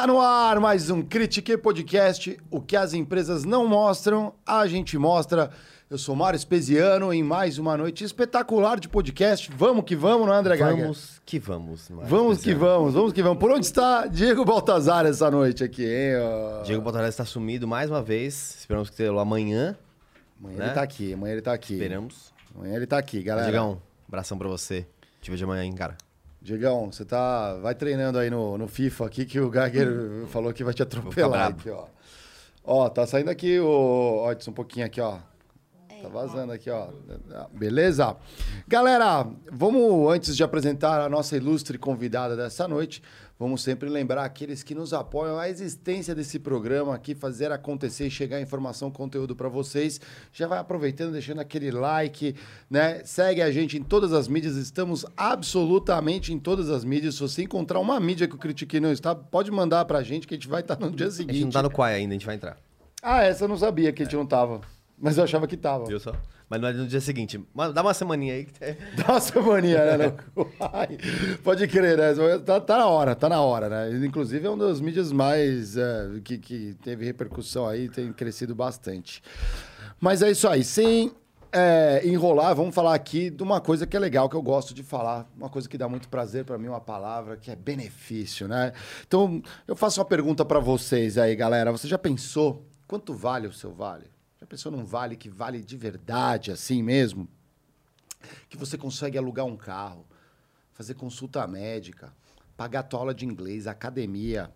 Tá no ar mais um Critique Podcast. O que as empresas não mostram, a gente mostra. Eu sou Mário Espesiano em mais uma noite espetacular de podcast. Vamos que vamos, não é, André Gaga? Vamos que vamos. Mário Vamos que vamos, vamos que vamos. Por onde está Diego Baltazar essa noite aqui, hein? ó? Diego Botarelli está sumido mais uma vez. Esperamos que tê-lo amanhã. Amanhã né? ele tá aqui, amanhã ele tá aqui. Esperamos. Amanhã ele tá aqui, galera. Diegão, abração pra você. Te vejo amanhã, hein, cara. Diegão, você tá. Vai treinando aí no, no FIFA aqui que o Geiger falou que vai te atropelar aqui, ó. Ó, tá saindo aqui o. Ó, um pouquinho aqui, ó. Tá vazando aqui, ó. Beleza? Galera, vamos, antes de apresentar a nossa ilustre convidada dessa noite, vamos sempre lembrar aqueles que nos apoiam a existência desse programa aqui, fazer acontecer e chegar informação, conteúdo para vocês. Já vai aproveitando, deixando aquele like, né? Segue a gente em todas as mídias, estamos absolutamente em todas as mídias. Se você encontrar uma mídia que o Critiquei não está, pode mandar pra gente que a gente vai estar no dia A gente seguinte. não tá no Quai ainda, a gente vai entrar. Ah, essa eu não sabia que a gente não tava. Mas eu achava que tava. Viu só? Mas não é no dia seguinte. Dá uma semaninha aí. Dá uma semaninha, né? Pode crer, né? Tá, tá na hora, tá na hora, né? Inclusive é um dos mídias mais é, que, que teve repercussão aí, tem crescido bastante. Mas é isso aí. Sem é, enrolar, vamos falar aqui de uma coisa que é legal, que eu gosto de falar. Uma coisa que dá muito prazer pra mim, uma palavra que é benefício, né? Então, eu faço uma pergunta pra vocês aí, galera. Você já pensou quanto vale o seu vale? Já pensou num vale que vale de verdade, assim mesmo? que você consegue alugar um carro, fazer consulta médica, pagar tua aula de inglês, academia.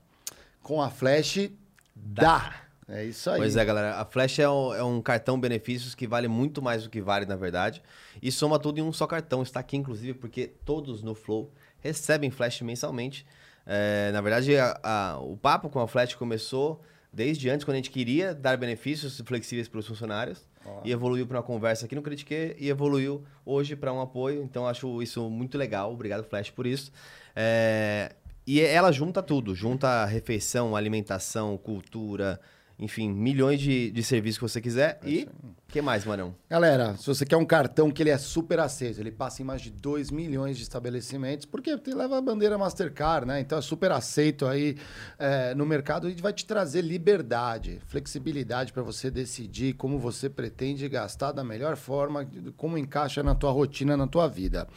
Com a Flash, dá. É isso aí. Pois é, galera. A Flash é um, é um cartão benefícios que vale muito mais do que vale, na verdade. E soma tudo em um só cartão. Está aqui, inclusive, porque todos no Flow recebem Flash mensalmente. É, na verdade, a- a- o papo com a Flash começou desde antes, quando a gente queria dar benefícios flexíveis para os funcionários. E evoluiu para uma conversa aqui no Critique e evoluiu hoje para um apoio. Então, acho isso muito legal. Obrigado, Flash, por isso. É, e ela junta tudo. Junta refeição, alimentação, cultura, enfim, milhões de, de serviços que você quiser. e o que mais, Marão? Galera, se você quer um cartão que ele é super aceso, ele passa em mais de 2 milhões de estabelecimentos, porque leva a bandeira Mastercard, né? Então é super aceito aí é, no mercado e vai te trazer liberdade, flexibilidade para você decidir como você pretende gastar da melhor forma, como encaixa na tua rotina, na tua vida,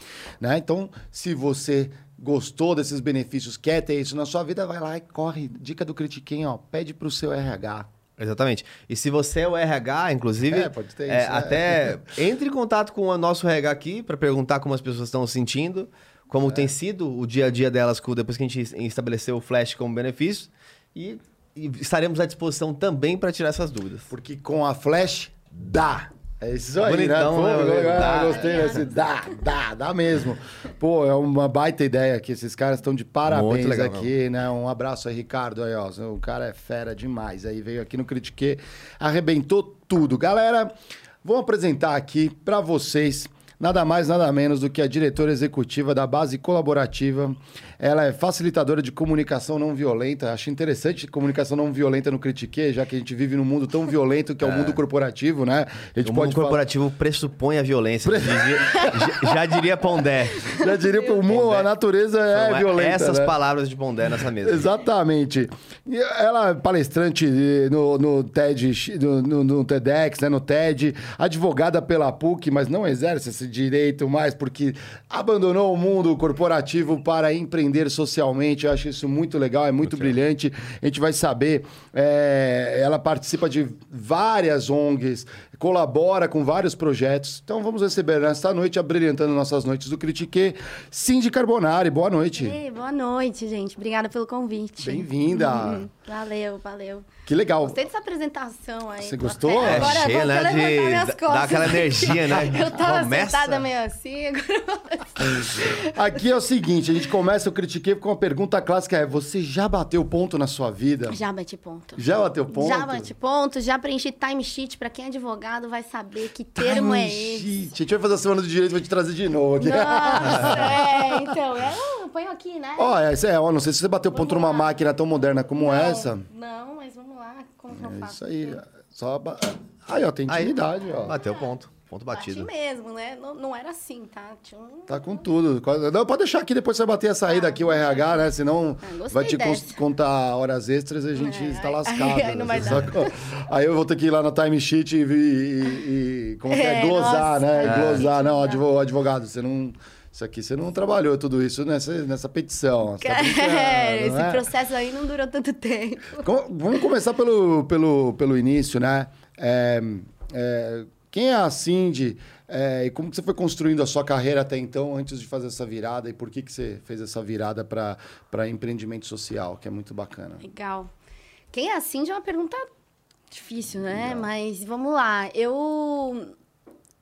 né? Então, se você gostou desses benefícios, quer ter isso na sua vida, vai lá e corre. Dica do Critiquem, ó, pede pro seu RH. Exatamente. E se você é o RH, inclusive, É, pode ter é, isso, né? até entre em contato com o nosso RH aqui para perguntar como as pessoas estão se sentindo, É. como tem sido o dia a dia delas depois que a gente estabeleceu o Flash como benefício. E, e estaremos à disposição também para tirar essas dúvidas. Porque com a Flash, dá. É isso aí, Bonitão, né? Pô, né? eu Dá. gostei desse dá, dá, dá mesmo. Pô, é uma baita ideia que esses caras estão de parabéns legal, aqui, né? Um abraço aí, Ricardo, aí, ó. O cara é fera demais. Aí veio aqui no Critique, arrebentou tudo. Galera, vou apresentar aqui pra vocês nada mais, nada menos do que a diretora executiva da Base Colaborativa. Ela é facilitadora de comunicação não violenta. Acho interessante comunicação não violenta no Critique, já que a gente vive num mundo tão violento que é o mundo corporativo, né? A gente o mundo falar- corporativo pressupõe a violência. Dizia- já, já diria Pondé. Já diria que o mundo, a natureza é São violenta. essas né? palavras de Pondé nessa mesa. Exatamente. Ela é palestrante no, no TED, no, no- no TEDx, né, no TED, advogada pela PUC, mas não exerce esse direito mais porque abandonou o mundo corporativo para empreender socialmente. Eu acho isso muito legal, é muito brilhante. A gente vai saber. é, ela participa de várias ONGs, colabora com vários projetos. Então vamos receber nesta noite, abrilhantando nossas noites do Critique, Cindy Carbonari. Boa noite. Ei, boa noite, gente. Obrigada pelo convite. Bem-vinda. Uhum. Valeu, valeu. Que legal. Gostei dessa apresentação aí. Você gostou? É Agora cheia, eu né, de- dá- aquela energia, né? Eu tava Começa. sentada meio assim. agora- Aqui é o seguinte, a gente começa o Critiquei com uma pergunta clássica, é, você já bateu ponto na sua vida? Já bati ponto. Já bateu ponto? Já bati ponto, já preenchi timesheet. Pra quem é advogado vai saber que termo é esse. Time sheet. A gente vai fazer a semana do direito, vou te trazer de novo aqui. Nossa, é, então, eu ponho aqui, né? Ó, é, isso é, ó, não sei se você bateu ponto numa máquina tão moderna como Não, essa. Não, mas vamos lá. Como que eu É faço? isso aí. Só ba- Aí, ó, tem Aí. intimidade, ó. Bateu ponto. Ponto Bati batido. mesmo, né? Não, não era assim, tá? Tinha um... Tá com tudo. Não, pode deixar aqui, depois você vai bater a saída Ah, aqui, o RH, né? Senão Ah, gostei vai te dessa. contar horas extras e a gente É, está aí- lascado. aí vai né? dar. Aí eu vou ter que ir lá na timesheet e, e, e como que é? É, Glosar, nossa, né? é. Glosar. Não, advo- advogado, você não... Isso aqui, você não trabalhou tudo isso nessa, nessa petição. Tá É, esse não é? processo aí não durou tanto tempo. Vamos começar pelo, pelo, pelo início, né? É, é, quem é a Cindy é, e como que você foi construindo a sua carreira até então, antes de fazer essa virada? E por que, que você fez essa virada para empreendimento social, que é muito bacana? Legal. Quem é assim já é uma pergunta difícil, né? Mas vamos lá. Eu.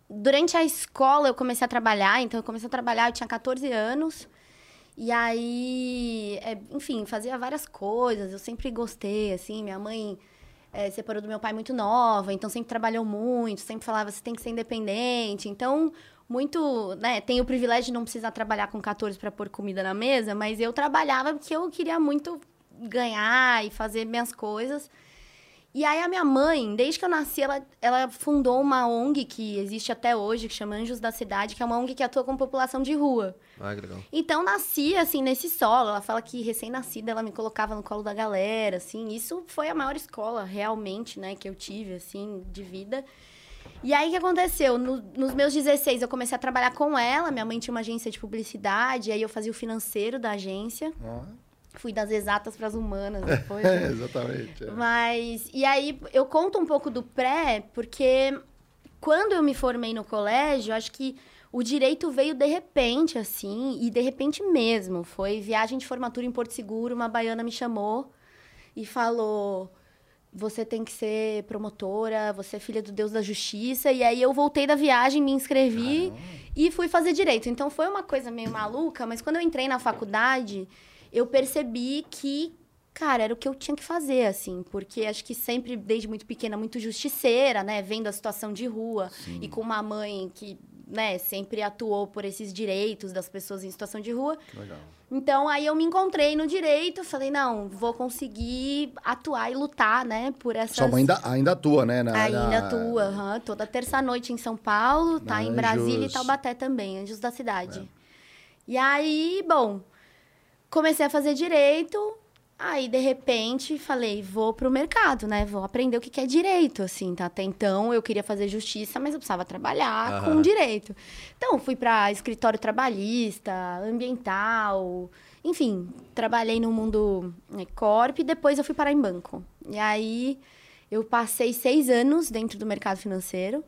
Durante a escola eu comecei a trabalhar, então eu comecei a trabalhar, eu tinha 14 anos. E aí, é, enfim, fazia várias coisas, eu sempre gostei, assim, minha mãe é, separou do meu pai muito nova, então sempre trabalhou muito, sempre falava, você tem que ser independente. Então, muito, né, tenho o privilégio de não precisar trabalhar com 14 para pôr comida na mesa, mas eu trabalhava porque eu queria muito ganhar e fazer minhas coisas. E aí a minha mãe, desde que eu nasci, ela, ela fundou uma ONG que existe até hoje, que chama Anjos da Cidade, que é uma ONG que atua com população de rua. Ah, que legal. Então, nasci, assim, nesse solo. Ela fala que recém-nascida ela me colocava no colo da galera, assim. Isso foi a maior escola, realmente, né, que eu tive, assim, de vida. E aí, o que aconteceu? No- nos meus 16, eu comecei a trabalhar com ela. Minha mãe tinha uma agência de publicidade, aí eu fazia o financeiro da agência. Fui das exatas para as humanas depois. é, exatamente. é. Mas, e aí, eu conto um pouco do pré, porque quando eu me formei no colégio, acho que o direito veio de repente, assim, e de repente mesmo. Foi viagem de formatura em Porto Seguro, uma baiana me chamou e falou: Você tem que ser promotora, você é filha do Deus da Justiça. E aí eu voltei da viagem, me inscrevi e fui fazer direito. Então foi uma coisa meio maluca, mas quando eu entrei na faculdade, eu percebi que, cara, era o que eu tinha que fazer, assim, porque acho que sempre, desde muito pequena, muito justiceira, né, vendo a situação de rua e com uma mãe que, né, sempre atuou por esses direitos das pessoas em situação de rua. Legal. Então, aí eu me encontrei no direito, falei, não, vou conseguir atuar e lutar, né, por essas... Sua mãe ainda, ainda atua, né? Na, Ainda na- atua, aham. toda terça-noite em São Paulo, tá Na em Brasília e Anjos. Taubaté também, Anjos da Cidade. É. E aí, bom, comecei a fazer direito, aí de repente falei, vou pro mercado, né? Vou aprender o que que é direito, assim, tá? Até então eu queria fazer justiça, mas eu precisava trabalhar Aham. com direito. Então, fui para escritório trabalhista, ambiental, enfim, trabalhei no mundo né, corp e depois eu fui parar em banco. E aí eu passei seis anos dentro do mercado financeiro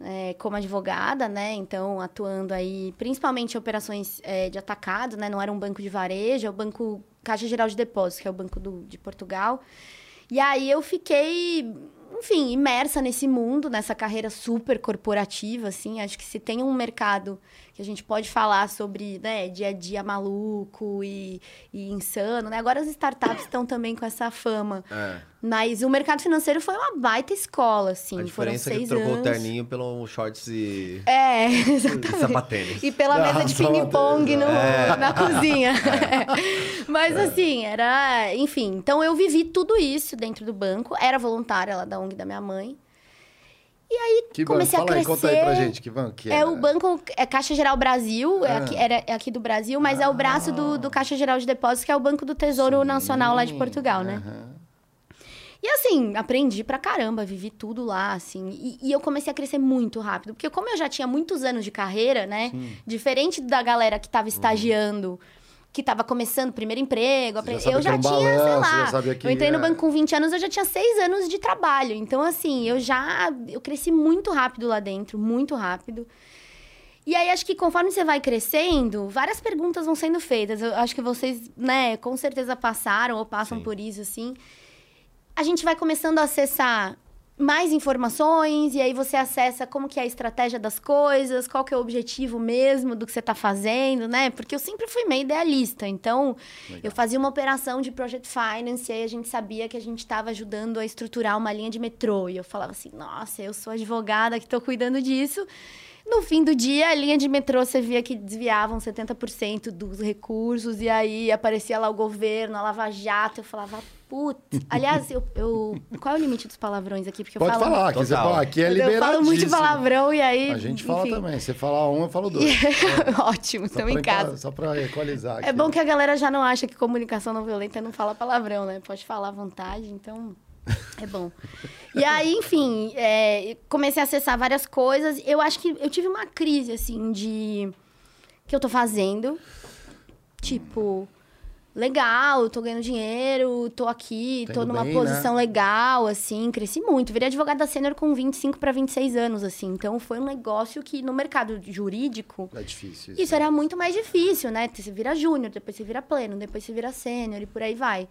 é, como advogada, né? Então, atuando aí, principalmente em operações é, de atacado, né? Não era um banco de varejo, é o Banco Caixa Geral de Depósitos, que é o Banco do, de Portugal. E aí eu fiquei, enfim, imersa nesse mundo, nessa carreira super corporativa, assim. Acho que se tem um mercado que a gente pode falar sobre, né, dia a dia maluco e, e insano, né? Agora as startups estão também com essa fama. É. Mas o mercado financeiro foi uma baita escola, assim. a Foram diferença é seis que trocou anos. o terninho pelo shorts e, É, e exatamente. sapatênis. E pela Ah, mesa de ping-pong É. na cozinha. Mas assim, era. Enfim, então eu vivi tudo isso dentro do banco. Era voluntária lá da ONG da minha mãe. Que banco? Comecei a Fala aí, conta aí crescer. pra gente, que banco que É o banco, é Caixa Geral Brasil, é Ah. aqui, era, é aqui do Brasil, mas é o braço do, do Caixa Geral de Depósitos, que é o Banco do Tesouro Nacional lá de Portugal, né? Aham. E assim, aprendi pra caramba, vivi tudo lá, assim. E, e eu comecei a crescer muito rápido. Porque como eu já tinha muitos anos de carreira, né? Diferente da galera que tava estagiando, que tava começando o primeiro emprego, já apre- sabia eu já um tinha, sei balanço, lá. já eu entrei ia- no banco com 20 anos, eu já tinha seis anos de trabalho. Então, assim, eu já. Eu cresci muito rápido lá dentro, muito rápido. E aí, acho que conforme você vai crescendo, várias perguntas vão sendo feitas. Eu acho que vocês, né, com certeza passaram ou passam Sim. por isso, assim. A gente vai começando a acessar mais informações e aí você acessa como que é a estratégia das coisas, qual que é o objetivo mesmo do que você está fazendo, né? Porque eu sempre fui meio idealista, então eu fazia uma operação de project finance e aí a gente sabia que a gente estava ajudando a estruturar uma linha de metrô e eu falava assim, nossa, eu sou advogada que estou cuidando disso. No fim do dia, a linha de metrô, você via que desviavam 70% dos recursos, e aí aparecia lá o governo, a Lava Jato. Eu falava, Putz, aliás, eu, eu- qual é o limite dos palavrões aqui? Porque eu Pode falo, falar, que você Total. fala, aqui é eu liberadíssimo. falo muito palavrão e aí. A gente fala enfim. também. Você fala um, eu falo dois. Ótimo, Só estamos em casa. Só pra equalizar aqui. É bom que a galera já não acha que comunicação não violenta não fala palavrão, né? Pode falar à vontade, então é bom. E aí, enfim, é, comecei a acessar várias coisas. Eu acho que eu tive uma crise, assim, de... que eu tô fazendo. Tipo, legal, tô ganhando dinheiro, tô aqui, Tá tô indo numa bem, posição né? legal, assim, cresci muito. Virei advogada sênior com 25 para 26 anos, assim. Então, foi um negócio que no mercado jurídico... É difícil isso. Isso era muito mais difícil, né? Você vira júnior, depois você vira pleno, depois você vira sênior e por aí vai.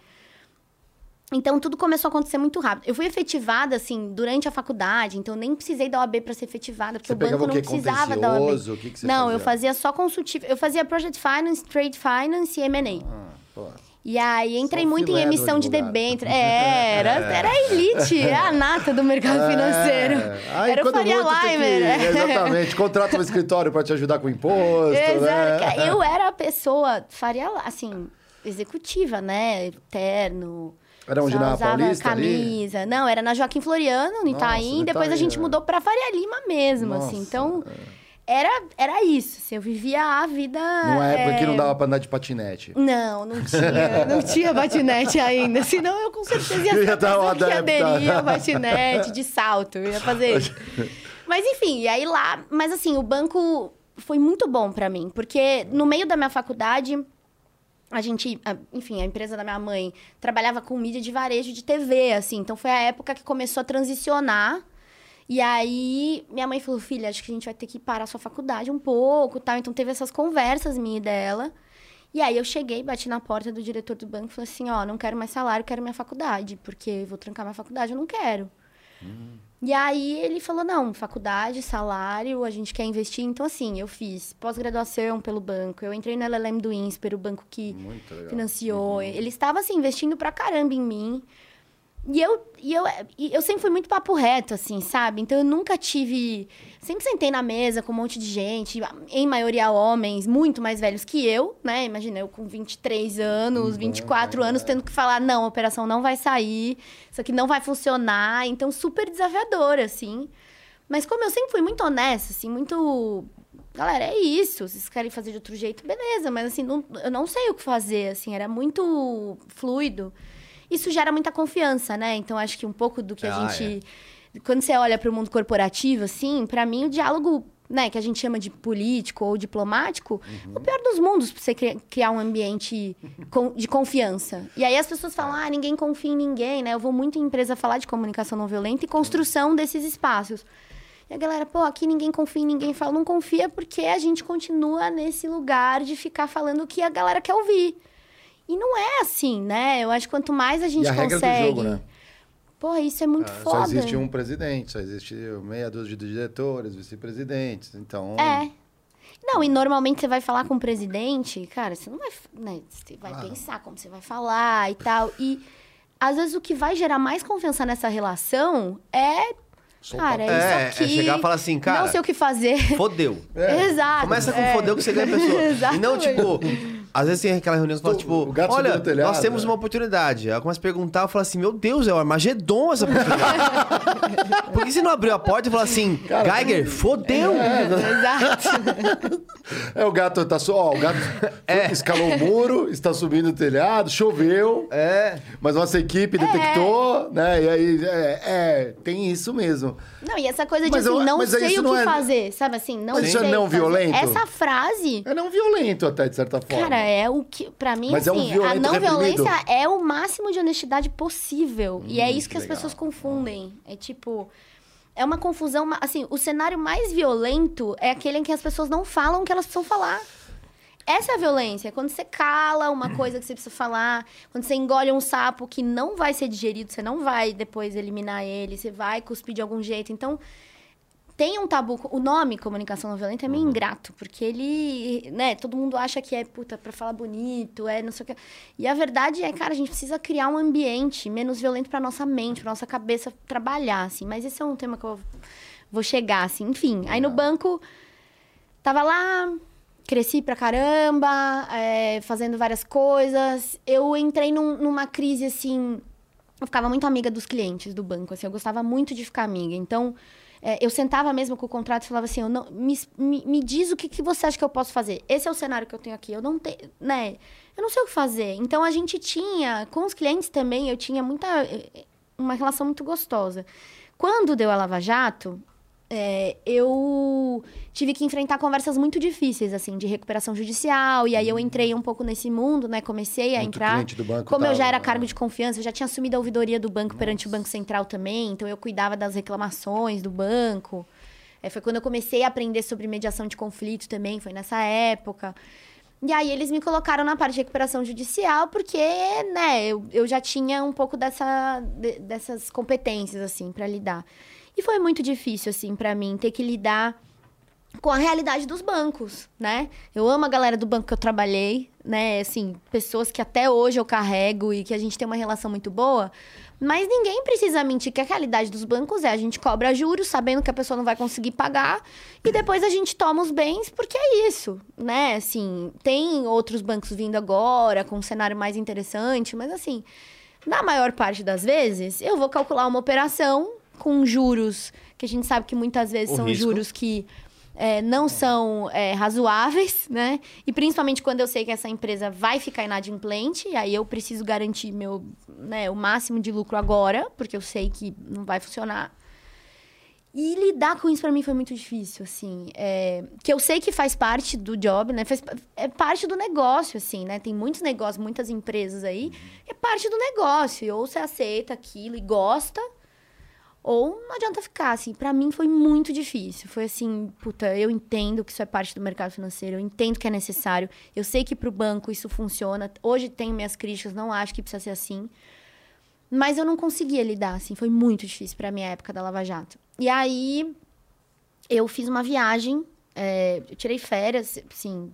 Então, tudo começou a acontecer muito rápido. Eu fui efetivada, assim, durante a faculdade, então nem precisei da OAB para ser efetivada, porque Você o banco o não precisava da OAB. O que que você não, fazia? eu fazia só consultivo. Eu fazia Project Finance, Trade Finance e M&A. Ah, pô. E aí entrei muito em emissão de debênture. É, era, era a elite, é a nata do mercado financeiro. É. Aí, era o Faria tem que- Limer. Exatamente. Contrata um escritório pra te ajudar com imposto, Exato. né? Eu era a pessoa, faria, assim, executiva, né? Terno. Era onde, na Paulista ali? camisa. Não, era na Joaquim Floriano, no Nossa, Itaim. no depois a Itaim, gente é. mudou pra Faria Lima mesmo, Nossa, assim. Então, era, era isso. assim, eu vivia a vida... Numa época é, que não dava pra andar de patinete. Não, não tinha. Não tinha patinete ainda. Senão eu com certeza ia Eu ia dar uma que aderia ao patinete, de salto. Eu ia fazer isso. Mas enfim, e aí lá... Mas assim, o banco foi muito bom pra mim. Porque no meio da minha faculdade... A gente, a- enfim, a empresa da minha mãe trabalhava com mídia de varejo de TV, assim. Então foi a época que começou a transicionar. E aí, minha mãe falou: filha, acho que a gente vai ter que parar sua faculdade um pouco tal. Então teve essas conversas minha e dela. E aí eu cheguei, bati na porta do diretor do banco e falei assim: ó, não quero mais salário, quero minha faculdade, porque vou trancar minha faculdade, eu não quero. E aí ele falou: não, faculdade, salário, a gente quer investir. Então, assim, eu fiz pós-graduação pelo banco, eu entrei no LLM do INSPER, o banco que financiou. Ele estava, assim, investindo pra caramba em mim. E eu, e eu, e eu sempre fui muito papo reto, assim, sabe? Então eu nunca tive. Sempre sentei na mesa com um monte de gente, em maioria homens, muito mais velhos que eu, né? Imagina, eu com 23 anos, 24 anos, tendo que falar: não, a operação não vai sair, isso aqui não vai funcionar. Então, super desafiador, assim. Mas como eu sempre fui muito honesta, assim, muito. Galera, é isso. Vocês querem fazer de outro jeito, beleza. Mas assim, não- eu não sei o que fazer, assim, era muito fluido. Isso gera muita confiança, né? Então acho que um pouco do que a Ah, gente. Quando você olha para o mundo corporativo, assim, para mim o diálogo, né, que a gente chama de político ou diplomático, o pior dos mundos pra você cri- criar um ambiente de confiança. E aí as pessoas falam, ah, ninguém confia em ninguém, né? Eu vou muito em empresa falar de comunicação não violenta e construção desses espaços. E a galera, pô, aqui ninguém confia em ninguém. Fala, não confia porque a gente continua nesse lugar de ficar falando o que a galera quer ouvir. E não é assim, né? Eu acho que quanto mais a gente E a regra do consegue. jogo, né? Pô, isso é muito Só foda. existe um presidente, só existe meia dúzia de diretores, vice-presidentes. Então. É. Não, e normalmente você vai falar com o presidente, cara, você não vai. Né, você vai Claro. pensar como você vai falar e tal. E às vezes o que vai gerar mais confiança nessa relação é. Cara, é, É, é isso aqui. chegar e falar assim, cara, Não sei o que fazer. Fodeu. É. Exato. Começa com é. fodeu que você ganha a pessoa. e não, tipo, às vezes tem aquela reunião que fala, tipo, olha, telhado, nós temos né? uma oportunidade. Aí eu começo a perguntar, eu falo assim, meu Deus, é o Armagedon essa oportunidade. Por que você não abriu a porta e falou assim, Geiger, fodeu? Exato. É, o gato tá só. Ó, o gato É. escalou o muro, está subindo o telhado, choveu. É. Mas nossa equipe detectou, né? E aí, é, é, tem isso mesmo. Não, e essa coisa de Mas assim, eu- não sei o não que é- fazer, sabe assim? Não Mas isso é sei não violento? Essa frase, É não violento até, de certa forma. cara, é o que. Pra mim, Mas é um assim, a não reprimido. violência é o máximo de honestidade possível. e é isso que, que as legal. pessoas confundem. É tipo. É uma confusão. Assim, o cenário mais violento é aquele em que as pessoas não falam o que elas precisam falar. Essa é a violência. Quando você cala uma coisa que você precisa falar, quando você engole um sapo que não vai ser digerido, você não vai depois eliminar ele, você vai cuspir de algum jeito. Então, tem um tabu. O nome comunicação não violenta é meio ingrato, porque ele, né, todo mundo acha que é, puta, pra falar bonito, é não sei o que. E a verdade é, cara, a gente precisa criar um ambiente menos violento pra nossa mente, pra nossa cabeça trabalhar, assim. Mas esse é um tema que eu vou chegar, assim. Enfim, aí no banco, tava lá, cresci pra caramba, é, fazendo várias coisas. Eu entrei num- numa crise, assim... Eu ficava muito amiga dos clientes do banco, assim. Eu gostava muito de ficar amiga. Então, é, eu sentava mesmo com o contrato e falava assim... Eu não, me, me, me diz o que, que você acha que eu posso fazer. Esse é o cenário que eu tenho aqui. Eu não tenho... Né? Eu não sei o que fazer. Então, a gente tinha... Com os clientes também, eu tinha muita... eh, Uma relação muito gostosa. Quando deu a Lava Jato, é, eu tive que enfrentar conversas muito difíceis, assim, de recuperação judicial. E aí eu entrei um pouco nesse mundo, né? Comecei a Muito entrar. do banco Como eu já tava, era né? cargo de confiança, eu já tinha assumido a ouvidoria do banco perante o Banco Central também. Então eu cuidava das reclamações do banco. É, foi quando eu comecei a aprender sobre mediação de conflito também, foi nessa época. E aí eles me colocaram na parte de recuperação judicial, porque, né, eu, eu já tinha um pouco dessa, de- dessas competências, assim, para lidar. E foi muito difícil, assim, para mim, ter que lidar com a realidade dos bancos, né? Eu amo a galera do banco que eu trabalhei, né? Assim, pessoas que até hoje eu carrego e que a gente tem uma relação muito boa. Mas ninguém precisa mentir que a realidade dos bancos é a gente cobra juros sabendo que a pessoa não vai conseguir pagar e depois a gente toma os bens porque é isso, né? Assim, tem outros bancos vindo agora com um cenário mais interessante, mas assim, na maior parte das vezes, eu vou calcular uma operação com juros que a gente sabe que muitas vezes O são risco. juros que é, não são é, razoáveis, né? E principalmente quando eu sei que essa empresa vai ficar inadimplente, e aí eu preciso garantir meu, né, o máximo de lucro agora, porque eu sei que não vai funcionar. E lidar com isso pra mim foi muito difícil, assim. é, que eu sei que faz parte do job, né? Faz, é parte do negócio, assim, né? Tem muitos negócios, muitas empresas aí. É parte do negócio. E ou você aceita aquilo e gosta, ou não adianta ficar, assim. Pra mim foi muito difícil. Foi assim, puta, eu entendo que isso é parte do mercado financeiro, eu entendo que é necessário. Eu sei que pro banco isso funciona. Hoje tenho minhas críticas, não acho que precisa ser assim. Mas eu não conseguia lidar, assim. Foi muito difícil pra minha época da Lava Jato. E aí, eu fiz uma viagem. é, eu tirei férias, assim...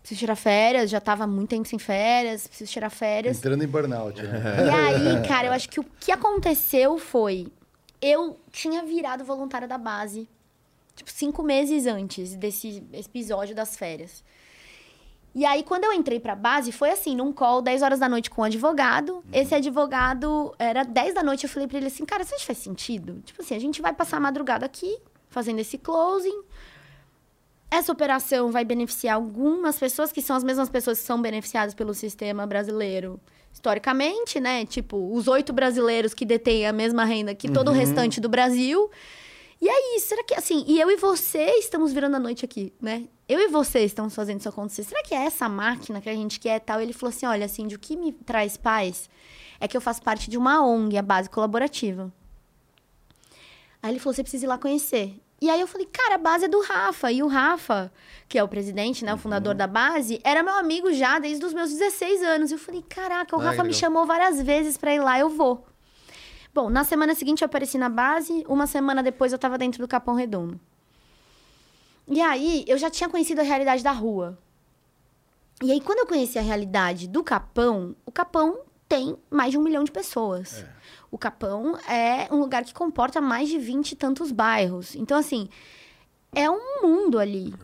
Preciso tirar férias, já tava muito tempo sem férias, preciso tirar férias. Entrando em burnout, né? E aí, cara, eu acho que o que aconteceu foi. Eu tinha virado voluntária da base, tipo, cinco meses antes desse episódio das férias. E aí, quando eu entrei pra base, foi assim, num call, 10 horas da noite com um advogado. Esse advogado, era 10 da noite, eu falei pra ele assim, cara, que faz sentido? Tipo assim, a gente vai passar a madrugada aqui, fazendo esse closing. Essa operação vai beneficiar algumas pessoas, que são as mesmas pessoas que são beneficiadas pelo sistema brasileiro historicamente, né? Tipo, os oito brasileiros que detêm a mesma renda que todo o restante do Brasil. E aí, será que assim, e eu e você estamos virando a noite aqui, né? Eu e você estamos fazendo isso acontecer. Será que é essa máquina que a gente quer tal? Ele falou assim: olha, assim, o que me traz paz é que eu faço parte de uma ONG, a base colaborativa. Aí ele falou: você precisa ir lá conhecer. E aí eu falei, cara, a base é do Rafa. E o Rafa, que é o presidente, né, o fundador da base, era meu amigo já desde os meus 16 anos. Eu falei, caraca, o Ah, Rafa me chamou várias vezes pra ir lá, eu vou. Bom, na semana seguinte eu apareci na base, uma semana depois eu tava dentro do Capão Redondo. E aí eu já tinha conhecido a realidade da rua. E aí, quando eu conheci a realidade do Capão, o Capão tem mais de um milhão de pessoas. O Capão é um lugar que comporta mais de 20 e tantos bairros. Então, assim, é um mundo ali.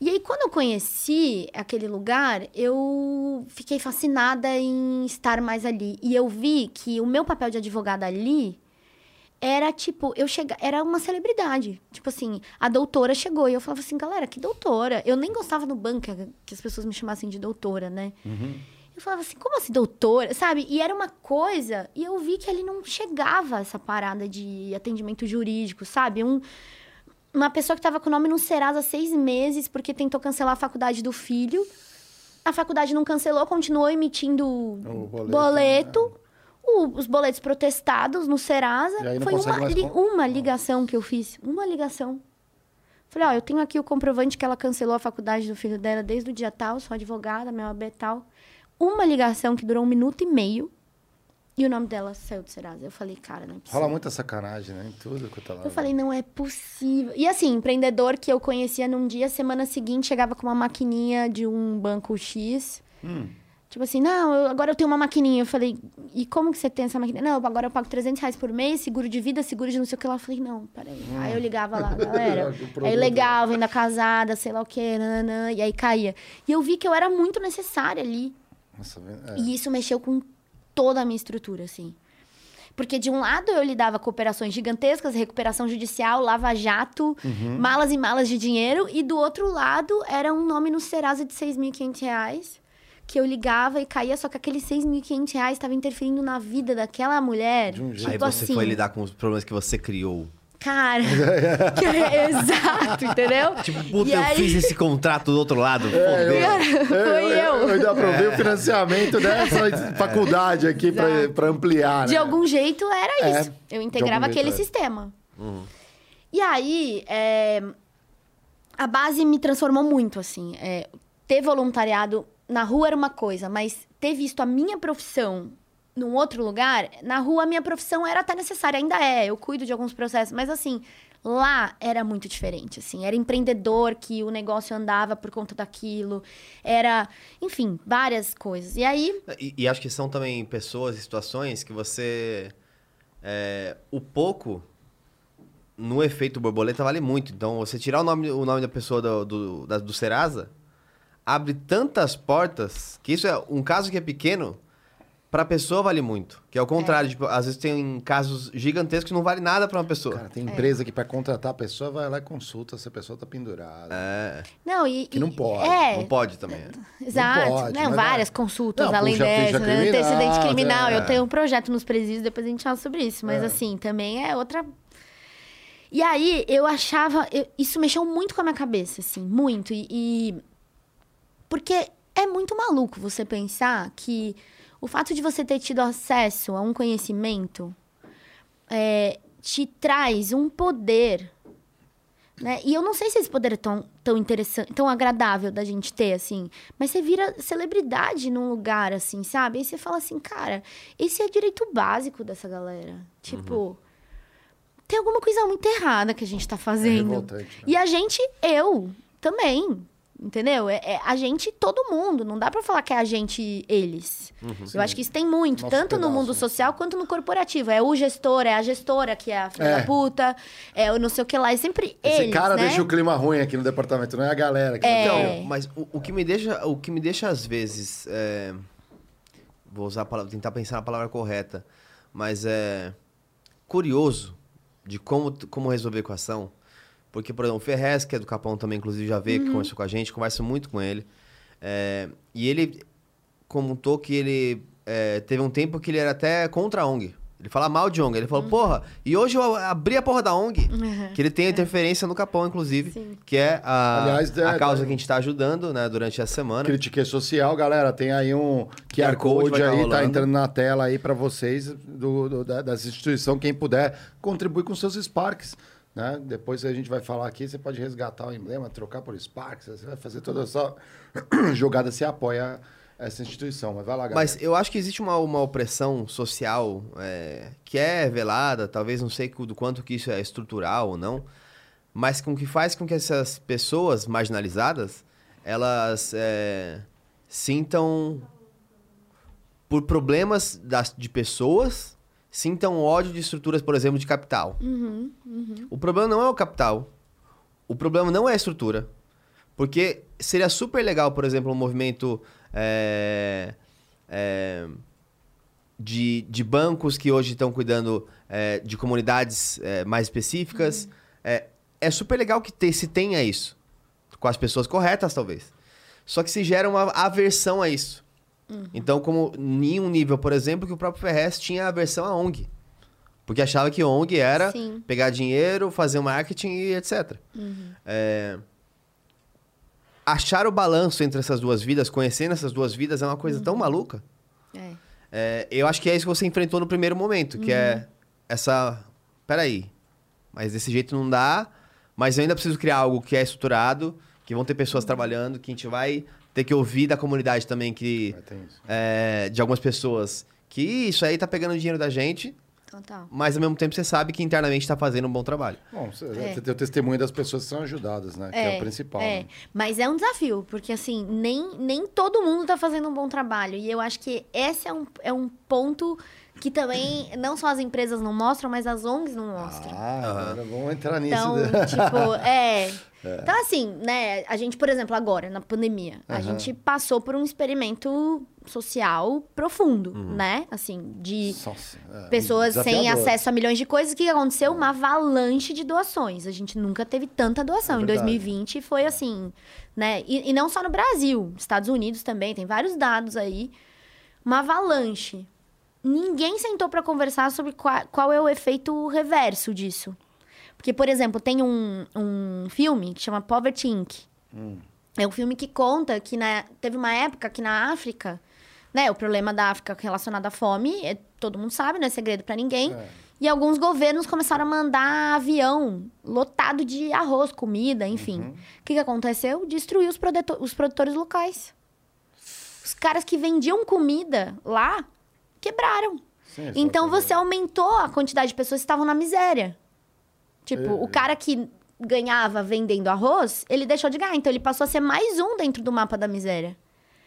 E aí, quando eu conheci aquele lugar, eu fiquei fascinada em estar mais ali. E eu vi que o meu papel de advogada ali era tipo, eu chega, era uma celebridade. Tipo assim, a doutora chegou e eu falava assim, galera, que doutora? Eu nem gostava no banco que- que as pessoas me chamassem de doutora, né? Eu falava assim, como assim, doutora? Sabe? E era uma coisa, e eu vi que ali não chegava essa parada de atendimento jurídico, sabe? Um, uma pessoa que estava com o nome no Serasa há seis meses porque tentou cancelar a faculdade do filho. A faculdade não cancelou, continuou emitindo O boleto, boleto. O- os boletos protestados no Serasa. Foi uma, li- uma ligação que eu fiz. Uma ligação. Falei, ó, eu tenho aqui o comprovante que ela cancelou a faculdade do filho dela desde o dia tal, sou advogada, meu AB tal. Uma ligação que durou um minuto e meio e o nome dela saiu do Serasa. Eu falei, cara, não é possível. Rola muita sacanagem, né? Em tudo que eu tô lá. Eu falei, não é possível. E assim, empreendedor que eu conhecia num dia, semana seguinte chegava com uma maquininha de um banco X. Hum. Tipo assim, não, eu- agora eu tenho uma maquininha. Eu falei, e como que você tem essa maquininha? Não, agora eu pago 300 reais por mês, seguro de vida, seguro de não sei o que lá. Eu falei, não, peraí. Aí eu ligava lá, galera. O produto. aí legal, ainda casada, sei lá o quê, nananã, e aí caía. E eu vi que eu era muito necessária ali. Nossa, é. E isso mexeu com toda a minha estrutura, assim. Porque de um lado eu lidava com operações gigantescas, recuperação judicial, lava-jato, malas e malas de dinheiro. E do outro lado era um nome no Serasa de 6.500 reais, que eu ligava e caía, só que aqueles 6.500 reais estava interferindo na vida daquela mulher. De um jeito. Aí Tipo você assim, foi lidar com os problemas que você criou. Cara... que é exato, entendeu? Tipo, puta, E eu aí- fiz esse contrato do outro lado. É, Fodeu. Foi eu. Eu ainda aprovei o financiamento dessa faculdade aqui pra ampliar, De né? algum jeito era É, isso. Eu de integrava jeito, aquele é. sistema. E aí, é, a base me transformou muito, assim. É, ter voluntariado na rua era uma coisa, mas ter visto a minha profissão num outro lugar, na rua a minha profissão era até necessária, ainda é. Eu cuido de alguns processos, mas assim, lá era muito diferente, assim. Era empreendedor que o negócio andava por conta daquilo. Era, enfim, várias coisas. E aí, E, e acho que são também pessoas e situações que você. é, o pouco no efeito borboleta vale muito. Então, você tirar o nome, o nome da pessoa do, do, da- do Serasa abre tantas portas que isso é um caso que é pequeno. Pra pessoa vale muito. Que é o contrário. Tipo, às vezes tem casos gigantescos que não vale nada pra uma pessoa. Cara, tem empresa que pra contratar a pessoa vai lá e consulta se a pessoa tá pendurada. É, não, e... Que não pode, É, não pode também. Exato. pode, Não, mas várias é- consultas Não, além dessa, né? criminal, Antecedente criminal. é. Eu tenho um projeto nos presídios, depois a gente fala sobre isso. Mas É. assim, também é outra. E aí, eu achava. eu- isso mexeu muito com a minha cabeça, assim, muito. E. e- Porque é muito maluco você pensar que o fato de você ter tido acesso a um conhecimento é, te traz um poder né? E eu não sei se esse poder é tão, tão interessante, tão agradável da gente ter, assim. Mas você vira celebridade num lugar, assim, sabe? Aí você fala assim, cara, esse é direito básico dessa galera. Tipo, tem alguma coisa muito errada que a gente tá fazendo. revoltante, né? E a gente, eu também. Entendeu? É, é a gente, todo mundo. Não dá pra falar que é a gente, eles. Eu acho que isso tem muito, Nosso tanto no pedaço, mundo né? social quanto no corporativo. É o gestor, é a gestora que é a filha É. da puta, é o não sei o que lá. É sempre Esse eles, cara né? deixa o clima ruim aqui no departamento, não é a galera que É. Então, mas o, o que me deixa, o que me deixa às vezes, é, vou usar a palavra, tentar pensar na palavra correta, mas é curioso de como como resolver a equação, porque por exemplo, o Ferrez, que é do Capão também, inclusive já veio, que conversou com a gente, conversa muito com ele, é, e ele contou que ele é, teve um tempo que ele era até contra a ONG. Ele fala mal de ONG. Ele falou, porra, e hoje eu abri a porra da ONG. Que ele tem a interferência no Capão, inclusive. Sim. Que é a, Aliás, é, a causa tá- que a gente tá ajudando, né, durante a semana. Critique social, galera. Tem aí um QR QR Code Code tá aí, tá entrando na tela aí para vocês do, do- da, dessa instituição. Quem puder contribuir com seus Sparks. Né? Depois a gente vai falar aqui, você pode resgatar o emblema, trocar por Sparks, você vai fazer toda essa jogada, você apoia essa instituição. Mas vai lá, galera. Mas eu acho que existe uma, uma opressão social é, que é velada, talvez não sei do quanto que isso é estrutural ou não, mas com que faz com que essas pessoas marginalizadas elas é, sintam por problemas das, de pessoas sintam ódio de estruturas, por exemplo, de capital. O problema não é o capital. O problema não é a estrutura. Porque seria super legal, por exemplo, um movimento é, é, de, de bancos que hoje estão cuidando é, de comunidades mais específicas. É, é super legal que te- se tenha isso. Com as pessoas corretas, talvez. Só que se gera uma aversão a isso. Então, como em um nível, por exemplo, que o próprio Ferrez tinha aversão à ONG. Porque achava que ONG era Sim. pegar dinheiro, fazer marketing e etc. É, Achar o balanço entre essas duas vidas, conhecendo essas duas vidas, é uma coisa tão maluca. É. É, eu acho que é isso que você enfrentou no primeiro momento, que é essa. Peraí, mas desse jeito não dá, mas eu ainda preciso criar algo que é estruturado, que vão ter pessoas trabalhando, que a gente vai ter que ouvir da comunidade também, que É, tem isso. é, de algumas pessoas que isso aí tá pegando dinheiro da gente, Total. mas ao mesmo tempo você sabe que internamente está fazendo um bom trabalho. Bom, você, É. tem o testemunho das pessoas que são ajudadas, né? que é o principal. É, né? mas é um desafio, porque assim, nem, nem todo mundo tá fazendo um bom trabalho. E eu acho que esse é um, é um ponto que também não só as empresas não mostram, mas as ONGs não mostram. Ah, agora vamos entrar nisso. Então, né? tipo, é. Então, assim, né, a gente, por exemplo, agora, na pandemia, a Aham. gente passou por um experimento social profundo, Uhum. né? Assim, de Nossa, é, pessoas sem acesso a milhões de coisas. O que aconteceu? Uma avalanche de doações. A gente nunca teve tanta doação. É em verdade. 2020 foi assim, né? E, e não só no Brasil, Estados Unidos também, tem vários dados aí. Uma avalanche. Ninguém sentou para conversar sobre qual, qual é o efeito reverso disso. Porque, por exemplo, tem um, um filme que chama Poverty Inc. Hum. É um filme que conta que na- teve uma época que na África, né, o problema da África relacionado à fome, é- todo mundo sabe, não é segredo pra ninguém. É. E alguns governos começaram a mandar avião lotado de arroz, comida, enfim. Uhum. O que, que aconteceu? Destruiu os, os produtores locais. Os caras que vendiam comida lá quebraram. Sim, Então você aumentou a quantidade de pessoas que estavam na miséria. Tipo, É. o cara que ganhava vendendo arroz, ele deixou de ganhar. Então ele passou a ser mais um dentro do mapa da miséria.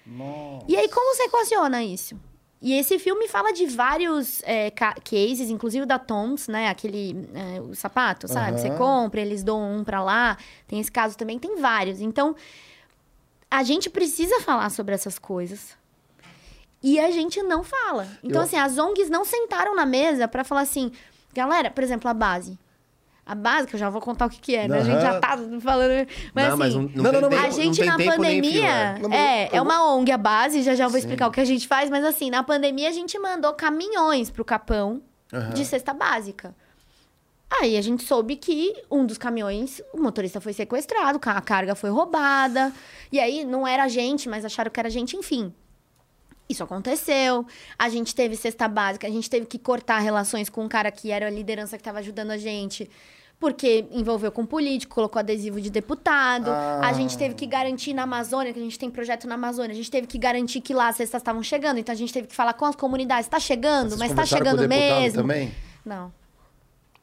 Nossa. E aí, como você equaciona isso? E esse filme fala de vários é, ca- cases, inclusive o da Toms, né? Aquele é, o sapato, sabe? Você Aham. compra, eles doam um pra lá. Tem esse caso também, tem vários. Então, a gente precisa falar sobre essas coisas. E a gente não fala. Então, Eu- assim, as ONGs não sentaram na mesa pra falar assim, galera, por exemplo, a base. A base, que eu já vou contar o que, que é, né? A gente já tá falando. Mas, não, assim, mas não, não, Não, não, a gente não tem na tempo nem fio, pandemia né? É, é uma ONG a base, já já vou Sim. explicar o que a gente faz, mas assim, na pandemia a gente mandou caminhões pro Capão Aham. de cesta básica. Aí a gente soube que um dos caminhões, o motorista foi sequestrado, a carga foi roubada. E aí não era a gente, mas acharam que era a gente, enfim. Isso aconteceu. A gente teve cesta básica, a gente teve que cortar relações com um cara que era a liderança que estava ajudando a gente, porque envolveu com político, colocou adesivo de deputado. Ah. A gente teve que garantir na Amazônia, que a gente tem projeto na Amazônia, a gente teve que garantir que lá as cestas estavam chegando, então a gente teve que falar com as comunidades, está chegando, Vocês mas está conversaram com o chegando mesmo. também? Não.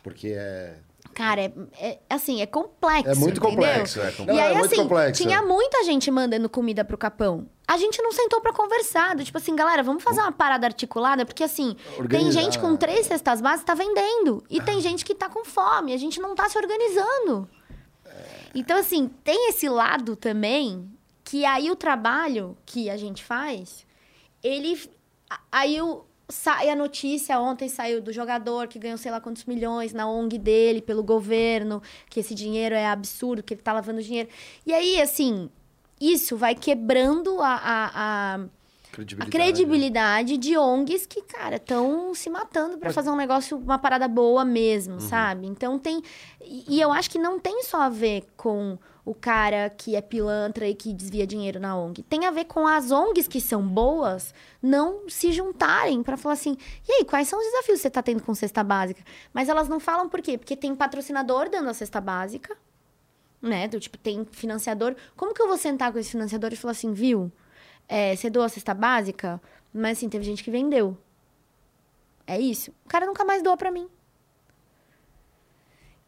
Porque é... Cara, é, é- assim, é complexo. É muito entendeu? complexo. É E complexo. Não, aí, é muito assim, complexo. tinha muita gente mandando comida pro Capão. A gente não sentou pra conversar. do Tipo assim, galera, vamos fazer uma parada articulada, porque assim, tem Organizar, gente com três cestas básicas tá vendendo. E tem gente que tá com fome. A gente não tá se organizando. Então, assim, tem esse lado também que aí o trabalho que a gente faz, ele. Aí o, sai a notícia, ontem saiu do jogador que ganhou sei lá quantos milhões na ONG dele, pelo governo, que esse dinheiro é absurdo, que ele tá lavando dinheiro. E aí, assim, isso vai quebrando a- a- a, a Credibilidade. credibilidade de ONGs que, cara, estão se matando pra fazer um negócio, uma parada boa mesmo, sabe? Então tem. E, e eu acho que não tem só a ver com o cara que é pilantra e que desvia dinheiro na ONG. Tem a ver com as ONGs que são boas não se juntarem pra falar assim: e aí, quais são os desafios que você tá tendo com cesta básica? Mas elas não falam por quê? Porque tem patrocinador dando a cesta básica, né? Do tipo, tem financiador. Como que eu vou sentar com esse financiador e falar assim, viu? É, você doa a cesta básica, mas assim, teve gente que vendeu. É isso. O cara nunca mais doa pra mim.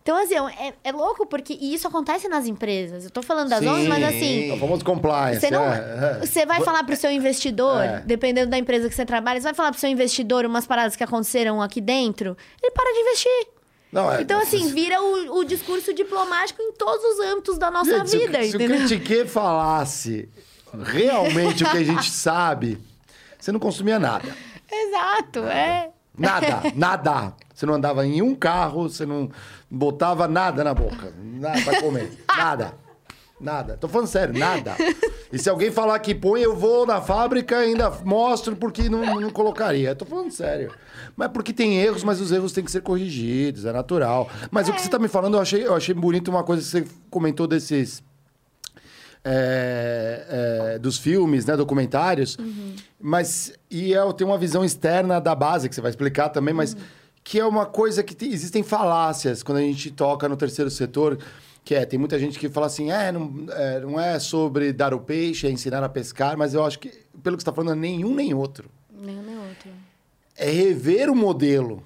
Então, assim, é, é louco porque e isso acontece nas empresas. Eu tô falando das Sim. ONGs, mas É assim, o famoso compliance. você, não, é, é. você vai falar pro seu investidor, É. dependendo da empresa que você trabalha, você vai falar pro seu investidor umas paradas que aconteceram aqui dentro, ele para de investir. Não, é- Então, assim, vira o, o discurso diplomático em todos os âmbitos da nossa Gente, se o- vida, se, o entendeu? Critique falasse realmente o que a gente sabe, você não consumia nada. Exato, é. Nada, nada. Você não andava em um carro, você não botava nada na boca. Nada pra comer. Nada. Nada. Tô falando sério, nada. E se alguém falar que põe, eu vou na fábrica e ainda mostro porque não, não colocaria. Tô falando sério. Mas porque tem erros, mas os erros têm que ser corrigidos, é natural. Mas o que você tá me falando, eu achei, eu achei bonito uma coisa que você comentou desses. É, é, dos filmes, né, documentários, mas e eu tenho uma visão externa da base que você vai explicar também, mas que é uma coisa que tem- existem falácias quando a gente toca no terceiro setor, que é tem muita gente que fala assim, é não, é, não é sobre dar o peixe, é ensinar a pescar, mas eu acho que pelo que você está falando, é nenhum nem outro. Nenhum nem outro. É rever o modelo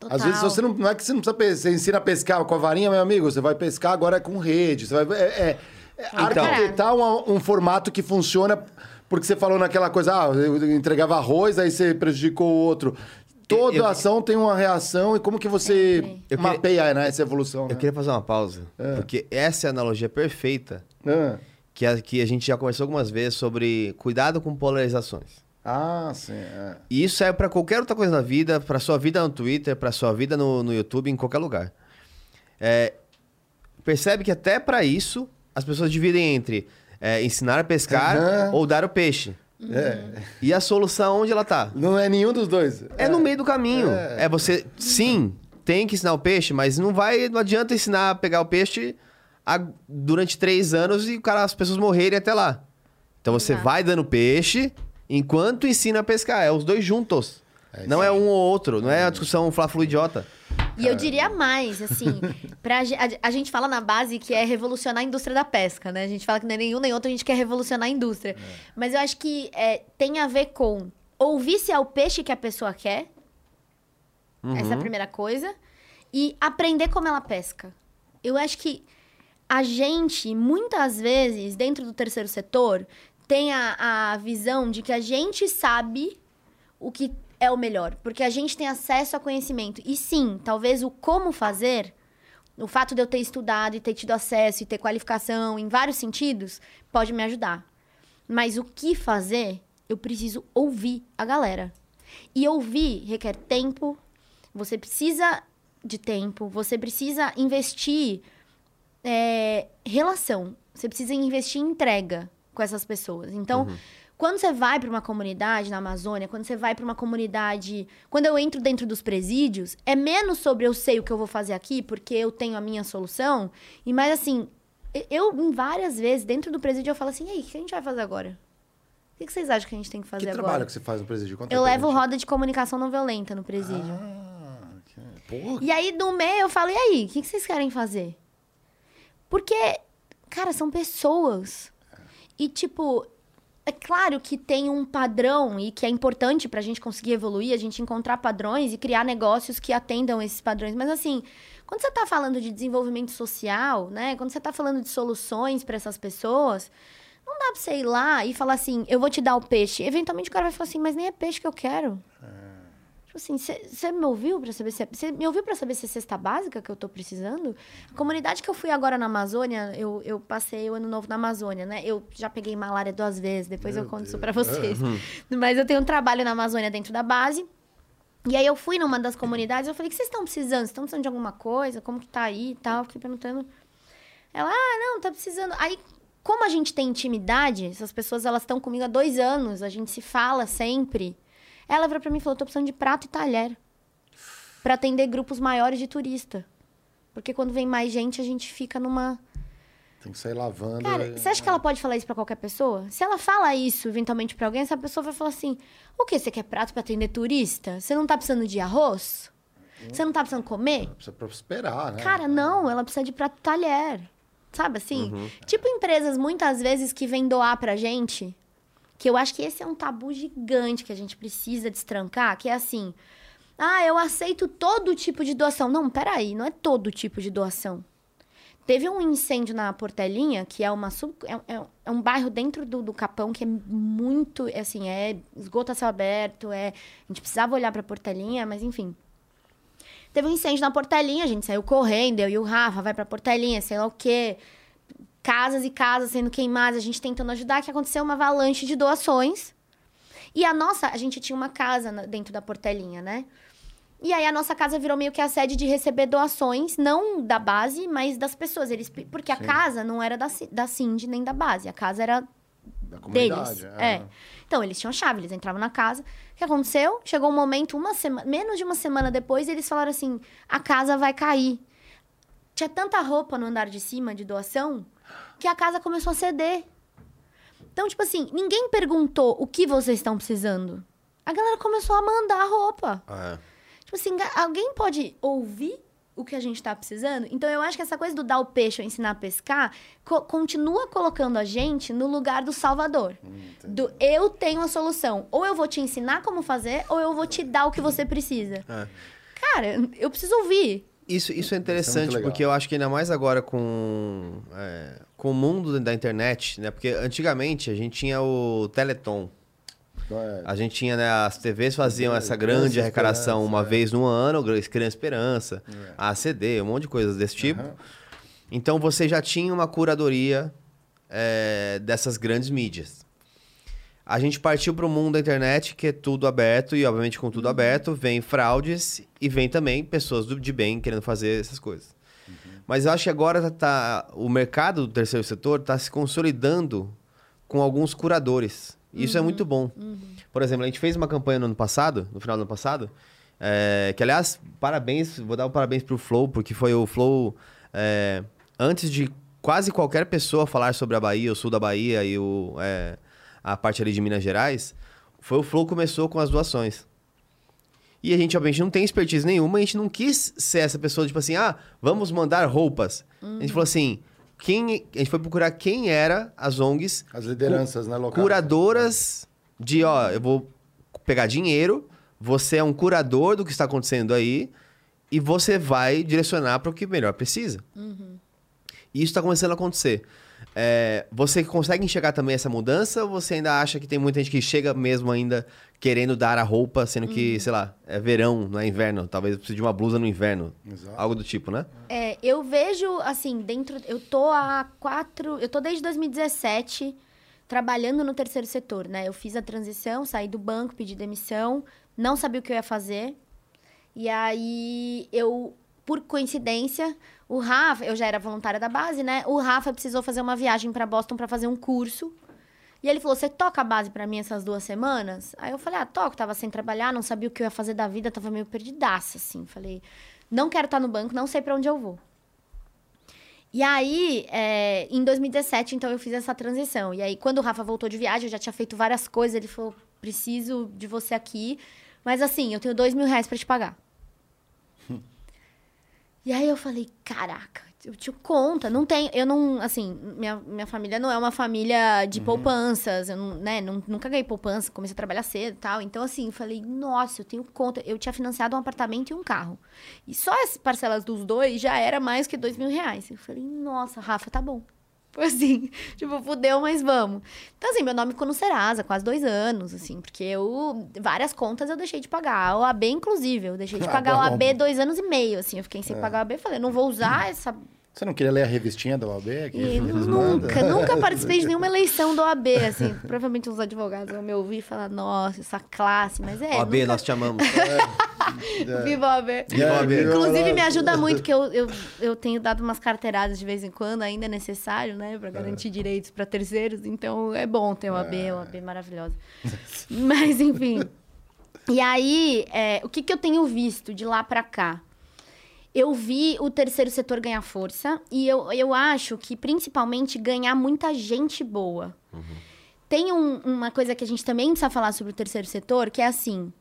Total. Às vezes você não, não é que você não precisa você ensina a pescar com a varinha, meu amigo, você vai pescar agora é com rede. Você vai é, é- é Então. arquitetar um, um formato que funciona porque você falou naquela coisa, ah, eu entregava arroz, aí você prejudicou o outro. Toda Eu- eu- ação tem uma reação e como que você. Eu queria- mapeia né, essa evolução? Eu né? queria fazer uma pausa, É. porque essa é a analogia perfeita Ah. que a, que a gente já conversou algumas vezes sobre cuidado com polarizações. Ah, sim. é. E isso é pra qualquer outra coisa na vida, pra sua vida no Twitter, pra sua vida no, no YouTube, em qualquer lugar. É, percebe que até pra isso as pessoas dividem entre é, ensinar a pescar Aham. ou dar o peixe. É. E a solução onde ela tá? Não é nenhum dos dois. É, no meio do caminho. É. É. você, sim, tem que ensinar o peixe, mas não vai, não adianta ensinar a pegar o peixe a- durante três anos e o cara, as pessoas morrerem até lá. Então você vai dando peixe enquanto ensina a pescar. É os dois juntos. não é um ou outro. Não é a discussão fla-flu idiota. E eu diria mais, assim, pra, a, a gente fala na base que é revolucionar a indústria da pesca, né? A gente fala que não é nenhum nem outro, a gente quer revolucionar a indústria. Mas eu acho que é, tem a ver com ouvir se é o peixe que a pessoa quer, essa é a primeira coisa, e aprender como ela pesca. Eu acho que a gente, muitas vezes, dentro do terceiro setor, tem a, a visão de que a gente sabe o que é o melhor, porque a gente tem acesso a conhecimento. E sim, talvez o como fazer, o fato de eu ter estudado e ter tido acesso e ter qualificação em vários sentidos, pode me ajudar. Mas o que fazer, eu preciso ouvir a galera. E ouvir requer tempo, você precisa de tempo, você precisa investir é, relação, você precisa investir em entrega com essas pessoas. Então, quando você vai para uma comunidade na Amazônia, quando você vai para uma comunidade, quando eu entro dentro dos presídios, é menos sobre eu sei o que eu vou fazer aqui porque eu tenho a minha solução, e mais assim, eu em várias vezes dentro do presídio eu falo assim, e aí, o que a gente vai fazer agora? O que que vocês acham que a gente tem que fazer Que agora? trabalho que você faz no presídio? Conta Eu levo roda de comunicação não violenta no presídio. Ah, que- porra. E aí, no meio, eu falo, e aí, o que, que vocês querem fazer? Porque, cara, são pessoas. E, tipo, é claro que tem um padrão e que é importante pra gente conseguir evoluir, a gente encontrar padrões e criar negócios que atendam esses padrões. Mas, assim, quando você tá falando de desenvolvimento social, né? Quando você tá falando de soluções pra essas pessoas, não dá pra você ir lá e falar assim, eu vou te dar o peixe. Eventualmente o cara vai falar assim, mas nem é peixe que eu quero. Tipo assim, você me ouviu pra saber se é. Você me ouviu pra saber se é cesta básica que eu tô precisando? A comunidade que eu fui agora na Amazônia, eu, eu passei o ano novo na Amazônia, né? Eu já peguei malária duas vezes, depois eu conto isso pra vocês. Mas eu tenho um trabalho na Amazônia dentro da base. E aí eu fui numa das comunidades, eu falei, o que vocês estão precisando? Vocês estão precisando de alguma coisa? Como que tá aí e tal? Eu Fiquei perguntando. Ela, ah, não, tá precisando. Aí, como a gente tem intimidade, essas pessoas, elas estão comigo há dois anos, a gente se fala sempre. Ela virou pra mim e falou, tô precisando de prato e talher. Pra atender grupos maiores de turista. Porque quando vem mais gente, a gente fica numa... Tem que sair lavando. Cara, e- você acha que ela pode falar isso pra qualquer pessoa? Se ela fala isso eventualmente pra alguém, essa pessoa vai falar assim: o que? Você quer prato pra atender turista? Você não tá precisando de arroz? Você não tá precisando comer? Precisa prosperar, né? Cara, não, ela precisa de prato e talher. Sabe assim? Tipo empresas muitas vezes que vêm doar pra gente, que eu acho que esse é um tabu gigante que a gente precisa destrancar, que é assim: ah, eu aceito todo tipo de doação. Não, peraí, não é todo tipo de doação. Teve um incêndio na Portelinha, que é uma sub, é, é- é um bairro dentro do, do Capão que é muito, é assim, é esgoto a céu aberto, é, a gente precisava olhar pra Portelinha, mas enfim. Teve um incêndio na Portelinha, a gente saiu correndo, eu e o Rafa, vai pra Portelinha, sei lá o quê. Casas e casas sendo queimadas, a gente tentando ajudar, que aconteceu uma avalanche de doações. E a nossa, a gente tinha uma casa dentro da Portelinha, né? E aí a nossa casa virou meio que a sede de receber doações, não da base, mas das pessoas. Eles, porque a Sim. casa não era da, da Cindy nem da base, a casa era Da deles. comunidade. É. Então, eles tinham chave, eles entravam na casa. O que aconteceu? Chegou um momento, uma semana, menos de uma semana depois, eles falaram assim: a casa vai cair. Tinha tanta roupa no andar de cima de doação que a casa começou a ceder. Então, tipo assim, ninguém perguntou o que vocês estão precisando. A galera começou a mandar roupa. É. Tipo assim, alguém pode ouvir o que a gente tá precisando? Então eu acho que essa coisa do dar o peixe ou ensinar a pescar co- continua colocando a gente no lugar do salvador. do eu tenho a solução. Ou eu vou te ensinar como fazer, ou eu vou te dar o que você precisa. É. cara, eu preciso ouvir. Isso, isso é interessante, legal. porque eu acho que ainda mais agora com, é, com o mundo da internet, né? Porque antigamente a gente tinha o Teleton. É, A gente tinha, né? As TVs faziam TV, essa grande arrecadação uma é. vez no ano, Criança Esperança, É. a ACD, um monte de coisas desse tipo. aham. Então você já tinha uma curadoria é, dessas grandes mídias. A gente partiu para o mundo da internet, que é tudo aberto, e obviamente com tudo aberto, vem fraudes e vem também pessoas de bem querendo fazer essas coisas. Mas eu acho que agora tá, o mercado do terceiro setor está se consolidando com alguns curadores. Isso é muito bom. Por exemplo, a gente fez uma campanha no ano passado, no final do ano passado, é, que aliás, parabéns, vou dar um parabéns pro Flow, porque foi o Flow, é, antes de quase qualquer pessoa falar sobre a Bahia, o sul da Bahia e o, é, a parte ali de Minas Gerais, foi o Flow que começou com as doações. E a gente, obviamente, não tem expertise nenhuma, a gente não quis ser essa pessoa, tipo assim, ah, vamos mandar roupas. A gente falou assim, quem, a gente foi procurar quem era as ONGs As lideranças, né, locais. curadoras de, ó, eu vou pegar dinheiro, você é um curador do que está acontecendo aí e você vai direcionar para o que melhor precisa. E isso está começando a acontecer. É, você consegue enxergar também essa mudança ou você ainda acha que tem muita gente que chega mesmo ainda querendo dar a roupa, sendo que, sei lá, é verão, não é inverno, talvez precise de uma blusa no inverno, Exato. algo do tipo, né? É, eu vejo, assim, dentro. Eu tô há quatro. Eu tô desde 2017 trabalhando no terceiro setor, né? Eu fiz a transição, saí do banco, pedi demissão, não sabia o que eu ia fazer. E aí eu, por coincidência, o Rafa, eu já era voluntária da base, né? O Rafa precisou fazer uma viagem pra Boston pra fazer um curso. E ele falou: Você toca a base pra mim essas duas semanas? Aí eu falei: Ah, toco. Tava sem trabalhar, não sabia o que eu ia fazer da vida, tava meio perdidaça, assim. Falei: Não quero estar no banco, não sei pra onde eu vou. E aí, é, em 2017, então, eu fiz essa transição. E aí, quando o Rafa voltou de viagem, eu já tinha feito várias coisas. Ele falou: Preciso de você aqui. Mas assim, eu tenho dois mil reais pra te pagar. E aí eu falei, caraca, eu te conta, não tem, eu não, assim, minha, minha família não é uma família de poupanças, eu não, né, não, nunca ganhei poupança, comecei a trabalhar cedo e tal, então assim, eu falei, nossa, eu tenho conta, eu tinha financiado um apartamento e um carro, e só as parcelas dos dois já era mais que dois mil reais, eu falei, nossa, Rafa, tá bom. Foi assim, tipo, fudeu, mas vamos. Então, assim, meu nome ficou no Serasa, quase dois anos, assim, porque eu. Várias contas eu deixei de pagar. O AB, inclusive, eu deixei de Ah, pagar o bom. AB dois anos e meio, assim. Eu fiquei sem pagar o AB. Falei, não vou usar essa. Você não queria ler a revistinha da OAB? aqui? E Eles nunca, mandam? nunca participei de nenhuma eleição do OAB, assim. Provavelmente os advogados vão me ouvir e falar, nossa, essa classe, mas é. OAB, nunca... nós te amamos. Viva o AB. Viva o AB. Inclusive, me ajuda muito, que eu, eu, eu tenho dado umas carteiradas de vez em quando, ainda é necessário, né? Pra garantir direitos pra terceiros. Então, é bom ter o AB, o AB maravilhosa. Mas, enfim. E aí, é, o que, que eu tenho visto de lá pra cá? Eu vi o terceiro setor ganhar força e eu, eu acho que, principalmente, ganhar muita gente boa. Tem um- uma coisa que a gente também precisa falar sobre o terceiro setor, que é assim: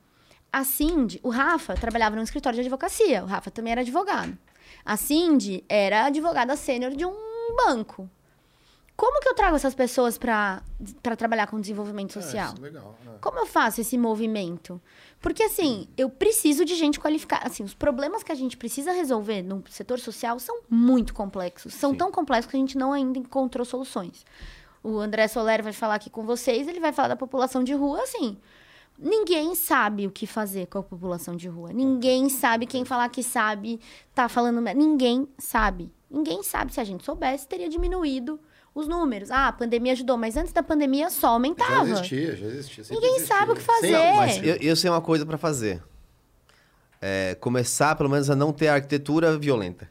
a Cindy, o Rafa trabalhava num escritório de advocacia, o Rafa também era advogado. A Cindy era advogada sênior de um banco. Como que eu trago essas pessoas para trabalhar com desenvolvimento É, social? isso é legal. é. Como eu faço esse movimento? Porque, assim, eu preciso de gente qualificada. Assim, os problemas que a gente precisa resolver no setor social são muito complexos. São Sim. tão complexos que a gente não ainda encontrou soluções. O André Soler vai falar aqui com vocês, ele vai falar da população de rua, assim. Ninguém sabe o que fazer com a população de rua. Ninguém sabe. Quem falar que sabe tá falando. Ninguém sabe. Ninguém sabe. Se a gente soubesse, teria diminuído os números. Ah, a pandemia ajudou, mas antes da pandemia só Já aumentava. existia, já existia. Ninguém existiu. sabe o que fazer. Mas eu, eu sei uma coisa pra fazer. É, começar, pelo menos, a não ter arquitetura violenta.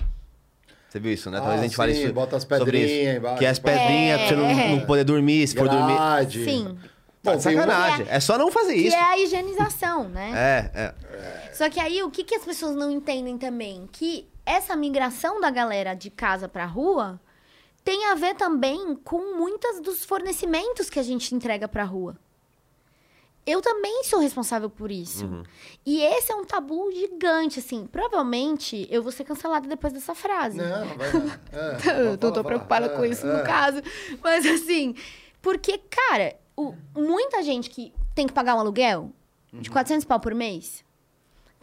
Você viu isso, né? Talvez Ah, a gente fale sim, isso. bota as sobre pedrinhas isso. embaixo. Que é as pedrinhas, pra você não, É. não poder dormir, se for dormir. Grade. Sim. Tá Bom, uma- sacanagem. É só não fazer Que isso. é a higienização, né? É, é. Só que aí, o que, que as pessoas não entendem também? Que essa migração da galera de casa pra rua tem a ver também com muitas dos fornecimentos que a gente entrega pra rua. Eu também sou responsável por isso. Uhum. E esse é um tabu gigante, assim. Provavelmente eu vou ser cancelada depois dessa frase. Não, não vai. não. É, não tô fala. preocupada com É, isso é. no caso. Mas assim, porque, cara, o- muita gente que tem que pagar um aluguel de Uhum. 400 pau por mês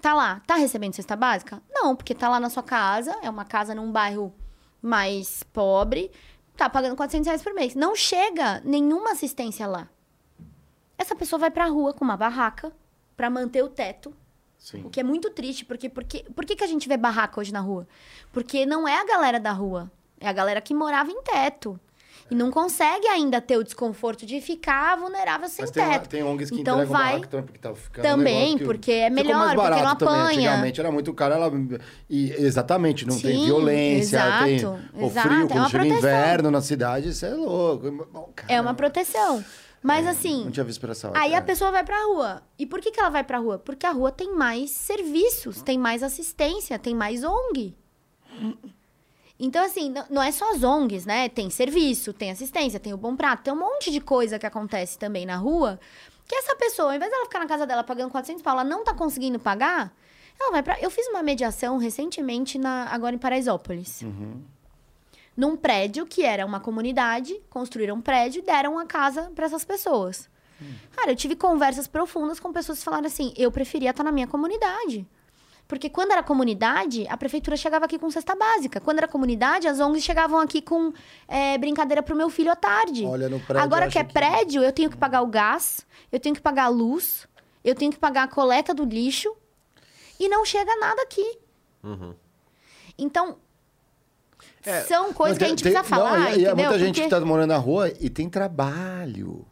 Tá lá, tá recebendo cesta básica? Não, porque tá lá na sua casa, é uma casa num bairro mais pobre, tá pagando 400 reais por mês. Não chega nenhuma assistência lá. Essa pessoa vai pra rua com uma barraca pra manter o teto. Sim. O que é muito triste, porque, porque por que a gente vê barraca hoje na rua? Porque não é a galera da rua, é a galera que morava em teto. E não consegue ainda ter o desconforto de ficar vulnerável sem Mas tem, teto. tem ONGs que Então entregam vai- barraca também, porque tá ficando um Também, que porque é melhor, porque não barato também. apanha. Antigamente era muito caro, ela... e, exatamente, não tem Sim, violência, exato, tem o exato, frio, é quando uma chega proteção. inverno na cidade, isso é louco. Bom, É cara, uma proteção. Mas assim, Não tinha visto por essa ótica, Aí a é. pessoa vai pra rua. E por que, que ela vai pra rua? Porque a rua tem mais serviços, tem mais assistência, tem mais ONG. Então, assim, não- é só as ONGs, né? Tem serviço, tem assistência, tem o bom prato, tem um monte de coisa que acontece também na rua. Que essa pessoa, ao invés dela ficar na casa dela pagando 400 pau, ela não tá conseguindo pagar, ela vai pra. Eu fiz uma mediação recentemente, na, agora em Paraisópolis. Num prédio que era uma comunidade, construíram um prédio e deram uma casa pra essas pessoas. Cara, eu tive conversas profundas com pessoas que falaram assim: eu preferia estar na minha comunidade. Porque quando era comunidade, a prefeitura chegava aqui com cesta básica. Quando era comunidade, as ONGs chegavam aqui com é, brincadeira pro meu filho à tarde. Olha, no prédio, Agora que é que- prédio, eu tenho que pagar o gás, eu tenho que pagar a luz, eu tenho que pagar a coleta do lixo e não chega nada aqui. Então, É, são coisas que a gente tem- precisa falar, não, e- e entendeu? é muita gente Porque- que tá morando na rua e tem trabalho.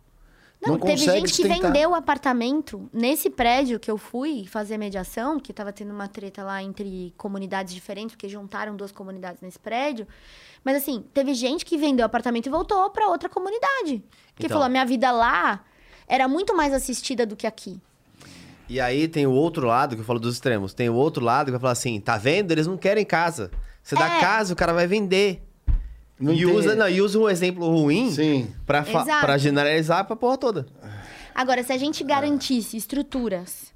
Não, Não teve gente que vendeu o apartamento nesse prédio que eu fui fazer mediação, que tava tendo uma treta lá entre comunidades diferentes, porque juntaram duas comunidades nesse prédio. Mas assim, teve gente que vendeu o apartamento e voltou pra outra comunidade. Que Então. falou: a minha vida lá era muito mais assistida do que aqui. E aí tem o outro lado, que eu falo dos extremos. Tem o outro lado que vai falar assim, tá vendo? Eles não querem casa. Você dá É. casa, o cara vai vender. Não e, tem- usa, não, e usa um exemplo ruim Sim. pra, fa- Exato. pra generalizar pra porra toda. Agora, se a gente garantisse estruturas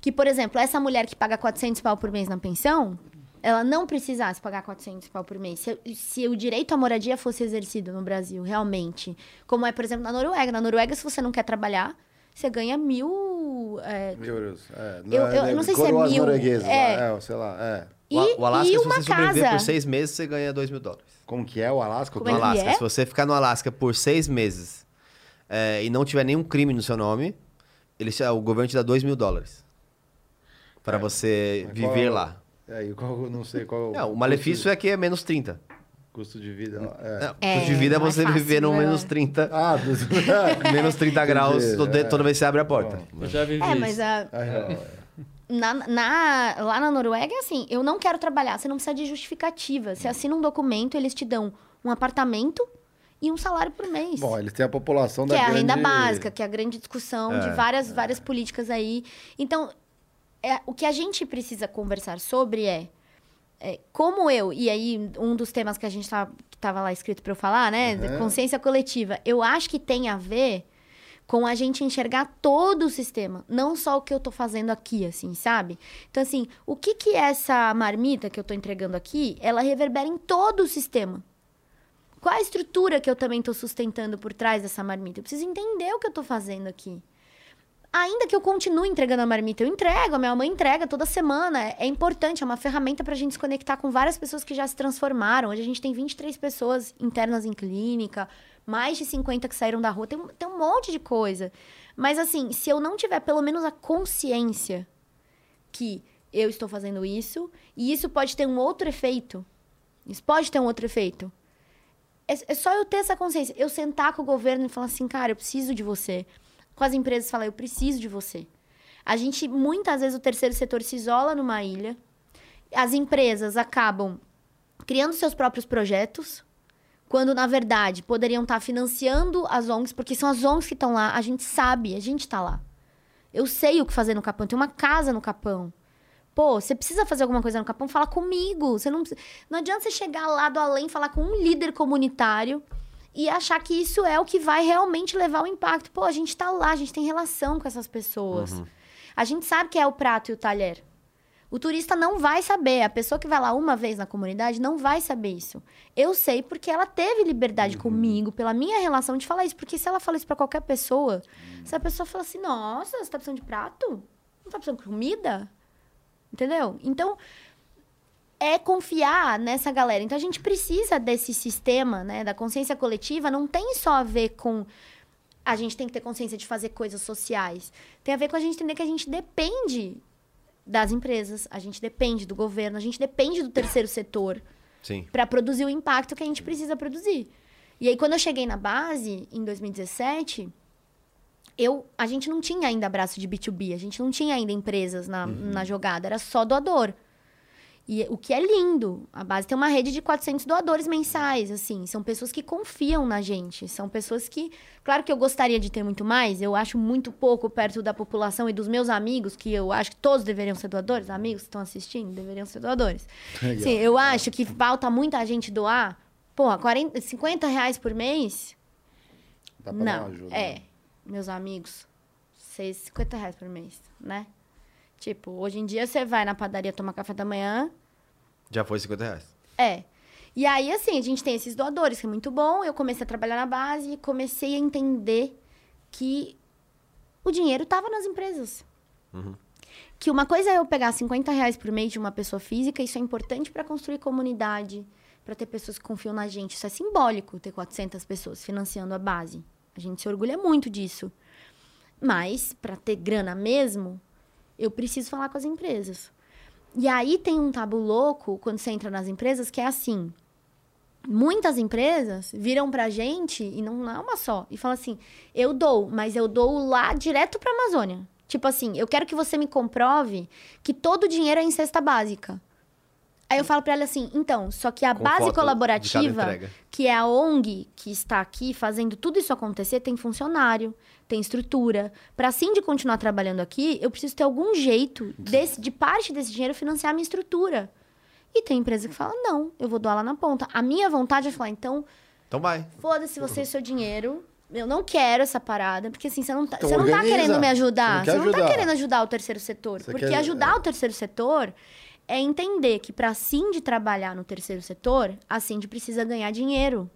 que, por exemplo, essa mulher que paga 400 pau por mês na pensão, ela não precisasse pagar 400 pau por mês. Se, se o direito à moradia fosse exercido no Brasil, realmente, como é, por exemplo, na Noruega. Na Noruega, se você não quer trabalhar, você ganha mil... é, Euros. É, Eu- eu- eu não sei se é mil, norueguesas lá, é. é, sei lá, é. E, o, o Alasca, e se você sobreviver casa. por seis meses, você ganha 2 mil dólares. Como que é o Alasca? Como No é Alasca. é? Se você ficar no Alasca por seis meses é, e não tiver nenhum crime no seu nome, ele, o governo te dá 2 mil dólares. Pra você Mas qual viver é o- lá. É, e qual, não sei qual Não, o malefício é que é menos 30. custo de vida. É. É, custo de vida é é você fácil, viver no né? menos 30. Ah, dos... menos 30 graus Entendi, toda, é. toda vez que você abre a porta. Bom. Eu já vivi É, mas isso. a, É, na, na- lá na Noruega é assim, eu não quero trabalhar, você não precisa de justificativa. Você assina um documento, eles te dão um apartamento e um salário por mês. Bom, eles têm a população que da é a grande... renda básica, que é a grande discussão de É, várias, várias políticas aí. Então, é, o que a gente precisa conversar sobre é, é, como eu, e aí um dos temas que a gente tava, que tava lá escrito para eu falar, né, Uhum. consciência coletiva, eu acho que tem a ver com a gente enxergar todo o sistema, não só o que eu tô fazendo aqui, assim, sabe? Então, assim, o que que essa marmita que eu tô entregando aqui, ela reverbera em todo o sistema. Qual a estrutura que eu também estou sustentando por trás dessa marmita? Eu preciso entender o que eu estou fazendo aqui. Ainda que eu continue entregando a marmita, eu entrego, a minha mãe entrega toda semana. É, importante, é uma ferramenta para a gente se conectar com várias pessoas que já se transformaram. Hoje a gente tem 23 pessoas internas em clínica, mais de 50 que saíram da rua, tem, um- tem um monte de coisa. Mas assim, se eu não tiver pelo menos a consciência que eu estou fazendo isso, e isso pode ter um outro efeito, isso pode ter um outro efeito. É, é só eu ter essa consciência. Eu sentar com o governo e falar assim, cara, eu preciso de você. Com as empresas falar, eu preciso de você. A gente, muitas vezes, o terceiro setor se isola numa ilha. As empresas acabam criando seus próprios projetos, quando, na verdade, poderiam estar financiando as ONGs, porque são as ONGs que estão lá. A gente sabe, a gente está lá. Eu sei o que fazer no Capão. Tem uma casa no Capão. Pô, você precisa fazer alguma coisa no Capão? Fala comigo. Você não, não adianta você chegar lá do além, falar com um líder comunitário e achar que isso é o que vai realmente levar o impacto. Pô, a gente tá lá, a gente tem relação com essas pessoas. A gente sabe que é o prato e o talher. O turista não vai saber. A pessoa que vai lá uma vez na comunidade não vai saber isso. Eu sei porque ela teve liberdade comigo, pela minha relação de falar isso. Porque se ela fala isso pra qualquer pessoa, se a pessoa fala assim, nossa, você tá precisando de prato? Não tá precisando de comida? Entendeu? Então, é confiar nessa galera. Então, a gente precisa desse sistema, né? Da consciência coletiva. Não tem só a ver com a gente tem que ter consciência de fazer coisas sociais. Tem a ver com a gente entender que a gente depende das empresas, a gente depende do governo, a gente depende do terceiro setor para produzir o impacto que a gente precisa produzir. E aí, quando eu cheguei na base, em 2017, eu, a gente não tinha ainda braço de B2B, a gente não tinha ainda empresas na, na jogada, era só doador. E o que é lindo, a base tem uma rede de 400 doadores mensais, assim, são pessoas que confiam na gente, são pessoas que, claro que eu gostaria de ter muito mais, eu acho muito pouco perto da população e dos meus amigos, que eu acho que todos deveriam ser doadores, amigos que estão assistindo, deveriam ser doadores. Legal. Sim, eu acho que falta muita gente doar, porra, 40, 50 reais por mês, Dá pra dar uma não, ajuda, é, né? meus amigos, seis, 50 reais por mês, né? Tipo, hoje em dia você vai na padaria tomar café da manhã, Já foi 50 reais. é. E aí, assim, a gente tem esses doadores, que é muito bom. Eu comecei a trabalhar na base e comecei a entender que o dinheiro estava nas empresas. Que uma coisa é eu pegar 50 reais por mês de uma pessoa física, isso é importante para construir comunidade, para ter pessoas que confiam na gente. Isso é simbólico, ter 400 pessoas financiando a base. A gente se orgulha muito disso. Mas, para ter grana mesmo, eu preciso falar com as empresas. E aí tem um tabu louco quando você entra nas empresas que é assim. Muitas empresas viram pra gente, e não é uma só, e falam assim: eu dou, mas eu dou lá direto pra Amazônia. Tipo assim, eu quero que você me comprove que todo o dinheiro é em cesta básica. Aí eu falo pra ela assim: então, só que a Com base colaborativa, que é a ONG que está aqui fazendo tudo isso acontecer, tem funcionário, tem estrutura. Para assim de continuar trabalhando aqui, eu preciso ter algum jeito desse, de parte desse dinheiro financiar a minha estrutura. E tem empresa que fala: não, eu vou doar lá na ponta. A minha vontade é falar: então, Então vai. foda-se você e seu dinheiro. Eu não quero essa parada, porque assim, você não tá, Então você não tá querendo me ajudar. não Você não, tá ajudar. querendo ajudar o terceiro setor. Você porque quer- ajudar é. o terceiro setor é entender que para a Cindy trabalhar no terceiro setor, a Cindy precisa ganhar dinheiro.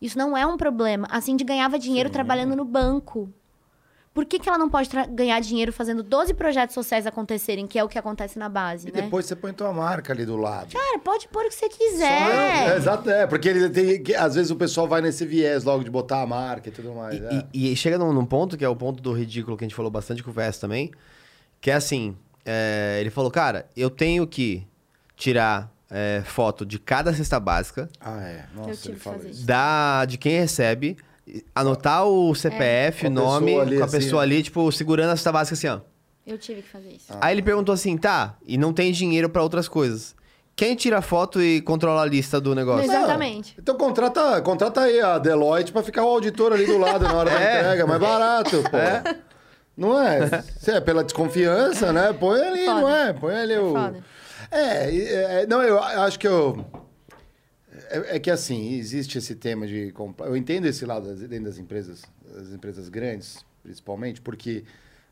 Isso não é um problema. A Cindy ganhava dinheiro trabalhando no banco. Por que, que ela não pode ganhar dinheiro fazendo 12 projetos sociais acontecerem, que é o que acontece na base, E né? depois você põe tua marca ali do lado. Cara, pode pôr o que você É, quiser. exato, é. Porque ele tem, que- às vezes o pessoal vai nesse viés logo de botar a marca e tudo mais. E, é. e- e chega num, num ponto que é o ponto do ridículo que a gente falou bastante com o VS também, que é assim, é, ele falou, cara, eu tenho que tirar é, foto de cada cesta básica, Ah, é. Nossa, Eu tive ele que fala fazer isso. da, de quem recebe, anotar o CPF, Com a nome, pessoa ali, com a assim, pessoa ó. ali, tipo, segurando a cesta básica assim, ó. Eu tive que fazer isso. Aí ele perguntou assim, tá, e não tem dinheiro pra outras coisas. Quem tira a foto e controla a lista do negócio? Exatamente. Então contrata, contrata aí a Deloitte pra ficar o auditor ali do lado na hora da É. entrega. Mais barato, pô. Não é? Se é pela desconfiança, né? Põe ali, Foda. não é? Põe ali É o... foda. É, e- é, não, eu acho que eu... É, é que assim, existe esse tema de... Eu entendo esse lado dentro das empresas, das empresas grandes, principalmente, porque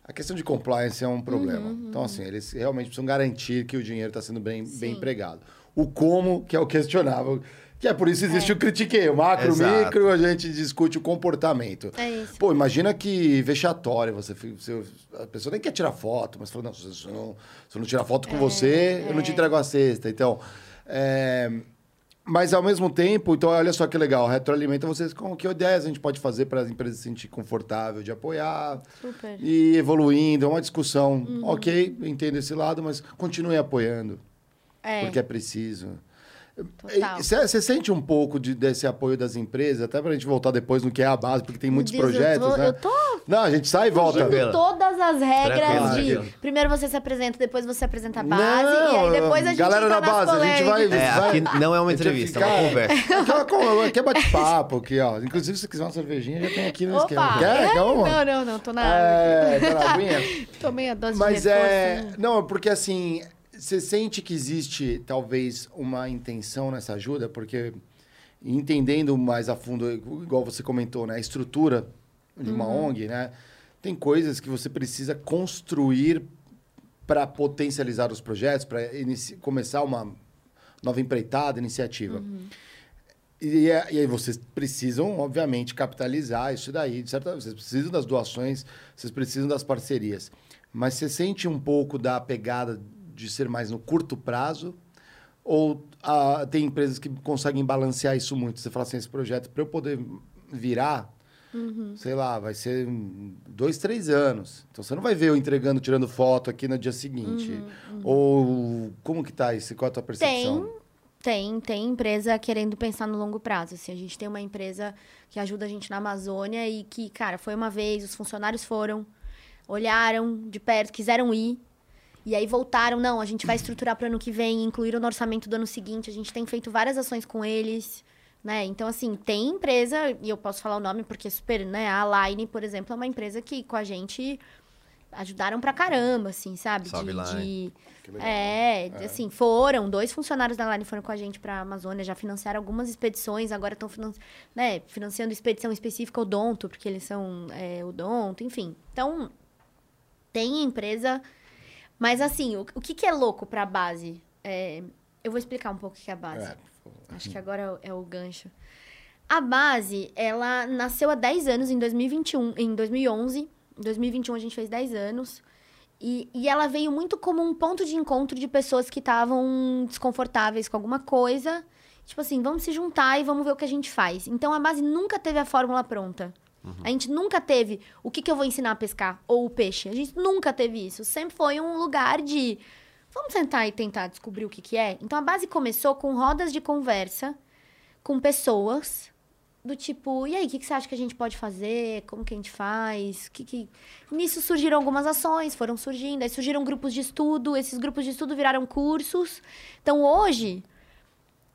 a questão de compliance é um problema. Então, assim, eles realmente precisam garantir que o dinheiro está sendo bem, bem empregado. O como, que é o questionável, que é por isso existe o critiquei. O macro, Exato. micro, a gente discute o comportamento. É isso. Pô, imagina que vexatório você, você- A pessoa nem quer tirar foto, mas fala, não, se eu não, se eu não tirar foto com você, eu não te é. entrego a cesta. Então, é, mas ao mesmo tempo, então olha só que legal, retroalimenta vocês com que ideias a gente pode fazer para as empresas se sentir confortável de apoiar Super. e evoluindo, é uma discussão. Uhum. Ok, entendo esse lado, mas continue apoiando, É, porque é preciso. Total. Você sente um pouco de- desse apoio das empresas, até pra gente voltar depois no que é a base, porque tem muitos Deus, projetos, eu tô, né? Eu tô Não, a gente sai e volta. Tranquila. todas as regras Tranquila, de... Primeiro você se apresenta, depois você apresenta a base, Não, e aí depois a gente galera da base, a gente vai-. É, vai- aqui não é uma entrevista, é uma conversa. Aqui é, é bate-papo, aqui, ó. Inclusive, se quiser uma cervejinha, já tem aqui no esquema. Opa! Quer? Quer uma? Não, não, não, tô na água. É, tá na aguinha? Tomei a dose Mas de reforço. é. né? Não, porque assim, você sente que existe talvez uma intenção nessa ajuda, porque entendendo mais a fundo, igual você comentou, né? A estrutura de uma Uhum. ONG, né? Tem coisas que você precisa construir para potencializar os projetos, para começar uma nova empreitada, iniciativa. Uhum. E, e aí vocês precisam, obviamente, capitalizar isso daí. De certa, vocês precisam das doações, vocês precisam das parcerias. Mas você sente um pouco da pegada de ser mais no curto prazo? Ou ah, tem empresas que conseguem balancear isso muito? Você fala assim, esse projeto, para eu poder virar, Uhum. sei lá, vai ser dois, três anos. Então você não vai ver eu entregando, tirando foto aqui no dia seguinte. Uhum, Ou como que tá isso? Qual a tua percepção? Tem, tem empresa querendo pensar no longo prazo. Assim, a gente tem uma empresa que ajuda a gente na Amazônia e que, cara, foi uma vez, os funcionários foram, olharam de perto, quiseram ir. E aí voltaram, não, a gente vai estruturar para o ano que vem, incluíram no orçamento do ano seguinte. A gente tem feito várias ações com eles, né? Então, assim, tem empresa, e eu posso falar o nome porque é super, né? A Line, por exemplo, é uma empresa que com a gente ajudaram pra caramba, assim, sabe? Salve, de, Line. de- é, assim, foram, dois funcionários da Line foram com a gente pra Amazônia, já financiaram algumas expedições, agora estão né, financiando expedição específica odonto, porque eles são é, odonto, enfim. Então, tem empresa, mas assim, o, o que, que é louco pra base? É, eu vou explicar um pouco o que é a base. É. Acho que agora é o- é o gancho. A base, ela nasceu há 10 anos, em 2021, em 2011. Em 2021 a gente fez 10 anos. E, e ela veio muito como um ponto de encontro de pessoas que estavam desconfortáveis com alguma coisa. Tipo assim, vamos se juntar e vamos ver o que a gente faz. Então a base nunca teve a fórmula pronta. A gente nunca teve o que, que eu vou ensinar a pescar ou o peixe. A gente nunca teve isso. Sempre foi um lugar de vamos sentar e tentar descobrir o que, que é. Então a base começou com rodas de conversa com pessoas do tipo, e aí, o que, que você acha que a gente pode fazer? Como que a gente faz? Que que... Nisso surgiram algumas ações, foram surgindo, aí surgiram grupos de estudo, esses grupos de estudo viraram cursos. Então hoje,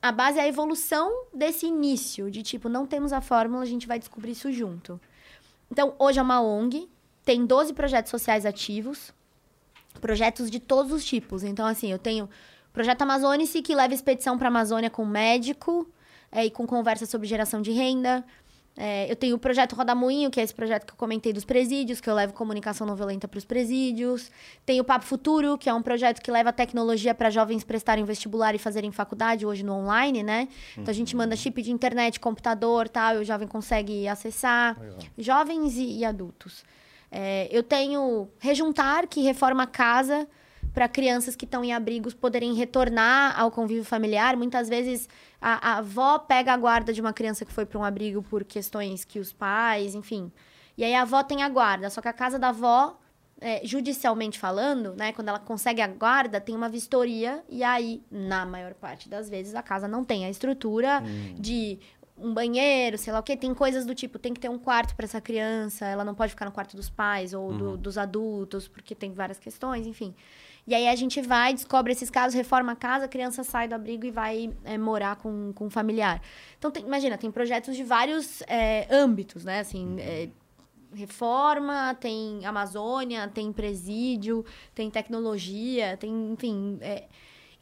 a base é a evolução desse início, de tipo, não temos a fórmula, a gente vai descobrir isso junto. Então, hoje é uma ONG, tem 12 projetos sociais ativos, projetos de todos os tipos. Então, assim, eu tenho projeto Amazônice, que leva expedição para a Amazônia com médico é, e com conversa sobre geração de renda. É, eu tenho o projeto Rodamuinho, que é esse projeto que eu comentei dos presídios, que eu levo comunicação não violenta para os presídios. Tem o Papo Futuro, que é um projeto que leva tecnologia para jovens prestarem vestibular e fazerem faculdade, hoje no online, né? Então a gente manda chip de internet, computador tal, e o jovem consegue acessar. Jovens e, e adultos. É, eu tenho Rejuntar, que reforma a casa para crianças que estão em abrigos poderem retornar ao convívio familiar. Muitas vezes a, a avó pega a guarda de uma criança que foi para um abrigo por questões que os pais, enfim. E aí a avó tem a guarda, só que a casa da avó, é, judicialmente falando, né, quando ela consegue a guarda, tem uma vistoria e aí, na maior parte das vezes, a casa não tem a estrutura de um banheiro, sei lá o quê. Tem coisas do tipo, tem que ter um quarto para essa criança, ela não pode ficar no quarto dos pais ou do- dos adultos, porque tem várias questões, enfim. E aí a gente vai, descobre esses casos, reforma a casa, a criança sai do abrigo e vai é, morar com, com um familiar. Então, tem- imagina, tem projetos de vários é, âmbitos, né? Assim, é, reforma, tem Amazônia, tem presídio, tem tecnologia, tem, enfim...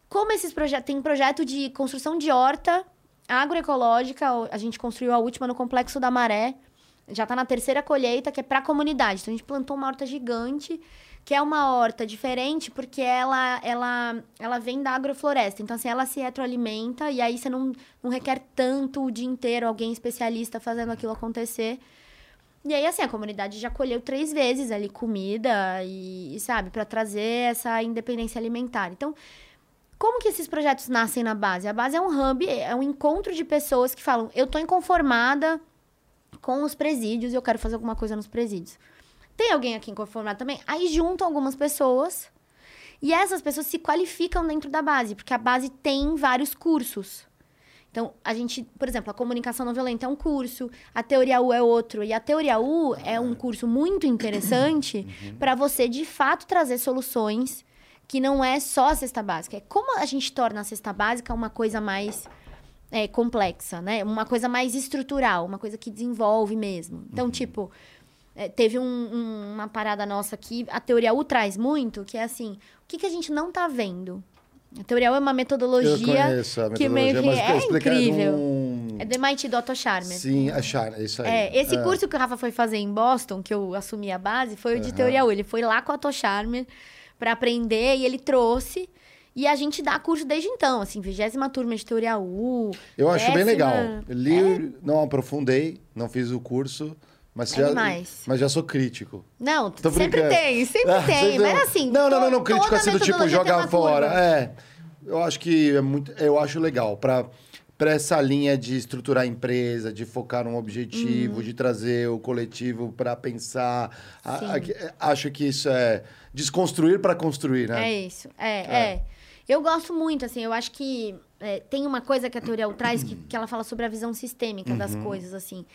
como esses projetos... Tem projeto de construção de horta agroecológica, a gente construiu a última no Complexo da Maré, já está na terceira colheita, que é para a comunidade. Então, a gente plantou uma horta gigante, que é uma horta diferente, porque ela, ela, ela vem da agrofloresta. Então, assim, ela se retroalimenta, e aí você não, não requer tanto o dia inteiro alguém especialista fazendo aquilo acontecer. E aí, assim, a comunidade já colheu três vezes ali comida e, e, sabe, para trazer essa independência alimentar. Então, como que esses projetos nascem na base? A base é um hub, é um encontro de pessoas que falam: eu tô inconformada com os presídios e eu quero fazer alguma coisa nos presídios. Tem alguém aqui inconformado também? Aí juntam algumas pessoas e essas pessoas se qualificam dentro da base, porque a base tem vários cursos. Então, a gente, por exemplo, a comunicação não violenta é um curso, a teoria U é outro, e a teoria U é um curso muito interessante para você de fato trazer soluções que não é só a cesta básica. É como a gente torna a cesta básica uma coisa mais é, complexa, né? Uma coisa mais estrutural, uma coisa que desenvolve mesmo. Então, tipo, é, teve um- um- uma parada nossa aqui, a teoria U traz muito, que é assim, o que, que a gente não tá vendo? A teoria U é uma metodologia conheço a que metodologia, meio que é incrível. num- É do MIT do Otto Scharmer. Sim, achar, é isso aí. É, esse curso que o Rafa foi fazer em Boston, que eu assumi a base, foi o de Aham. teoria U. Ele foi lá com o Otto Scharmer para aprender e ele trouxe. E a gente dá curso desde então, assim, vigésima turma de teoria U. Eu acho bem legal. Li, não aprofundei, não fiz o curso, Mas já, Animais. mas já sou crítico. Não, Tô sempre brincando. tem, sempre Ah, tem. você Mas assim. Não, não, não, to- não. Crítico toda assim do tipo metodologia tem jogar uma fora. curva. É. Eu acho que é muito. Eu acho legal. Pra, pra essa linha de estruturar a empresa, de focar num Uhum. objetivo, de trazer o coletivo pra pensar. a- a- que- acho que isso é desconstruir pra construir, né? É isso, é, é. Eu gosto muito, assim, eu acho que é, tem uma coisa que a teoria traz que, que ela fala sobre a visão sistêmica das Uhum. coisas, assim.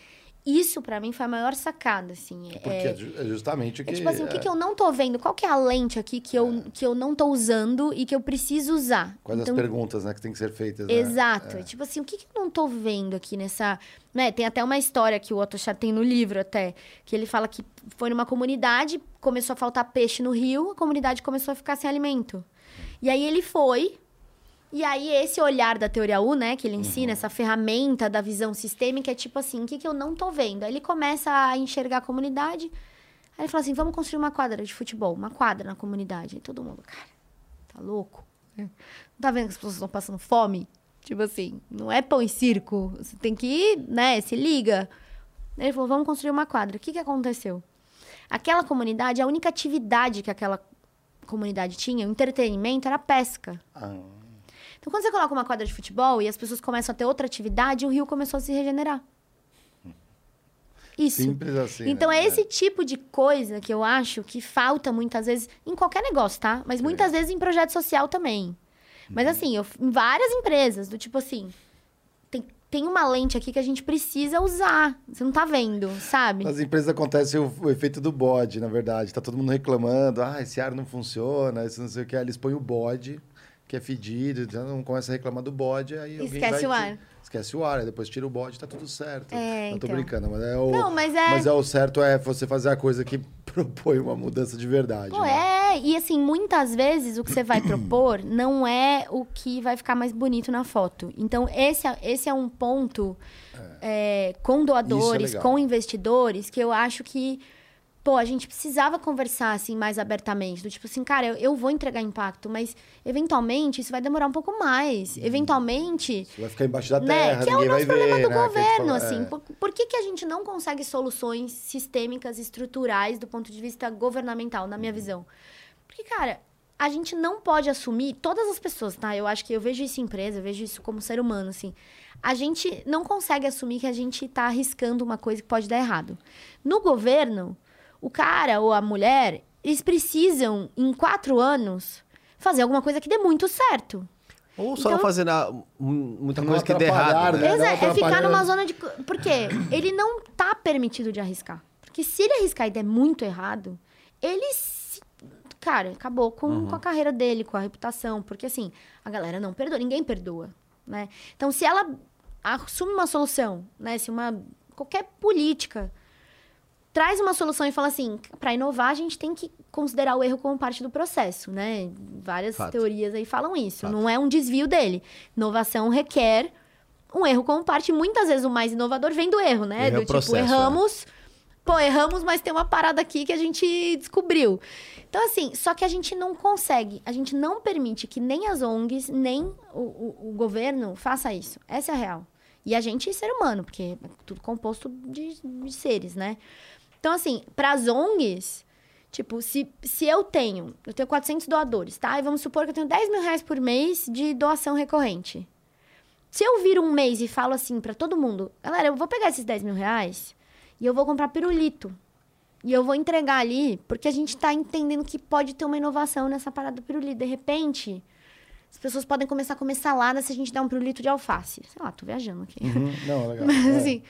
Isso, pra mim, foi a maior sacada, assim. Porque É, é é justamente o é que. tipo assim, o que, é, que eu não tô vendo? Qual que é a lente aqui que eu, que eu não tô usando e que eu preciso usar? Quais Então, as perguntas né, que tem que ser feitas. né? Exato. Tipo assim, o que, que eu não tô vendo aqui nessa. Né? Tem até uma história que o Otto Char tem no livro até, que ele fala que foi numa comunidade, começou a faltar peixe no rio, a comunidade começou a ficar sem alimento. E aí ele foi. E aí, esse olhar da teoria U, né, que ele ensina, essa ferramenta da visão sistêmica, é tipo assim, o que, que eu não tô vendo? Aí ele começa a enxergar a comunidade. Aí ele fala assim: vamos construir uma quadra de futebol, uma quadra na comunidade. Aí todo mundo, cara, tá louco? Não tá vendo que as pessoas estão passando fome? Tipo assim, não é pão e circo. Você tem que ir, né? Se liga. Ele falou, vamos construir uma quadra. O que, que aconteceu? Aquela comunidade, a única atividade que aquela comunidade tinha, o entretenimento, era pesca. Ah, Então, quando você coloca uma quadra de futebol e as pessoas começam a ter outra atividade, o rio começou a se regenerar. Isso. simples assim. Então né? é esse tipo de coisa que eu acho que falta muitas vezes em qualquer negócio, tá? Mas muitas vezes em projeto social também. Mas assim, eu, em várias empresas, do tipo assim, tem, tem uma lente aqui que a gente precisa usar. Você não tá vendo, sabe? Nas empresas acontece o, o efeito do bode, na verdade. Tá todo mundo reclamando, ah, esse ar não funciona, isso não sei o que. Aí eles põem o bode, que é fedido, então começa a reclamar do bode, aí Esquece o e- Esquece o ar, aí depois tira o bode, tá tudo certo. É, não tô então. brincando, mas é o. Não, mas é- Mas é o certo é você fazer a coisa que propõe uma mudança de verdade. Pô, né? é, e assim, muitas vezes o que você vai propor não é o que vai ficar mais bonito na foto. Então, esse é, esse é um ponto é, com doadores, legal. com investidores, que eu acho que, pô, a gente precisava conversar, assim, mais abertamente. Do tipo assim, cara, eu, eu vou entregar impacto, mas, eventualmente, isso vai demorar um pouco mais. Eventualmente... Isso vai ficar embaixo da Né? terra, Que é o nosso vai ver. problema do né? Governo, fala- assim. é. Por, por que, que a gente não consegue soluções sistêmicas, estruturais, do ponto de vista governamental, na minha visão? Porque, cara, a gente não pode assumir, todas as pessoas, tá? Eu acho que eu vejo isso em empresa, eu vejo isso como ser humano, assim. A gente não consegue assumir que a gente tá arriscando uma coisa que pode dar errado. No governo, o cara ou a mulher, eles precisam, em quatro anos, fazer alguma coisa que dê muito certo. Ou só Então- não fazer na- mu- muita Não coisa que dê errado, né? né? É, ficar numa zona de. co- Por quê? Ele não tá permitido de arriscar. Porque se ele arriscar e der muito errado, ele. se- Cara, acabou com, Uhum. com a carreira dele, com a reputação. Porque assim, a galera não perdoa, ninguém perdoa. Né? Então, se ela assume uma solução, né? Se uma. qualquer política traz uma solução e fala assim, para inovar a gente tem que considerar o erro como parte do processo, né? Várias Fato. teorias aí falam isso. Fato. Não é um desvio dele. Inovação requer um erro como parte. Muitas vezes o mais inovador vem do erro, né? Erro é do tipo, processo, erramos. Pô, erramos, mas tem uma parada aqui que a gente descobriu. Então, assim, só que a gente não consegue, a gente não permite que nem as ONGs, nem o, o- o governo faça isso. Essa é a real. E a gente é ser humano, porque é tudo composto de, de seres, né? Então, assim, para as ONGs, tipo, se, se eu tenho, eu tenho 400 doadores, tá? E vamos supor que eu tenho 10 mil reais por mês de doação recorrente. Se eu viro um mês e falo assim para todo mundo, galera, eu vou pegar esses 10 mil reais e eu vou comprar pirulito. E eu vou entregar ali, porque a gente tá entendendo que pode ter uma inovação nessa parada do pirulito. De repente, as pessoas podem começar a comer salada se a gente der um pirulito de alface. Sei lá, tô viajando aqui. Uhum, Não, legal. Mas É. assim,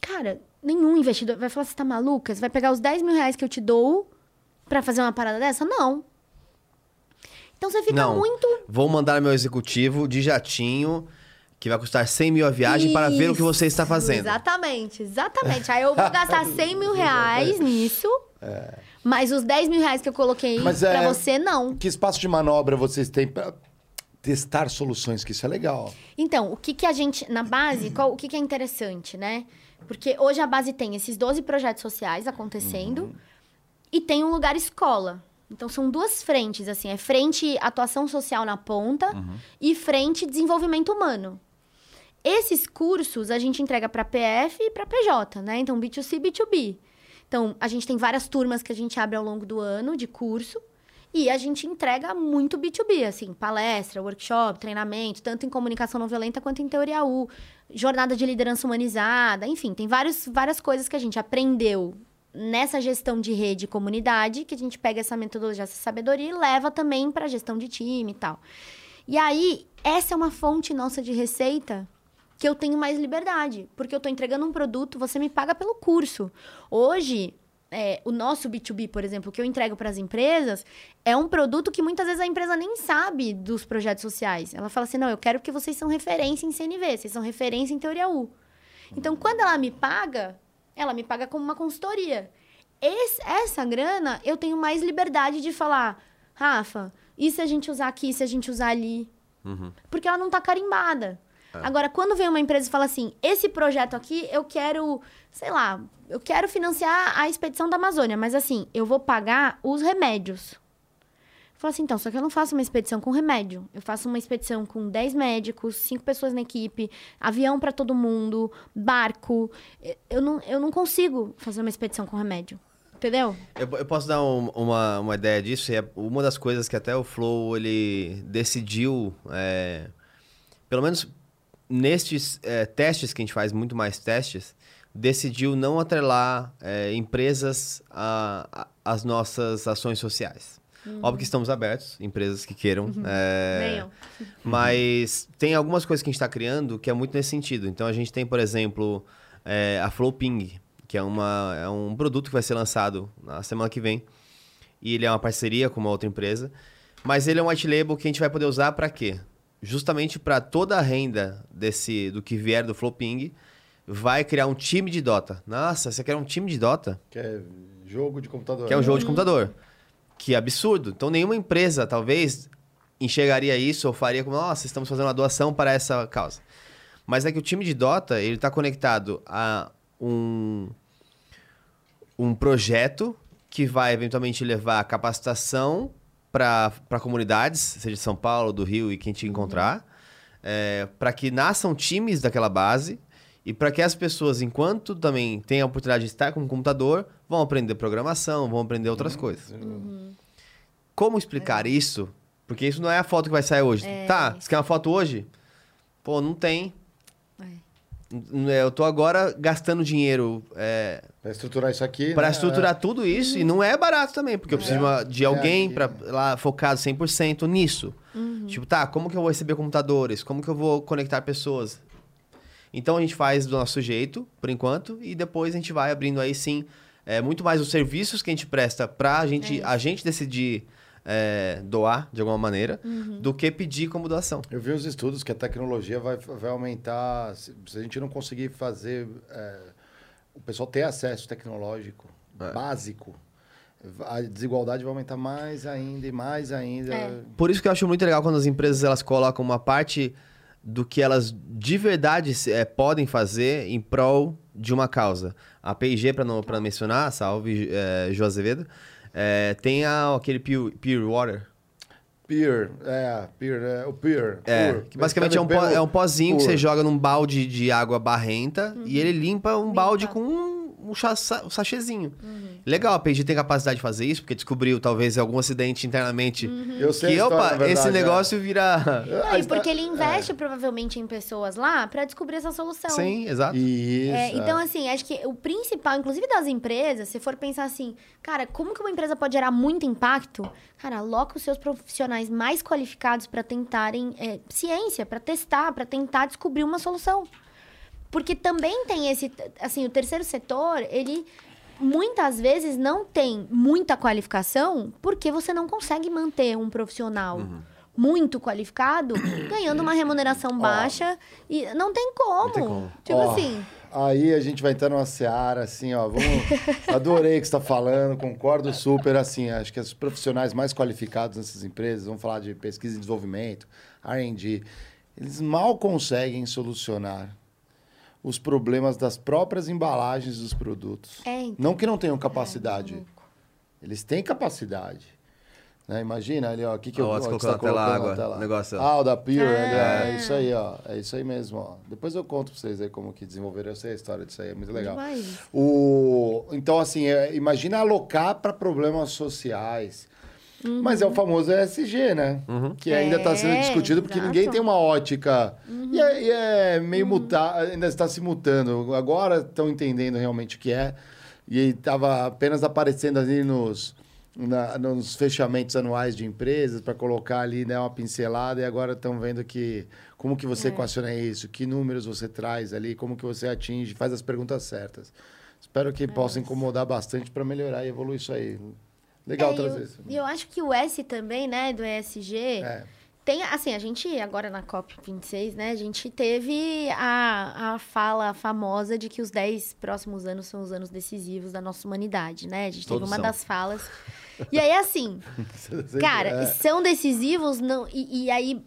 cara, nenhum investidor vai falar, você tá maluca? Você vai pegar os 10 mil reais que eu te dou pra fazer uma parada dessa? Não. Então você fica Não. muito. Vou mandar meu executivo de jatinho, que vai custar 100 mil a viagem, para ver o que você está Isso, fazendo. Exatamente, exatamente. Aí eu vou gastar 100 mil reais nisso. Mas os 10 mil reais que eu coloquei Mas pra é- você, não. Que espaço de manobra vocês têm para testar soluções? Que isso é legal. Então, o que, que a gente, na base, qual- o que, que é interessante, né? Porque hoje a base tem esses 12 projetos sociais acontecendo e tem um lugar escola. Então, são duas frentes, assim. É frente atuação social na ponta e frente desenvolvimento humano. Esses cursos a gente entrega para PF e para PJ, né? Então, B2C e B2B. Então, a gente tem várias turmas que a gente abre ao longo do ano de curso. E a gente entrega muito B2B, assim, palestra, workshop, treinamento, tanto em comunicação não violenta quanto em teoria U, jornada de liderança humanizada, enfim, tem vários, várias coisas que a gente aprendeu nessa gestão de rede e comunidade, que a gente pega essa metodologia, essa sabedoria e leva também para a gestão de time e tal. E aí, essa é uma fonte nossa de receita que eu tenho mais liberdade, porque eu estou entregando um produto, você me paga pelo curso. Hoje, é, o nosso B2B, por exemplo, que eu entrego para as empresas, é um produto que muitas vezes a empresa nem sabe dos projetos sociais. Ela fala assim: não, eu quero que vocês são referência em CNV, vocês são referência em teoria U. Então, quando ela me paga, ela me paga como uma consultoria. Esse, essa grana, eu tenho mais liberdade de falar, Rafa, e se a gente usar aqui, se a gente usar ali? Uhum. Porque ela não está carimbada. É. Agora, quando vem uma empresa e fala assim, esse projeto aqui, eu quero, sei lá, eu quero financiar a expedição da Amazônia, mas assim, eu vou pagar os remédios. Fala assim, então, só que eu não faço uma expedição com remédio. Eu faço uma expedição com 10 médicos, 5 pessoas na equipe, avião para todo mundo, barco. Eu não, eu não consigo fazer uma expedição com remédio. Entendeu? Eu, eu posso dar um, uma, uma ideia disso. É uma das coisas que até o Flow ele decidiu, é, pelo menos nestes é, testes que a gente faz, muito mais testes, decidiu não atrelar é, empresas às nossas ações sociais. Uhum. Óbvio que estamos abertos, empresas que queiram. Uhum. É... Mas tem algumas coisas que a gente está criando que é muito nesse sentido. Então a gente tem, por exemplo, é, a Flowping, que é, uma, é um produto que vai ser lançado na semana que vem. E ele é uma parceria com uma outra empresa. Mas ele é um white label que a gente vai poder usar para quê? Justamente para toda a renda desse do que vier do Flowping vai criar um time de Dota. Nossa, você quer um time de Dota? Que é jogo de computador. Que é um jogo de uhum. computador. Que absurdo. Então nenhuma empresa, talvez, enxergaria isso ou faria como, nossa, estamos fazendo uma doação para essa causa. Mas é que o time de Dota, ele está conectado a um, um projeto que vai eventualmente levar capacitação para comunidades, seja de São Paulo, do Rio e quem te encontrar, uhum. é, para que nasçam times daquela base e para que as pessoas, enquanto também têm a oportunidade de estar com o computador, vão aprender programação, vão aprender outras uhum. coisas. Uhum. Como explicar é. isso? Porque isso não é a foto que vai sair hoje. É. Tá, você quer uma foto hoje? Pô, não tem. É. Eu tô agora gastando dinheiro. É, para estruturar isso aqui. Para né? estruturar tudo isso. Uhum. E não é barato também, porque eu preciso é. de alguém para lá focado 100% nisso. Uhum. Tipo, tá, como que eu vou receber computadores? Como que eu vou conectar pessoas? Então a gente faz do nosso jeito, por enquanto, e depois a gente vai abrindo aí sim é, muito mais os serviços que a gente presta para gente, é a gente decidir é, doar de alguma maneira uhum. do que pedir como doação. Eu vi os estudos que a tecnologia vai, vai aumentar. Se, se a gente não conseguir fazer é, o pessoal ter acesso tecnológico é. básico, a desigualdade vai aumentar mais ainda e mais ainda. É. Por isso que eu acho muito legal quando as empresas elas colocam uma parte do que elas de verdade é, podem fazer em prol de uma causa. A P&G, para não pra mencionar, salve é, João Azevedo, é, tem a, aquele Pure, pure Water. Pure, é, Pure, é, o Pure. É, pure. que basicamente é um, pó, é um pozinho pure. que você joga num balde de água barrenta uhum. e ele limpa um limpa. balde com um, sachêzinho. Uhum. Legal, a P&G tem capacidade de fazer isso, porque descobriu talvez algum acidente internamente. Uhum. Eu sei que, opa, verdade, esse negócio é. vira... Não, e porque ele investe é. provavelmente em pessoas lá para descobrir essa solução. Sim, exato. Isso. É, então, assim, acho que o principal, inclusive das empresas, se for pensar assim, cara, como que uma empresa pode gerar muito impacto? Cara, aloca os seus profissionais mais qualificados para tentarem é, ciência, para testar, para tentar descobrir uma solução. Porque também tem esse, assim, o terceiro setor, ele muitas vezes não tem muita qualificação porque você não consegue manter um profissional. Uhum muito qualificado, ganhando uma remuneração baixa oh. e não tem como. Não tem como. Tipo oh. assim. Aí a gente vai entrar numa seara, assim, ó. Vamos... Adorei o que você está falando, concordo super, assim. Acho que os profissionais mais qualificados nessas empresas, vamos falar de pesquisa e desenvolvimento, RD, eles mal conseguem solucionar os problemas das próprias embalagens dos produtos. É, então. Não que não tenham capacidade. É, eles têm capacidade. Né? Imagina ali, ó. O que, que Ó, eu ó, na tela colocando água, tela? negócio. Ah, o da Pure, Ah. é isso aí, ó. É isso aí mesmo, ó. Depois eu conto pra vocês aí como que desenvolveram. Eu sei a história disso aí, é muito legal. Demais. O... Então, assim, é, imagina alocar para problemas sociais. Mas é o famoso ESG, né? Que ainda está sendo É, discutido porque exato. ninguém tem uma ótica. E, é, e é meio mutar, ainda está se mutando. Agora estão entendendo realmente o que é. E estava apenas aparecendo ali nos, na- nos fechamentos anuais de empresas para colocar ali né, uma pincelada. E agora estão vendo que como que você equaciona isso, que números você traz ali, como que você atinge, faz as perguntas certas. Espero que possa incomodar bastante para melhorar e evoluir isso aí. Legal É, trazer eu, isso. E eu acho que o S também, né, do ESG, É. tem, assim, a gente, agora na COP26, né, a gente teve a, a fala famosa de que os 10 próximos anos são os anos decisivos da nossa humanidade, né? A gente Todos teve uma são. das falas. E aí, assim, cara, É. são decisivos, não, e, e aí,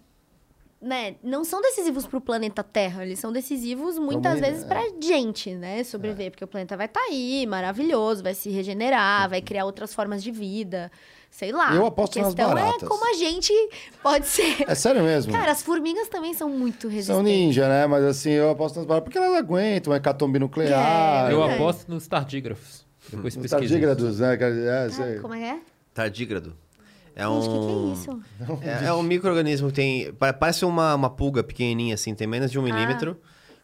né, não são decisivos pro planeta Terra, eles são decisivos muitas Também, vezes é. pra gente, né, sobreviver, porque o planeta vai estar aí, maravilhoso, vai se regenerar, vai criar outras formas de vida, sei lá. Eu aposto a nas questão é baratas. como a gente pode ser. É sério mesmo. Cara, as formigas também são muito resistentes. São ninja, né? Mas assim, eu aposto nas baratas porque elas aguentam, é hecatombe nuclear. É, Eu verdade. aposto nos tardígrafos. Depois Os pesquisa. tardígrados, né? cara? É. Ah, como é que é? Tardígrado. É Gente, o que, que é um. isso? É, é um microorganismo que tem. pa- Parece uma, uma pulga pequenininha, assim, tem menos de um milímetro.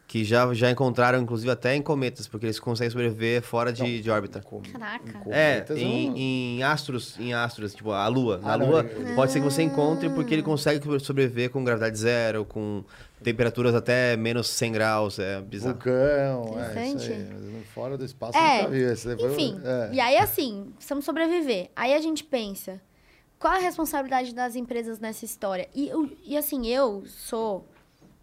Que já, já encontraram, inclusive, até em cometas, porque eles conseguem sobreviver fora de, de órbita. Com- Caraca. É, cometas, em, não- em astros, em astros, tipo a Lua. Na Ah, não, Lua, ele- pode ser que você encontre porque ele consegue sobreviver com gravidade zero, com temperaturas até menos 100 graus, é bizarro. Vulcão, é isso aí. Fora do espaço, É, nunca vi. Esse Enfim, é. e aí assim, precisamos sobreviver. Aí a gente pensa, qual a responsabilidade das empresas nessa história? E, eu- e assim, eu sou...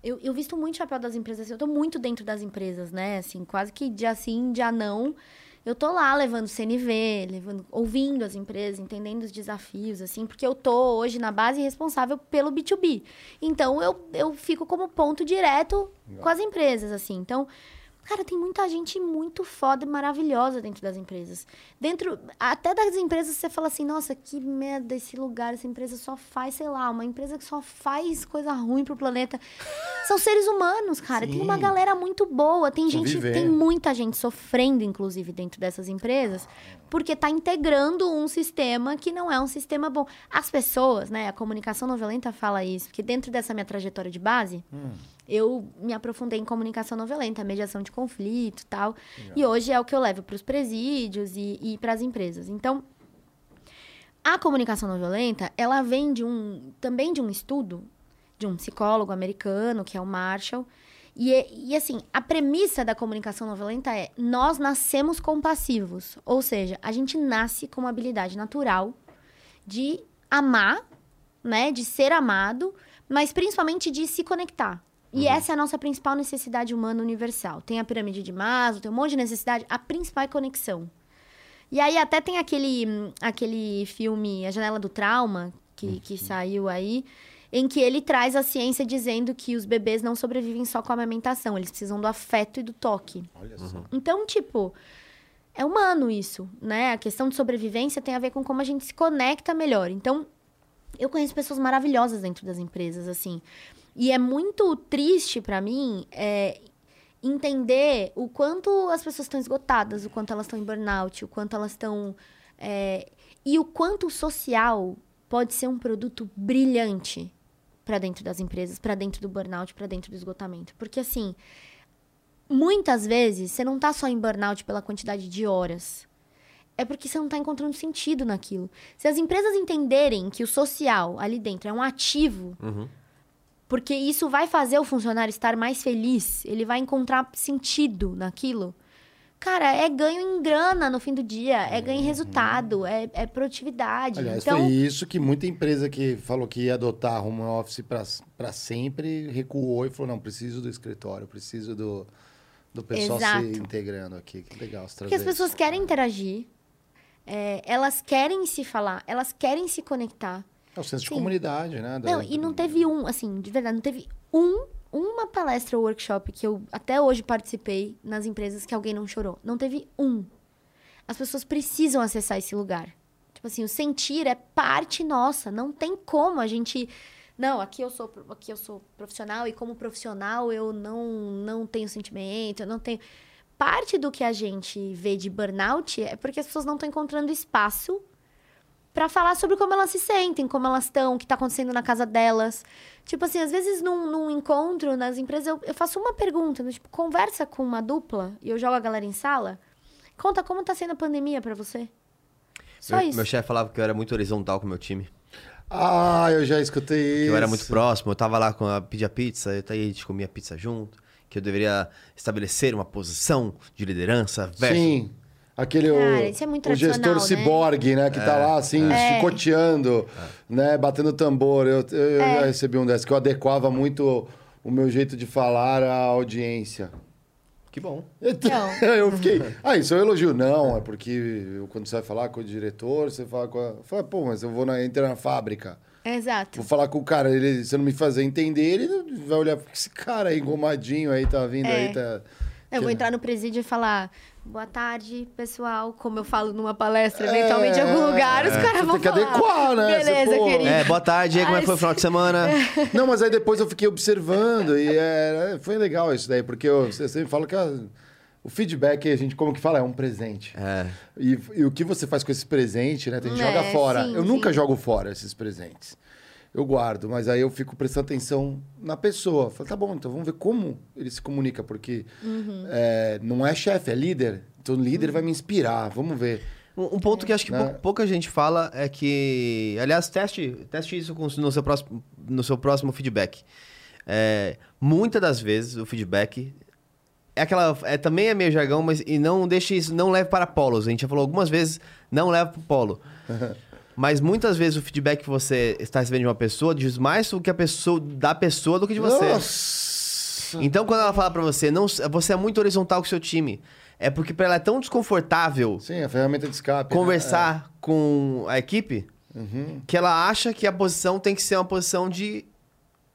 Eu, eu visto muito o chapéu das empresas, eu tô muito dentro das empresas, né? Assim, quase que dia sim, dia não. Eu tô lá levando CNV, levando, ouvindo as empresas, entendendo os desafios, assim, porque eu tô hoje na base responsável pelo B2B. Então, eu, eu fico como ponto direto com as empresas, assim. Então, cara, tem muita gente muito foda e maravilhosa dentro das empresas. Dentro, até das empresas, você fala assim, nossa, que merda esse lugar, essa empresa só faz, sei lá, uma empresa que só faz coisa ruim pro planeta. São seres humanos, cara. Tem uma Sim. galera muito boa. Tem gente, tem muita gente sofrendo, inclusive, dentro dessas empresas, porque tá integrando um sistema que não é um sistema bom. As pessoas, né? A comunicação não violenta fala isso, porque dentro dessa minha trajetória de base, eu me aprofundei em comunicação não violenta, mediação de conflito e tal. E hoje é o que eu levo para os presídios e, e para as empresas. Então, a comunicação não violenta, ela vem de um também de um estudo de um psicólogo americano, que é o Marshall. E, é- e assim, a premissa da comunicação não violenta é: nós nascemos compassivos. Ou seja, a gente nasce com uma habilidade natural de amar, né? De ser amado, mas principalmente de se conectar. E essa é a nossa principal necessidade humana universal. Tem a pirâmide de Maslow, tem um monte de necessidade. A principal é conexão. E aí até tem aquele, aquele filme A Janela do Trauma, que, que saiu aí, em que ele traz a ciência dizendo que os bebês não sobrevivem só com a amamentação, eles precisam do afeto e do toque. Olha só. Então, tipo, é humano isso, né? A questão de sobrevivência tem a ver com como a gente se conecta melhor. Então, eu conheço pessoas maravilhosas dentro das empresas, assim. E é muito triste pra mim é, entender o quanto as pessoas estão esgotadas, o quanto elas estão em burnout, o quanto elas estão. é, e o quanto o social pode ser um produto brilhante pra dentro das empresas, pra dentro do burnout, pra dentro do esgotamento. Porque, assim, muitas vezes você não tá só em burnout pela quantidade de horas. É porque você não tá encontrando sentido naquilo. Se as empresas entenderem que o social ali dentro é um ativo, Uhum. Porque isso vai fazer o funcionário estar mais feliz, ele vai encontrar sentido naquilo. Cara, é ganho em grana no fim do dia, é ganho em resultado, é, é produtividade. Aliás, então, foi isso que muita empresa que falou que ia adotar home office para sempre recuou e falou: não, preciso do escritório, preciso do, do pessoal Exato. se integrando aqui. Que legal Porque as pessoas querem interagir, é, elas querem se falar, elas querem se conectar. É o senso de Sim. comunidade, né? da- Não, e não teve um, assim, de verdade, não teve um, uma palestra ou workshop que eu até hoje participei nas empresas que alguém não chorou. Não teve um. As pessoas precisam acessar esse lugar. Tipo Tipo assim, o sentir é parte nossa. Não tem como a gente. Não, aqui eu sou, aqui eu sou profissional e como profissional eu não, não tenho sentimento, eu não tenho. Parte do que a gente vê de burnout é porque as pessoas não estão encontrando espaço para falar sobre como elas se sentem, como elas estão, o que está acontecendo na casa delas. Tipo assim, às vezes num, num encontro nas empresas eu, eu faço uma pergunta, né? tipo, conversa com uma dupla e eu jogo a galera em sala. Conta como tá sendo a pandemia para você. Só meu, isso. meu chefe falava que eu era muito horizontal com o meu time. Ah, eu já escutei Que isso. eu era muito próximo, eu tava lá com a pedir a pizza, eu aí a gente comia pizza junto, que eu deveria estabelecer uma posição de liderança versus Sim. Aquele o, Cara, é muito o gestor né? ciborgue, né? Que tá lá assim, É. chicoteando, né? Batendo tambor. Eu, eu- eu É. já recebi um desses que eu adequava muito o meu jeito de falar à audiência. Que bom. Então, eu fiquei. Ah, isso é um elogio. Não, é porque eu- quando você vai falar com o diretor, você fala com a. Fala, pô, mas eu vou na, entrar na fábrica. Exato. Vou falar com o cara, ele, se eu não me fazer entender, ele vai olhar, "Por que esse cara aí engomadinho aí tá vindo É. aí, tá. Eu vou entrar no presídio e falar. Boa tarde, pessoal. Como eu falo numa palestra, eventualmente em algum lugar, os caras vão tem que falar. adequar, né? Beleza, Você, pô, querido. É, boa tarde, aí, como é que foi o final de semana? Não, mas aí depois eu fiquei observando e é, foi legal isso daí, porque eu, você sempre fala que a- o feedback, a gente, como que fala, é um presente. É. E, e o que você faz com esse presente, né? Tem gente que É, joga fora. sim, eu sim. nunca jogo fora esses presentes. Eu guardo, mas aí eu fico prestando atenção na pessoa. Falo, tá bom, então vamos ver como ele se comunica, porque Uhum. é, não é chefe, é líder. Então o líder vai me inspirar, vamos ver. Um, um ponto que acho que Né? pou- pouca gente fala é que. Aliás, teste, teste isso com- no, seu próximo, no seu próximo feedback. É, muitas das vezes o feedback. É aquela. É, também é meio jargão, mas. E não deixe isso. Não leve para polos. A gente já falou algumas vezes, não leve para o polo. mas muitas vezes o feedback que você está recebendo de uma pessoa diz mais do que a pessoa, da pessoa do que de você. Nossa! Então, quando ela fala pra você, não, você é muito horizontal com o seu time. É porque pra ela é tão desconfortável Sim, a ferramenta de escape. né? conversar com a equipe É. Uhum. que ela acha que a posição tem que ser uma posição de,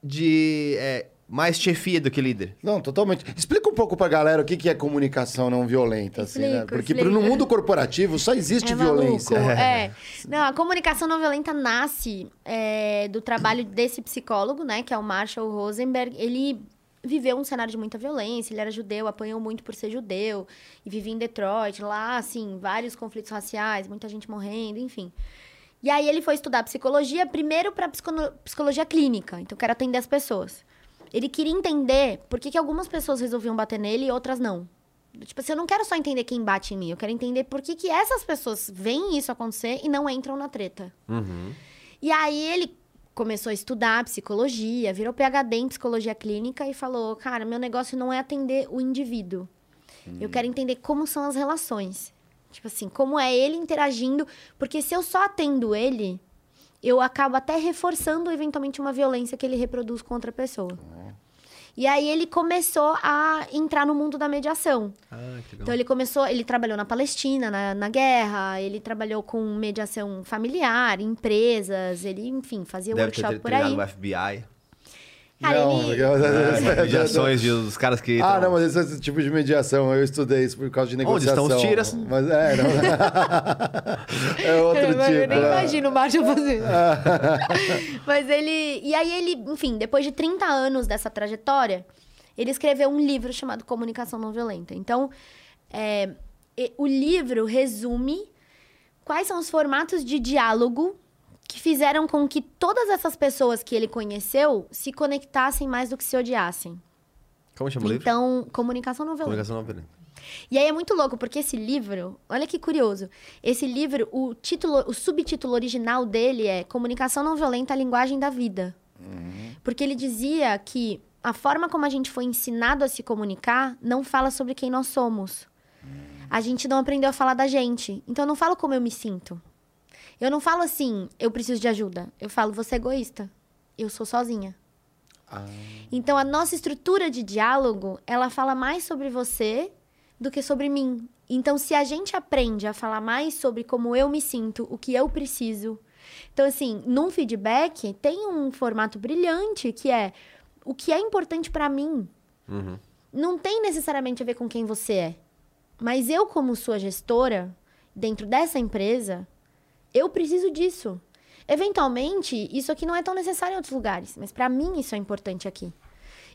de é, mais chefia do que líder. Não, totalmente. Explica um pouco pra galera o que que é comunicação não violenta, assim, né? Porque explico. no mundo corporativo só existe É violência. maluco, é. Não, a comunicação não violenta nasce é, do trabalho desse psicólogo, né? Que é o Marshall Rosenberg. Ele viveu um cenário de muita violência, ele era judeu, apanhou muito por ser judeu, e vivia em Detroit, lá, assim, vários conflitos raciais, muita gente morrendo, enfim. E aí ele foi estudar psicologia, primeiro para psicologia clínica, então quero atender as pessoas. Ele queria entender por que, que algumas pessoas resolviam bater nele e outras não. Tipo assim, eu não quero só entender quem bate em mim, eu quero entender por que, que essas pessoas veem isso acontecer e não entram na treta. E aí ele começou a estudar psicologia, virou PhD em psicologia clínica e falou: Cara, meu negócio não é atender o indivíduo. Eu quero entender como são as relações. Tipo assim, como é ele interagindo. Porque se eu só atendo ele, eu acabo até reforçando eventualmente uma violência que ele reproduz com outra pessoa. E aí ele começou a entrar no mundo da mediação. Ah, que Então ele começou, ele trabalhou na Palestina, na, na guerra, ele trabalhou com mediação familiar, empresas, ele, enfim, fazia Deve ter workshop por aí. no FBI. Não, porque- Mediações de- dos caras que. Ah, tão- não, mas esse tipo de mediação, eu estudei isso por causa de Onde estão negociação. os tiras? Mas é, não. é outro Eu tipo. nem né? imagino o Marshall fazendo. Mas ele. E aí ele, enfim, depois de 30 anos dessa trajetória, ele escreveu um livro chamado Comunicação Não Violenta. Então, é, o livro resume quais são os formatos de diálogo que fizeram com que todas essas pessoas que ele conheceu se conectassem mais do que se odiassem. Como chama o livro? Então, comunicação não violenta. Comunicação não violenta. E aí é muito louco, porque esse livro, olha que curioso. Esse livro, o título, o subtítulo original dele é Comunicação Não Violenta, a Linguagem da Vida. Porque ele dizia que a forma como a gente foi ensinado a se comunicar não fala sobre quem nós somos. A gente não aprendeu a falar da gente. Então eu não falo como eu me sinto. Eu não falo assim, eu preciso de ajuda. Eu falo, você é egoísta. Eu sou sozinha. Então a nossa estrutura de diálogo, ela fala mais sobre você do que sobre mim. Então se a gente aprende a falar mais sobre como eu me sinto, o que eu preciso. Então assim, num feedback tem um formato brilhante que é o que é importante pra mim. Uhum. Não tem necessariamente a ver com quem você é. Mas eu como sua gestora dentro dessa empresa, Eu preciso disso. Eventualmente, isso aqui não é tão necessário em outros lugares, mas pra mim isso é importante aqui.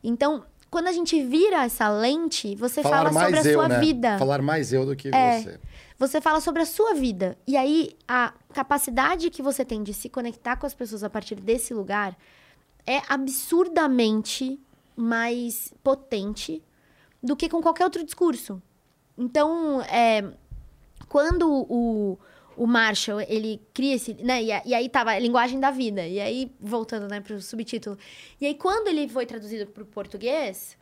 Então, quando a gente vira essa lente, você Falar fala sobre a eu, sua né? vida. Falar mais eu do que É. você. Você fala sobre a sua vida. E aí, a capacidade que você tem de se conectar com as pessoas a partir desse lugar é absurdamente mais potente do que com qualquer outro discurso. Então, é, quando o, o Marshall, ele cria esse... Né, e, e aí tava a linguagem da vida. E aí, voltando né, pro subtítulo. E aí, quando ele foi traduzido pro português,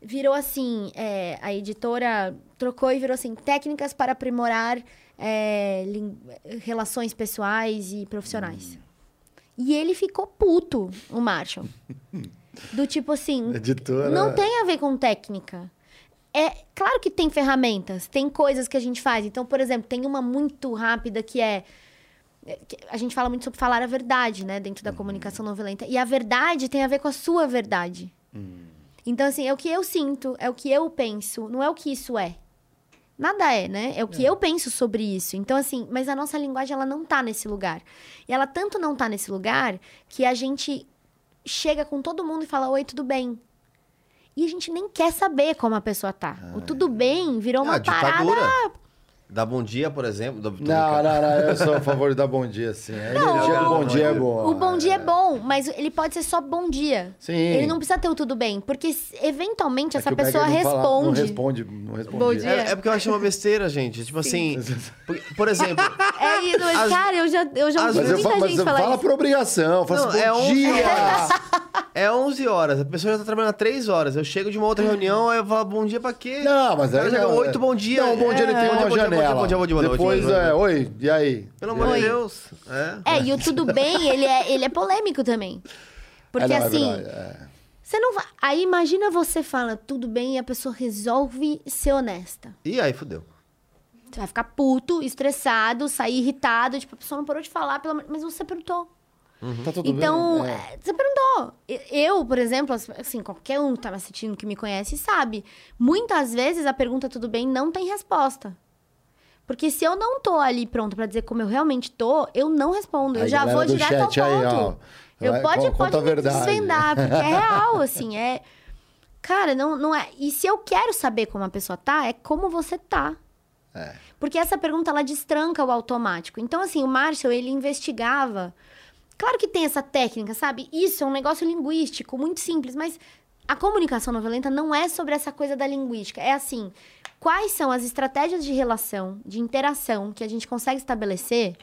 virou assim, é, a editora trocou e virou assim, técnicas para aprimorar é, relações pessoais e profissionais. E ele ficou puto, o Marshall. Do tipo assim, Editora. não tem a ver com técnica. É claro que tem ferramentas, tem coisas que a gente faz. Então, por exemplo, tem uma muito rápida que é é, a gente fala muito sobre falar a verdade, né, dentro da comunicação não violenta. E a verdade tem a ver com a sua verdade. Então, assim, é o que eu sinto, é o que eu penso, não é o que isso é. Nada é, né? É o que eu penso sobre isso. Então, assim, mas a nossa linguagem, ela não tá nesse lugar. E ela tanto não tá nesse lugar que a gente chega com todo mundo e fala: Oi, tudo bem? E a gente nem quer saber como a pessoa tá. o tudo bem virou uma Ah, parada. Dá bom dia, por exemplo. do- Não, não, não. Eu sou a favor de dar bom dia, sim. A Não, energia do bom dia é boa. O bom dia é bom, mas ele pode ser só bom dia. Sim. Ele não precisa ter o tudo bem, porque eventualmente É essa pessoa não fala- não responde. responde. Não responde. Bom dia. É, é porque eu acho uma besteira, gente. Tipo assim. por, por exemplo. É isso, As- cara, eu já, eu já ouvi eu muita falo, mas gente eu falar fala isso. por obrigação. Fala Não, assim, bom é um- dia! É 11 horas, a pessoa já tá trabalhando há 3 horas. Eu chego de uma outra reunião, aí eu falo bom dia pra quê? Não, mas aí já... chega 8, bom dia. Não, bom dia ele É, tem bom uma bom dia, janela. Bom dia, bom dia, bom dia, bom dia, Depois é, oi, e aí? Pelo amor de. Deus. É. É, e o tudo bem, ele é, ele é polêmico também. Porque É, não, é assim, verdade, é. você não vai. Aí imagina você fala tudo bem e a pessoa resolve ser honesta. E aí, fudeu. Você vai ficar puto, estressado, sair irritado, tipo, a pessoa não parou de falar, pelo mas você perguntou. Tá tudo Então, bem? É. é, você perguntou. Eu, por exemplo, assim, qualquer um que tá me assistindo que me conhece sabe. Muitas vezes a pergunta tudo bem não tem resposta. Porque se eu não tô ali pronto pra dizer como eu realmente tô, eu não respondo. Eu já vou direto ao chat aí, ó. ponto. eu Vai, pode, pode a me desvendar, porque é real, assim, é... Cara, não, não é... E se eu quero saber como a pessoa tá, é como você tá. É. Porque essa pergunta, ela destranca o automático. Então, assim, o Marshall, ele investigava... Claro que tem essa técnica, sabe? Isso é um negócio linguístico, muito simples, mas a comunicação não violenta não é sobre essa coisa da linguística. É assim, quais são as estratégias de relação, de interação que a gente consegue estabelecer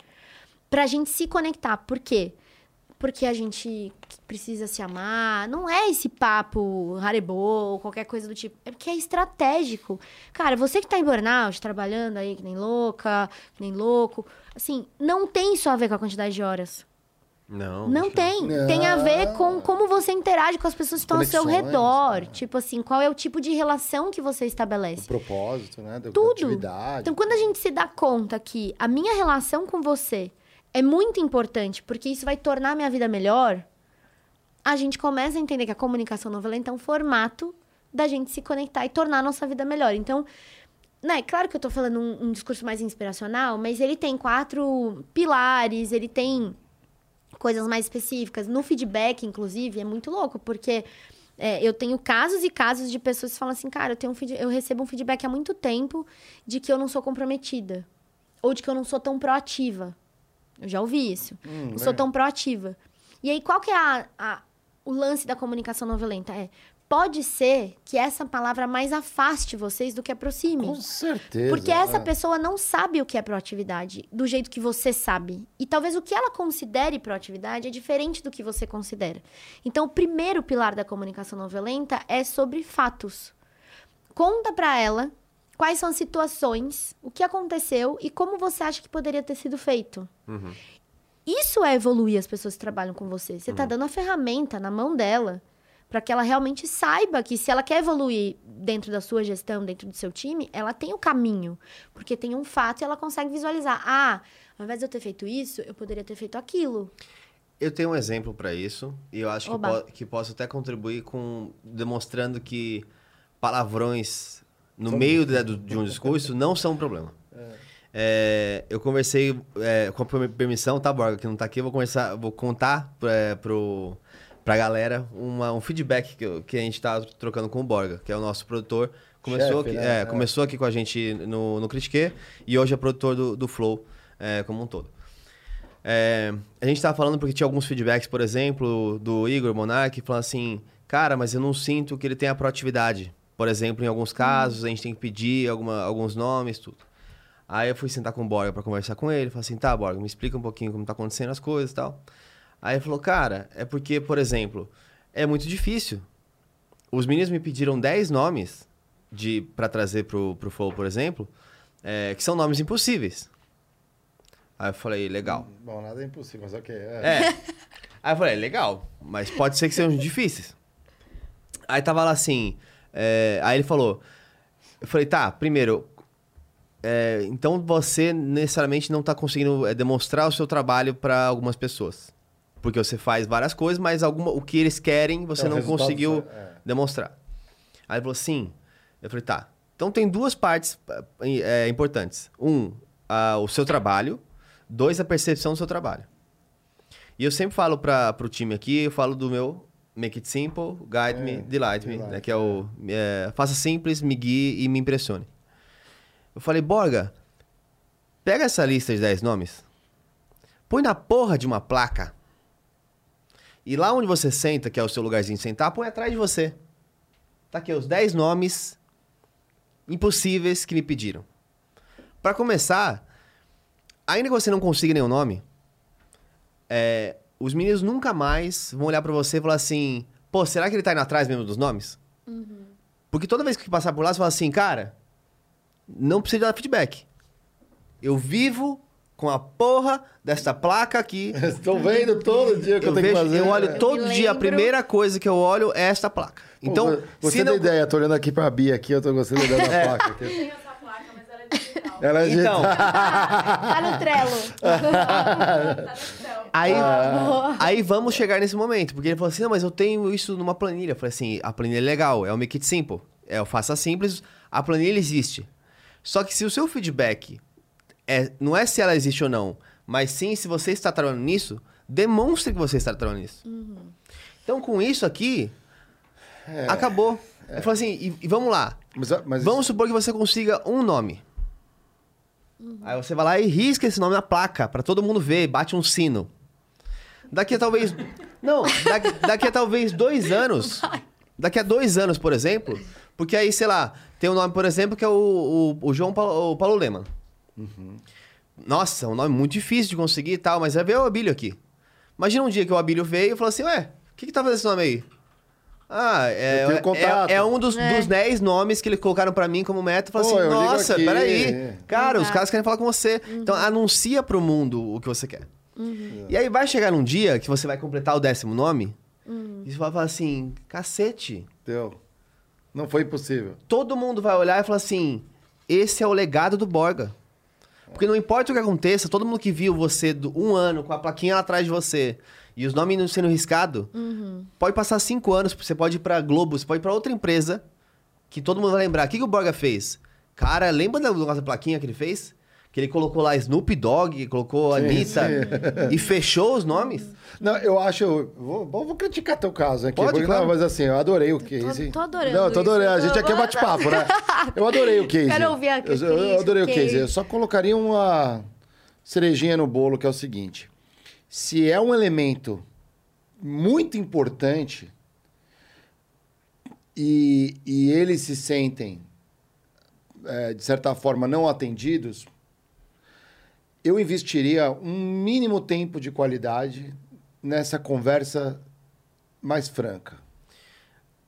pra gente se conectar. Por quê? Porque a gente precisa se amar. Não é esse papo haribô ou qualquer coisa do tipo. É porque é estratégico. Cara, você que tá em burnout, trabalhando aí que nem louca, que nem louco, assim, não tem isso a ver com a quantidade de horas. Não. Não tem. Não. Tem a ver com como você interage com as pessoas que estão ao seu Conexões, redor. né? Tipo assim, qual é o tipo de relação que você O estabelece. propósito, né? Da Tudo. atividade. Então, quando a gente se dá conta que a minha relação com você é muito importante, porque isso vai tornar a minha vida melhor, a gente começa a entender que a comunicação não violenta é um formato da gente se conectar e tornar a nossa vida melhor. Então, né, claro que eu tô falando um, um discurso mais inspiracional, mas ele tem quatro pilares, ele tem coisas mais específicas. No feedback, inclusive, é muito louco, porque é, eu tenho casos e casos de pessoas que falam assim, cara, eu, tenho um feed- eu recebo um feedback há muito tempo de que eu não sou comprometida. Ou de que eu não sou tão proativa. Eu já ouvi isso. Hum, não sou é. tão proativa. E aí, qual que é a- a- o lance da comunicação não violenta? É, pode ser que essa palavra mais afaste vocês do que aproxime. Com certeza. Porque essa é. pessoa não sabe o que é proatividade do jeito que você sabe. E talvez o que ela considere proatividade é diferente do que você considera. Então, o primeiro pilar da comunicação não violenta é sobre fatos. Conta pra ela quais são as situações, o que aconteceu e como você acha que poderia ter sido feito. Isso é evoluir as pessoas que trabalham com você. Você tá dando a ferramenta na mão dela para que ela realmente saiba que se ela quer evoluir dentro da sua gestão, dentro do seu time, ela tem o caminho, porque tem um fato e ela consegue visualizar. Ah, ao invés de eu ter feito isso, eu poderia ter feito aquilo. Eu tenho um exemplo pra isso e eu acho que, po- que posso até contribuir com demonstrando que palavrões no meio do- de um discurso não são um problema. É, eu conversei é, com a permissão, tá, Borga, que não tá aqui, eu vou conversar, vou contar pra, pro, pra galera uma, um feedback que, que a gente tá trocando com o Borga, que é o nosso produtor. Começou, Chefe, aqui, né? é, É. começou aqui com a gente no, no Critique e hoje é produtor do, do Flow é, como um todo. É, a gente tava falando porque tinha alguns feedbacks, por exemplo, do Igor Monark, falando assim, cara, mas eu não sinto que ele tenha proatividade. Por exemplo, em alguns casos, a gente tem que pedir alguma, alguns nomes, tudo. Aí eu fui sentar com o Borga pra conversar com ele, falei assim, tá, Borga, me explica um pouquinho como tá acontecendo as coisas e tal. Aí ele falou, cara, é porque, por exemplo, é muito difícil. Os meninos me pediram 10 nomes de para trazer pro, pro Flow, por exemplo, é, que são nomes impossíveis. Aí eu falei, legal. Bom, nada é impossível, mas ok. É. É. Aí eu falei, legal, mas pode ser que sejam difíceis. Aí tava lá assim, é, aí ele falou, eu falei, tá, primeiro, é, então você necessariamente não tá conseguindo demonstrar o seu trabalho para algumas pessoas. Porque você faz várias coisas, mas alguma, o que eles querem você É, o não conseguiu é. demonstrar. Aí ele falou, sim. Eu falei, tá. Então tem duas partes é, importantes. Um, a- o seu trabalho. Dois, a percepção do seu trabalho. E eu sempre falo para o time aqui, eu falo do meu Make it simple, guide É, me, delight me, né, que é o é, faça simples, me guie e me impressione. Eu falei, Borga, pega essa lista de 10 nomes, põe na porra de uma placa. E lá onde você senta, que é o seu lugarzinho de sentar, põe atrás de você. Tá aqui os 10 nomes impossíveis que me pediram. Para começar, ainda que você não consiga nenhum nome, é, os meninos nunca mais vão olhar pra você e falar assim: pô, será que ele tá indo atrás mesmo dos nomes? Porque toda vez que passar por lá, você fala assim, cara, não precisa dar feedback. Eu vivo com a porra dessa placa aqui. Estou vendo todo dia que eu, Eu, tenho vejo, que fazer. eu olho É. todo Me dia, a primeira coisa que eu olho é esta placa. Pô, Então, você se não... tem ideia, eu tô olhando aqui pra Bia aqui, eu tô gostando da ideia da placa. Aqui. tenho essa placa, mas ela é digital. Ela é Então, Tá no Trello. tá no céu. Aí, Ah. aí vamos chegar nesse momento. Porque ele falou assim: não, mas eu tenho isso numa planilha. Eu falei assim: a planilha é legal, é o Make It Simple. É o Faça Simples, a planilha existe. Só que se o seu feedback é, não é se ela existe ou não, mas sim se você está trabalhando nisso, demonstre que você está trabalhando nisso. Então, com isso aqui, acabou. Ele falou assim: e, e vamos lá. Mas, mas Vamos supor que você consiga um nome. Aí você vai lá e risca esse nome na placa pra todo mundo ver, bate um sino. Daqui a talvez. Não, daqui, daqui a talvez dois anos. Daqui a dois anos, por exemplo. Porque aí, sei lá, tem um nome, por exemplo, que é o, o, o João Paulo, o Paulo Lema. Nossa, é um nome muito difícil de conseguir e tal, mas vai ver o Abílio aqui. Imagina um dia que o Abílio veio e falou assim: Ué, o que, que tá fazendo esse nome aí? Ah, é, Eu tenho contato. é, é um dos, É. dos 10 nomes que eles colocaram pra mim como meta. Pô, assim, nossa, peraí. Cara, os caras querem falar com você. Então, anuncia pro mundo o que você quer. E aí vai chegar num dia que você vai completar o décimo nome e você vai falar assim, cacete. Deu. Não foi impossível. Todo mundo vai olhar e falar assim, esse é o legado do Borga. Porque não importa o que aconteça, todo mundo que viu você do- um ano com a plaquinha lá atrás de você e os nomes não sendo riscado, pode passar cinco anos, você pode ir pra Globo, você pode ir pra outra empresa, que todo mundo vai lembrar. O que, que o Borga fez? Cara, lembra da nossa plaquinha que ele fez? Que ele colocou lá Snoop Dogg, colocou Sim, Anitta sim. e fechou os nomes? Não, eu acho. eu Vou, vou vou criticar teu caso aqui. Pode, porque, claro. não, mas assim, eu adorei o case. tô adorando Não, eu tô isso. adorando. A Tô- gente aqui é bate-papo, né? Eu adorei o case. Quero ouvir a eu, eu, eu adorei o crítica, case. case. Eu só colocaria uma cerejinha no bolo, que é o seguinte: se é um elemento muito importante e, e eles se sentem, é, de certa forma, não atendidos, eu investiria um mínimo tempo de qualidade nessa conversa mais franca.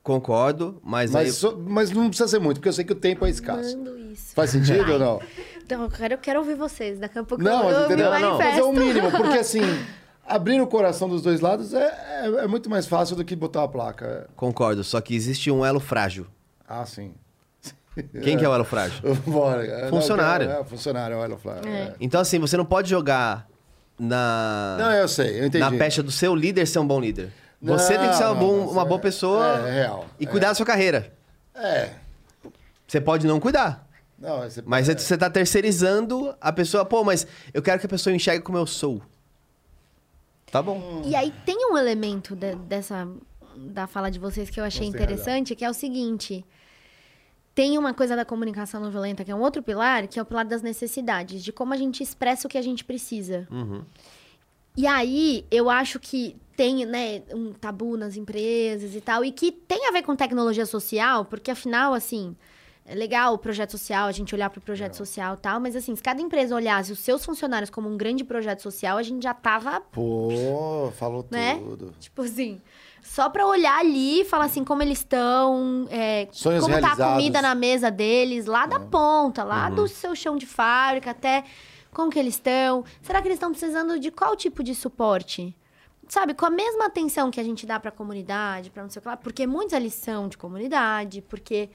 Concordo, mas, Mas, aí... só- mas não precisa ser muito, porque eu sei que o tempo é escasso. Faz sentido ou não? Então, eu quero, eu quero ouvir vocês. Daqui a pouco Não, eu, mas eu entendeu? me Não, não. Mas é o mínimo, porque assim, abrir o coração dos dois lados é, é, é muito mais fácil do que botar a placa. Concordo, só que existe um elo frágil. Ah, sim. Quem que é o elo frágil? Bora. É, não, Funcionário. É, funcionário, olha, Flávio. É. É. Então, assim, você não pode jogar na, Não, eu sei, eu entendi. na pecha do seu líder ser um bom líder. Você Não, tem que ser uma, não, bom- não, uma é- boa pessoa é real, e é. cuidar da sua carreira. É. Você pode não cuidar. Não, você- Mas é, você tá terceirizando a pessoa, pô, mas eu quero que a pessoa enxergue como eu sou. Tá bom. E aí tem um elemento de- dessa da fala de vocês que eu achei Você interessante, que é o seguinte. Tem uma coisa da comunicação não violenta, que é um outro pilar, que é o pilar das necessidades, de como a gente expressa o que a gente precisa. Uhum. E aí, eu acho que tem, né, um tabu nas empresas e tal, e que tem a ver com tecnologia social, porque afinal, assim, é legal o projeto social, a gente olhar para o projeto social e tal, mas assim, se cada empresa olhasse os seus funcionários como um grande projeto social, a gente já tava Pô, falou Né? tudo. Tipo assim, só pra olhar ali e falar assim como eles estão, é, como tá a realizados. comida na mesa deles, lá da ponta, lá do seu chão de fábrica até como que eles estão. Será que eles estão precisando de qual tipo de suporte? Sabe, com a mesma atenção que a gente dá pra comunidade, pra não sei o que lá, porque muitos ali são de comunidade, porque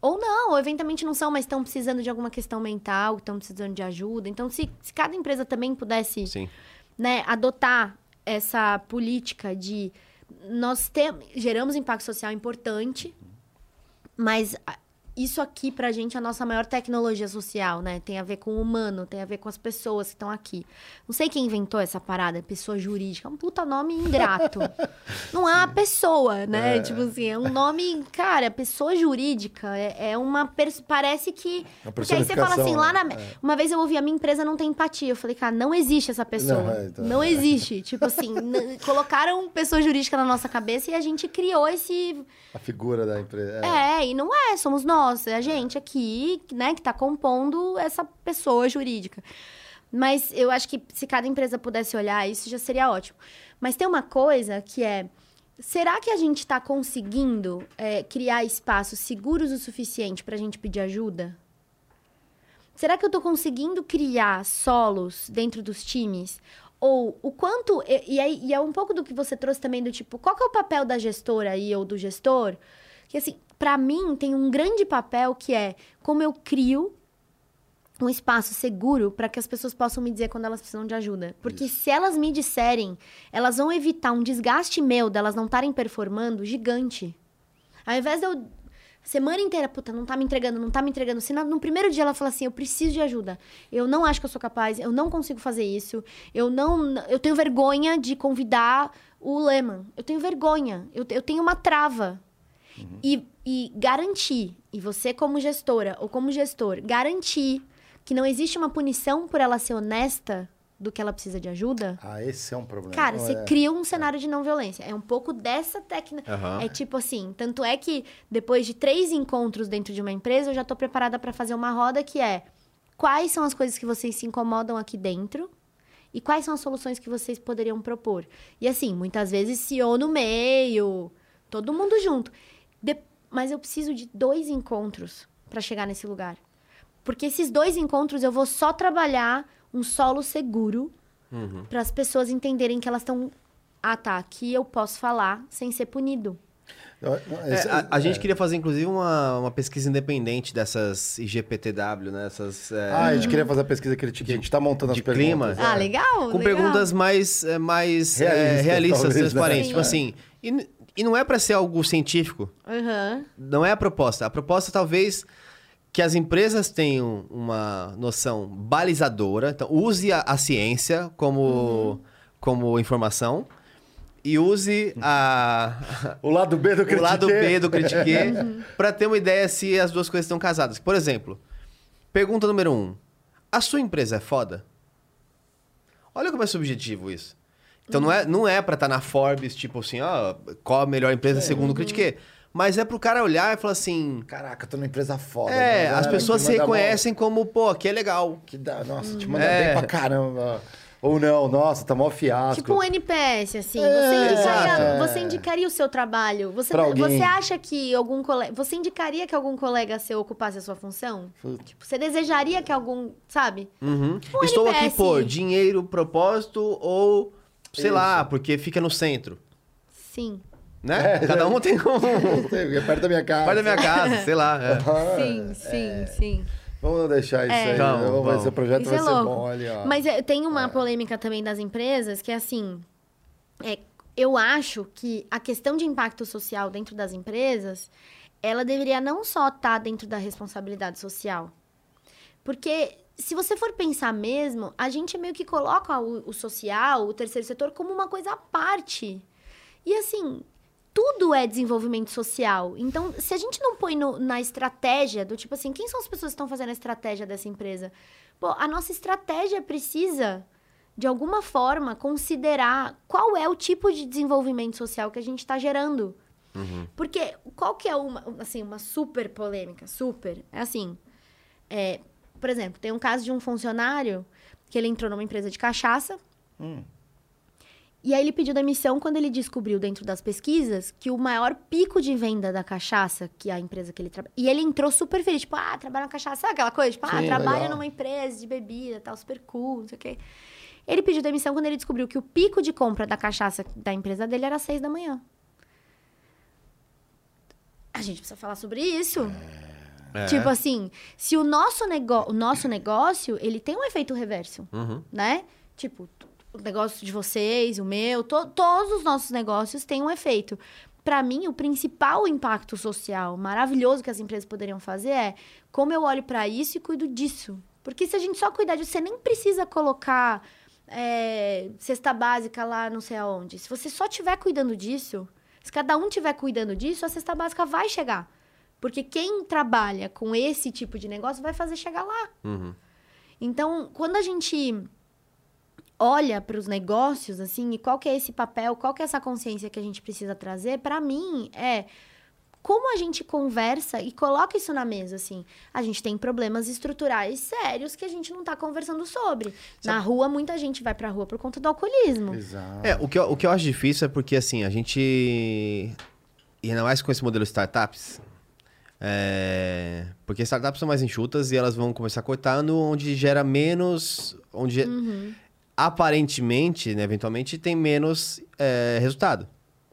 ou não, ou eventualmente não são, mas estão precisando de alguma questão mental, estão precisando de ajuda. Então, se, se cada empresa também pudesse Sim. né, adotar essa política de nós geramos impacto social importante, mas isso aqui pra gente é a nossa maior tecnologia social, né? Tem a ver com o humano, tem a ver com as pessoas que estão aqui. Não sei quem inventou essa parada, pessoa jurídica, é um puta nome ingrato. Não é uma pessoa, né? Tipo assim, é um nome, cara, pessoa jurídica é, é uma parece que Uma porque aí você fala assim, lá na personificação, é. uma vez eu ouvi a minha empresa não tem empatia. Eu falei, cara, não existe essa pessoa. Não, é, então- Não existe. Tipo assim, colocaram pessoa jurídica na nossa cabeça e a gente criou esse. A figura da empresa. É, e não é, somos nós, é a gente aqui, né, que tá compondo essa pessoa jurídica. Mas eu acho que se cada empresa pudesse olhar isso já seria ótimo. Mas tem uma coisa que é. Será que a gente está conseguindo é, criar espaços seguros o suficiente para a gente pedir ajuda? Será que eu tô conseguindo criar solos dentro dos times? Ou o quanto. E, e, e é um pouco do que você trouxe também do tipo, qual que é o papel da gestora aí ou do gestor? Que assim, pra mim tem um grande papel que é como eu crio um espaço seguro para que as pessoas possam me dizer quando elas precisam de ajuda. Porque se elas me disserem, elas vão evitar um desgaste meu delas não estarem performando gigante. Ao invés de eu semana inteira, puta, não tá me entregando, não tá me entregando. Se no primeiro dia ela fala assim, eu preciso de ajuda. Eu não acho que eu sou capaz, eu não consigo fazer isso. Eu não, eu tenho vergonha de convidar o Lehman. Eu tenho vergonha. Eu, eu tenho uma trava. E, e garantir, e você como gestora ou como gestor, garantir que não existe uma punição por ela ser honesta do que ela precisa de ajuda. Ah, esse é um problema. Cara, Não você é- cria um cenário de não violência. É um pouco dessa técnica. Aham. É tipo assim, tanto é que depois de três encontros dentro de uma empresa, eu já tô preparada para fazer uma roda que é quais são as coisas que vocês se incomodam aqui dentro e quais são as soluções que vocês poderiam propor. E assim, muitas vezes CEO no meio, todo mundo junto. De- Mas eu preciso de dois encontros para chegar nesse lugar. Porque esses dois encontros eu vou só trabalhar um solo seguro para as pessoas entenderem que elas estão. Ah, tá, aqui eu posso falar sem ser punido. É, a, a é. gente queria fazer, inclusive, uma, uma pesquisa independente dessas IGPTW, né? Essas, é, Ah, a gente queria fazer a pesquisa crítica. A gente tá montando de as perguntas. clima. Ah, é. legal. com legal. perguntas mais, é, mais é, Realistas, realistas, talvez, né? transparentes. Sim. Tipo assim, e, e não é para ser algo científico. Aham. Não é a proposta. A proposta, talvez, que as empresas tenham uma noção balizadora. Então, use a, a ciência como, como informação e use a, O lado B do o critiquei. lado B do critiquei para ter uma ideia se as duas coisas estão casadas. Por exemplo, pergunta número um. A sua empresa é foda? Olha como é subjetivo isso. Então não é, não é pra estar na Forbes, tipo assim, ó, qual a melhor empresa segundo o critiquei. Mas é pro cara olhar e falar assim. Caraca, tô numa empresa foda. É, né? as pessoas que se reconhecem como, pô, aqui é legal. mal, Que dá, nossa, te manda É. bem pra caramba. Ou não, nossa, tá mó fiasco. Tipo um NPS, assim. É, você, indicaria, exato. você indicaria o seu trabalho? Você, você acha que algum colega. Você indicaria que algum colega seu ocupasse a sua função? Tipo, você desejaria que algum. Sabe? Uhum. Um Estou aqui NPS. por dinheiro, propósito ou, sei Isso. lá, porque fica no centro. Sim. Né? É, Cada é. um tem um. É perto da minha casa. Parte da minha casa, sei lá. é. Sim, sim, sim. Vamos deixar isso É. aí. Vamos, vamos ver se o projeto Isso vai é ser louco. bom. Olha, ó. Mas é, tem uma polêmica também das empresas que é assim. é, eu acho que a questão de impacto social dentro das empresas, ela deveria não só estar dentro da responsabilidade social. Porque se você for pensar mesmo, a gente meio que coloca o, o social, o terceiro setor, como uma coisa à parte. E assim, tudo é desenvolvimento social. Então, se a gente não põe no- na estratégia do tipo assim, quem são as pessoas que estão fazendo a estratégia dessa empresa? Pô, a nossa estratégia precisa, de alguma forma, considerar qual é o tipo de desenvolvimento social que a gente está gerando. Porque qual que é uma, assim, uma super polêmica, super, é assim, é, por exemplo, tem um caso de um funcionário que ele entrou numa empresa de cachaça, Hum. e aí ele pediu demissão quando ele descobriu dentro das pesquisas que o maior pico de venda da cachaça, que é a empresa que ele trabalha. E ele entrou super feliz, tipo, ah, trabalha na cachaça, sabe aquela coisa? Tipo, ah, Sim, trabalha legal. numa empresa de bebida, tal, super cool, não sei o quê. Ele pediu demissão quando ele descobriu que o pico de compra da cachaça da empresa dele era às seis da manhã. A gente precisa falar sobre isso. É. Tipo assim, se o nosso, nego o nosso negócio, ele tem um efeito reverso Uhum. né? Tipo, o negócio de vocês, o meu, to- todos os nossos negócios têm um efeito. Para mim, o principal impacto social maravilhoso que as empresas poderiam fazer é como eu olho para isso e cuido disso. Porque se a gente só cuidar disso, você nem precisa colocar é, cesta básica lá não sei aonde. Se você só estiver cuidando disso, se cada um estiver cuidando disso, a cesta básica vai chegar. Porque quem trabalha com esse tipo de negócio vai fazer chegar lá. Uhum. Então, quando a gente olha para os negócios, assim, e qual que é esse papel, qual que é essa consciência que a gente precisa trazer, para mim, é como a gente conversa e coloca isso na mesa, assim. A gente tem problemas estruturais sérios que a gente não tá conversando sobre. Na rua, muita gente vai pra rua por conta do alcoolismo. Exato. É, o que, eu, o que eu acho difícil é porque, assim, a gente. E ainda mais com esse modelo startups. É, Porque startups são mais enxutas e elas vão começar cortando onde gera menos. Onde aparentemente, né, eventualmente, tem menos é, resultado.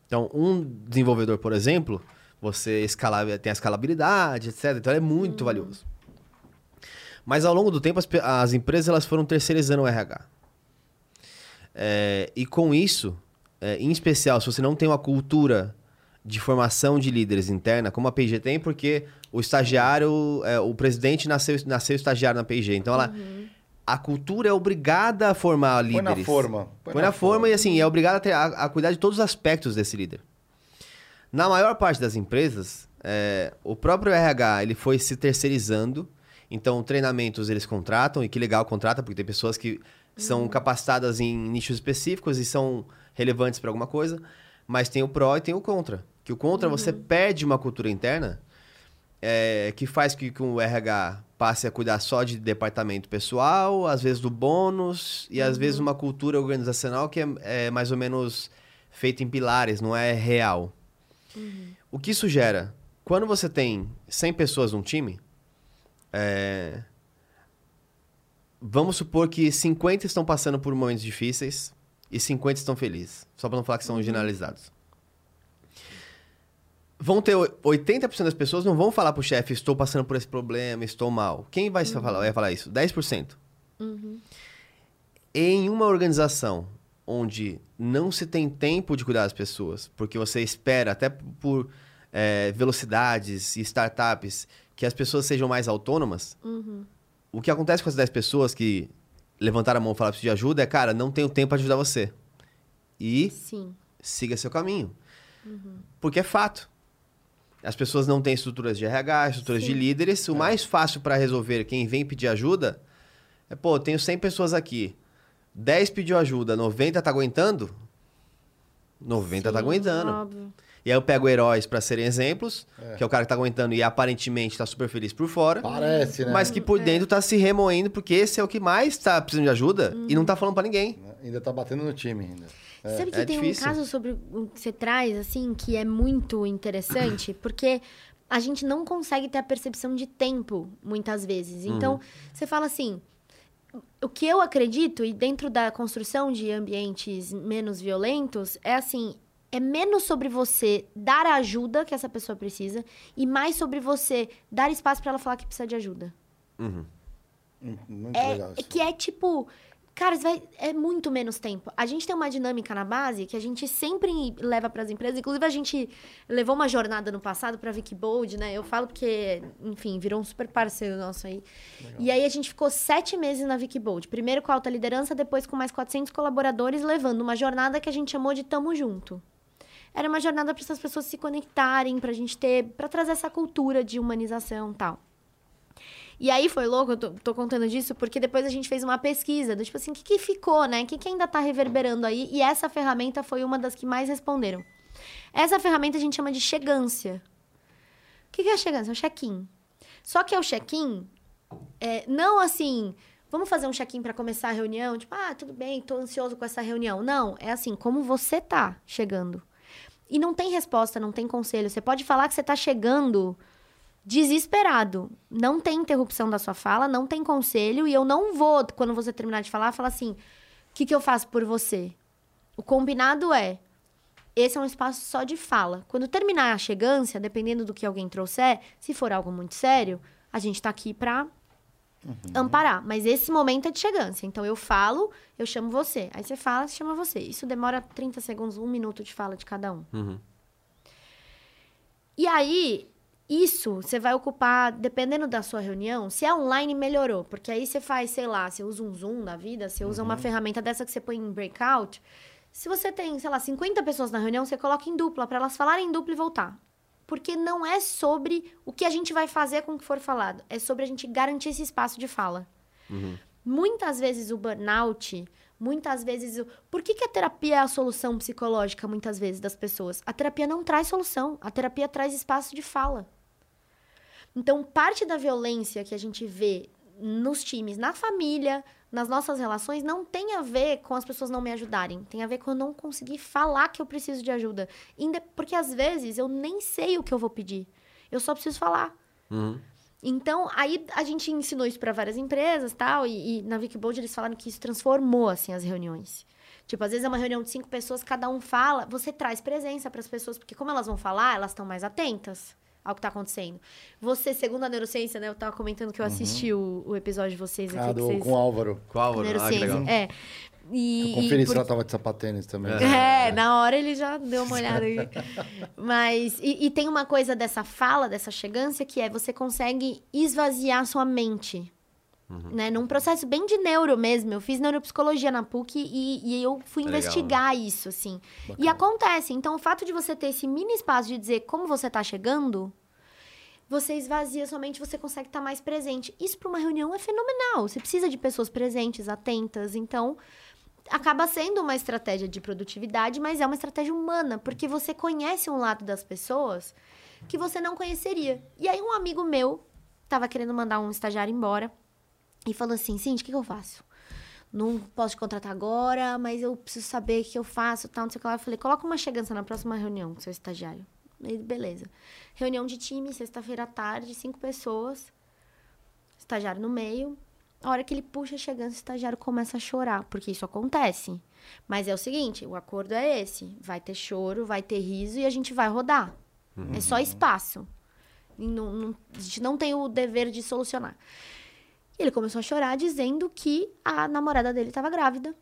Então, um desenvolvedor, por exemplo, você escala, tem a escalabilidade, etc. Então, é muito valioso. Mas ao longo do tempo, as, as empresas elas foram terceirizando o RH. É, e com isso, é, em especial, se você não tem uma cultura de formação de líderes interna, como a P&G tem, porque o estagiário, é, o presidente nasceu, nasceu estagiário na P&G. Então, ela, a cultura é obrigada a formar Põe líderes. na forma. Põe, na, forma, e assim, é obrigado a, ter- a- a cuidar de todos os aspectos desse líder. Na maior parte das empresas, é, o próprio RH ele foi se terceirizando. Então, treinamentos eles contratam, e que legal contrata, porque tem pessoas que são capacitadas em nichos específicos e são relevantes para alguma coisa. Mas tem o pró e tem o contra. Que o contra, você perde uma cultura interna é, que faz que, que o RH passe a cuidar só de departamento pessoal, às vezes do bônus, e às vezes uma cultura organizacional que é, é mais ou menos feita em pilares, não é real. O que isso gera? Quando você tem 100 pessoas num time, é, vamos supor que 50 estão passando por momentos difíceis e 50 estão felizes. Só para não falar que são generalizados. Vão ter o- 80% das pessoas não vão falar pro chefe, estou passando por esse problema, estou mal. Quem vai falar, vai falar isso? 10%. Em uma organização onde não se tem tempo de cuidar das pessoas, porque você espera, até por eh, velocidades e startups, que as pessoas sejam mais autônomas, o que acontece com essas 10 pessoas que levantaram a mão e falaram de ajuda é, cara, não tenho tempo para ajudar você. E Sim. siga seu caminho. Porque é fato. As pessoas não têm estruturas de RH, estruturas de Sim. líderes. O mais fácil para resolver quem vem pedir ajuda é, pô, tenho 100 pessoas aqui. 10 pediu ajuda, 90 tá aguentando? 90 tá Sim, aguentando. Óbvio. E aí eu pego heróis para serem exemplos, que é o cara que tá aguentando e aparentemente tá super feliz por fora. Parece, né? Mas que por dentro tá se remoendo, porque esse é o que mais tá precisando de ajuda e não tá falando para ninguém. Ainda tá batendo no time ainda. Sabe que é tem difícil. um caso sobre o que você traz, assim, que é muito interessante, porque a gente não consegue ter a percepção de tempo, muitas vezes. Uhum. Então, você fala assim. O que eu acredito, e dentro da construção de ambientes menos violentos, é assim: é menos sobre você dar a ajuda que essa pessoa precisa e mais sobre você dar espaço para ela falar que precisa de ajuda. Hum, Muito É, legal é isso. que é tipo. Cara, vai, é muito menos tempo. A gente tem uma dinâmica na base que a gente sempre leva para as empresas. Inclusive, a gente levou uma jornada no passado para Vicky Bold, né? Eu falo porque, enfim, virou um super parceiro nosso aí. E aí a gente ficou sete meses na Vicky Bold. Primeiro com a alta liderança, depois com mais 400 colaboradores, levando uma jornada que a gente chamou de Tamo Junto. Era uma jornada para essas pessoas se conectarem, para a gente ter, para trazer essa cultura de humanização e tal. E aí foi louco, eu tô, tô contando disso, porque depois a gente fez uma pesquisa do tipo assim, o que, que ficou, né? O que, que ainda tá reverberando aí? E essa ferramenta foi uma das que mais responderam. Essa ferramenta a gente chama de chegância. O que, que é chegância? É o check-in. Só que é o check-in, é, não assim, vamos fazer um check-in para começar a reunião, tipo, ah, tudo bem, tô ansioso com essa reunião. Não, é assim, como você tá chegando. E não tem resposta, não tem conselho. Você pode falar que você tá chegando desesperado. Não tem interrupção da sua fala, não tem conselho, e eu não vou, quando você terminar de falar, falar assim: o que, que eu faço por você? O combinado é. Esse é um espaço só de fala. Quando terminar a chegância, dependendo do que alguém trouxer, se for algo muito sério, a gente tá aqui pra amparar. Mas esse momento é de chegância. Então eu falo, eu chamo você. Aí você fala, chama você. Isso demora 30 segundos, um minuto de fala de cada um. Uhum. E aí, isso você vai ocupar, dependendo da sua reunião, se é online, melhorou. Porque aí você faz, sei lá, você usa um Zoom da vida, você usa uma ferramenta dessa que você põe em breakout. Se você tem, sei lá, 50 pessoas na reunião, você coloca em dupla, para elas falarem em dupla e voltar. Porque não é sobre o que a gente vai fazer com o que for falado, é sobre a gente garantir esse espaço de fala. Muitas vezes o burnout, muitas vezes. Por que, que a terapia é a solução psicológica, muitas vezes, das pessoas? A terapia não traz solução, a terapia traz espaço de fala. Então, parte da violência que a gente vê nos times, na família, nas nossas relações, não tem a ver com as pessoas não me ajudarem. Tem a ver com eu não conseguir falar que eu preciso de ajuda. Porque às vezes eu nem sei o que eu vou pedir. Eu só preciso falar. Uhum. Então, aí a gente ensinou isso para várias empresas tal, e, e na Wikibold eles falaram que isso transformou, assim, as reuniões. Tipo, às vezes é uma reunião de cinco pessoas, cada um fala, você traz presença para as pessoas, porque como elas vão falar, elas estão mais atentas ao que tá acontecendo. Você, segundo a neurociência, né, eu tava comentando que eu assisti o, o episódio de vocês aqui, Ah, que do, vocês... com o Álvaro. Qual? Ah, que neurociência, legal. é. E, Eu conferi e se por- ela tava de sapatênis também. é, na hora ele já deu uma olhada aí. Mas, e, e tem uma coisa dessa fala, dessa chegância, que é você consegue esvaziar sua mente. Né? Num processo bem de neuro mesmo. Eu fiz neuropsicologia na PUC e, e eu fui É legal, investigar isso, assim. E acontece. Então, o fato de você ter esse mini espaço de dizer como você tá chegando, você esvazia sua mente, você consegue estar mais presente. Isso para uma reunião é fenomenal. Você precisa de pessoas presentes, atentas. Então, acaba sendo uma estratégia de produtividade, mas é uma estratégia humana, porque você conhece um lado das pessoas que você não conheceria. E aí um amigo meu tava querendo mandar um estagiário embora e falou assim, Cindy, o que, que eu faço? Não posso te contratar agora, mas eu preciso saber o que eu faço, tal, não sei o que lá. Eu falei, coloca uma chegança na próxima reunião com seu estagiário. Ele, beleza. Reunião de time, sexta-feira à tarde, cinco pessoas. Estagiário no meio. A hora que ele puxa a chegança, o estagiário começa a chorar, porque isso acontece. Mas é o seguinte, o acordo é esse. Vai ter choro, vai ter riso e a gente vai rodar. É só espaço. E não- não- a gente não tem o dever de solucionar. E ele começou a chorar dizendo que a namorada dele estava grávida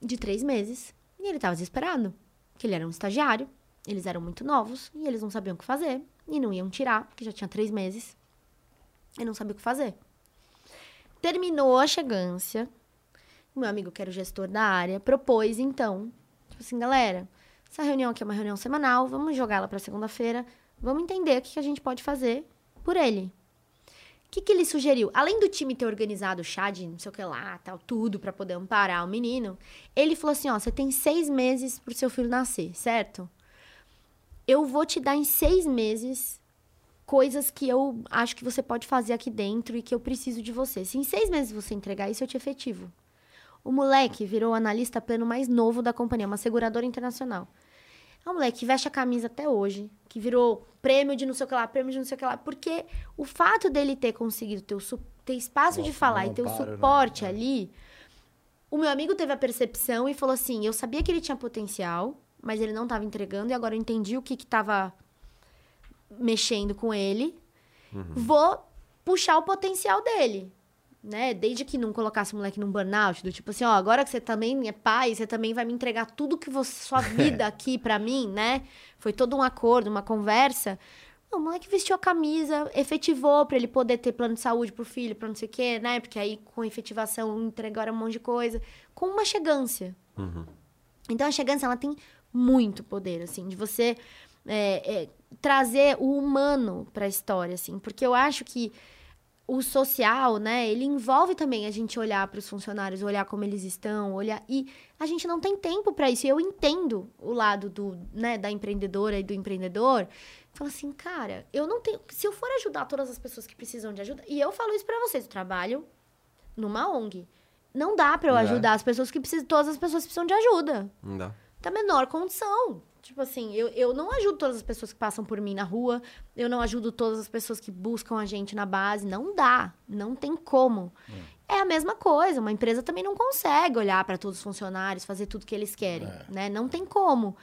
de três meses. E ele estava desesperado. Que ele era um estagiário, eles eram muito novos e eles não sabiam o que fazer. E não iam tirar, porque já tinha três meses. E não sabia o que fazer. Terminou a chegância. Meu amigo, que era o gestor da área, propôs, então, tipo assim, galera, essa reunião aqui é uma reunião semanal, vamos jogá-la para segunda-feira, vamos entender o que, que a gente pode fazer por ele. O que, que ele sugeriu? Além do time ter organizado o chá de não sei o que lá, tal, tudo para poder amparar o menino, ele falou assim: ó, você tem seis meses pro seu filho nascer, certo? Eu vou te dar em seis meses coisas que eu acho que você pode fazer aqui dentro e que eu preciso de você. Se em seis meses você entregar isso, eu te efetivo. O moleque virou o analista pleno mais novo da companhia, uma seguradora internacional. É um moleque que veste a camisa até hoje, que virou prêmio de não sei o que lá, prêmio de não sei o que lá, porque o fato dele ter conseguido ter, o ter espaço de Nossa, falar um e ter o amparo, né? suporte É. ali, o meu amigo teve a percepção e falou assim: eu sabia que ele tinha potencial, mas ele não estava entregando, e agora eu entendi o que estava mexendo com ele. Vou puxar o potencial dele. né? Desde que não colocasse o moleque num burnout, do tipo assim, ó, agora que você também é pai, você também vai me entregar tudo que você, sua vida aqui pra mim, né? Foi todo um acordo, uma conversa. O moleque vestiu a camisa, efetivou pra ele poder ter plano de saúde pro filho, pra não sei o quê, né? Porque aí com efetivação entregaram um monte de coisa. Com uma chegância. Então a chegância, ela tem muito poder, assim, de você é, é, trazer o humano pra história, assim. Porque eu acho que o social, né, ele envolve também a gente olhar para os funcionários, olhar como eles estão, olhar e a gente não tem tempo para isso. E eu entendo o lado do, né, da empreendedora e do empreendedor. Fala assim, cara, eu não tenho, se eu for ajudar todas as pessoas que precisam de ajuda, e eu falo isso para vocês, eu trabalho numa ONG. Não dá para eu Não ajudar as pessoas que precisam, todas as pessoas que precisam de ajuda Não dá. da menor condição. Tipo assim, eu, eu não ajudo todas as pessoas que passam por mim na rua, eu não ajudo todas as pessoas que buscam a gente na base. Não dá, não tem como. É a mesma coisa, uma empresa também não consegue olhar para todos os funcionários, fazer tudo que eles querem, né? Não tem como.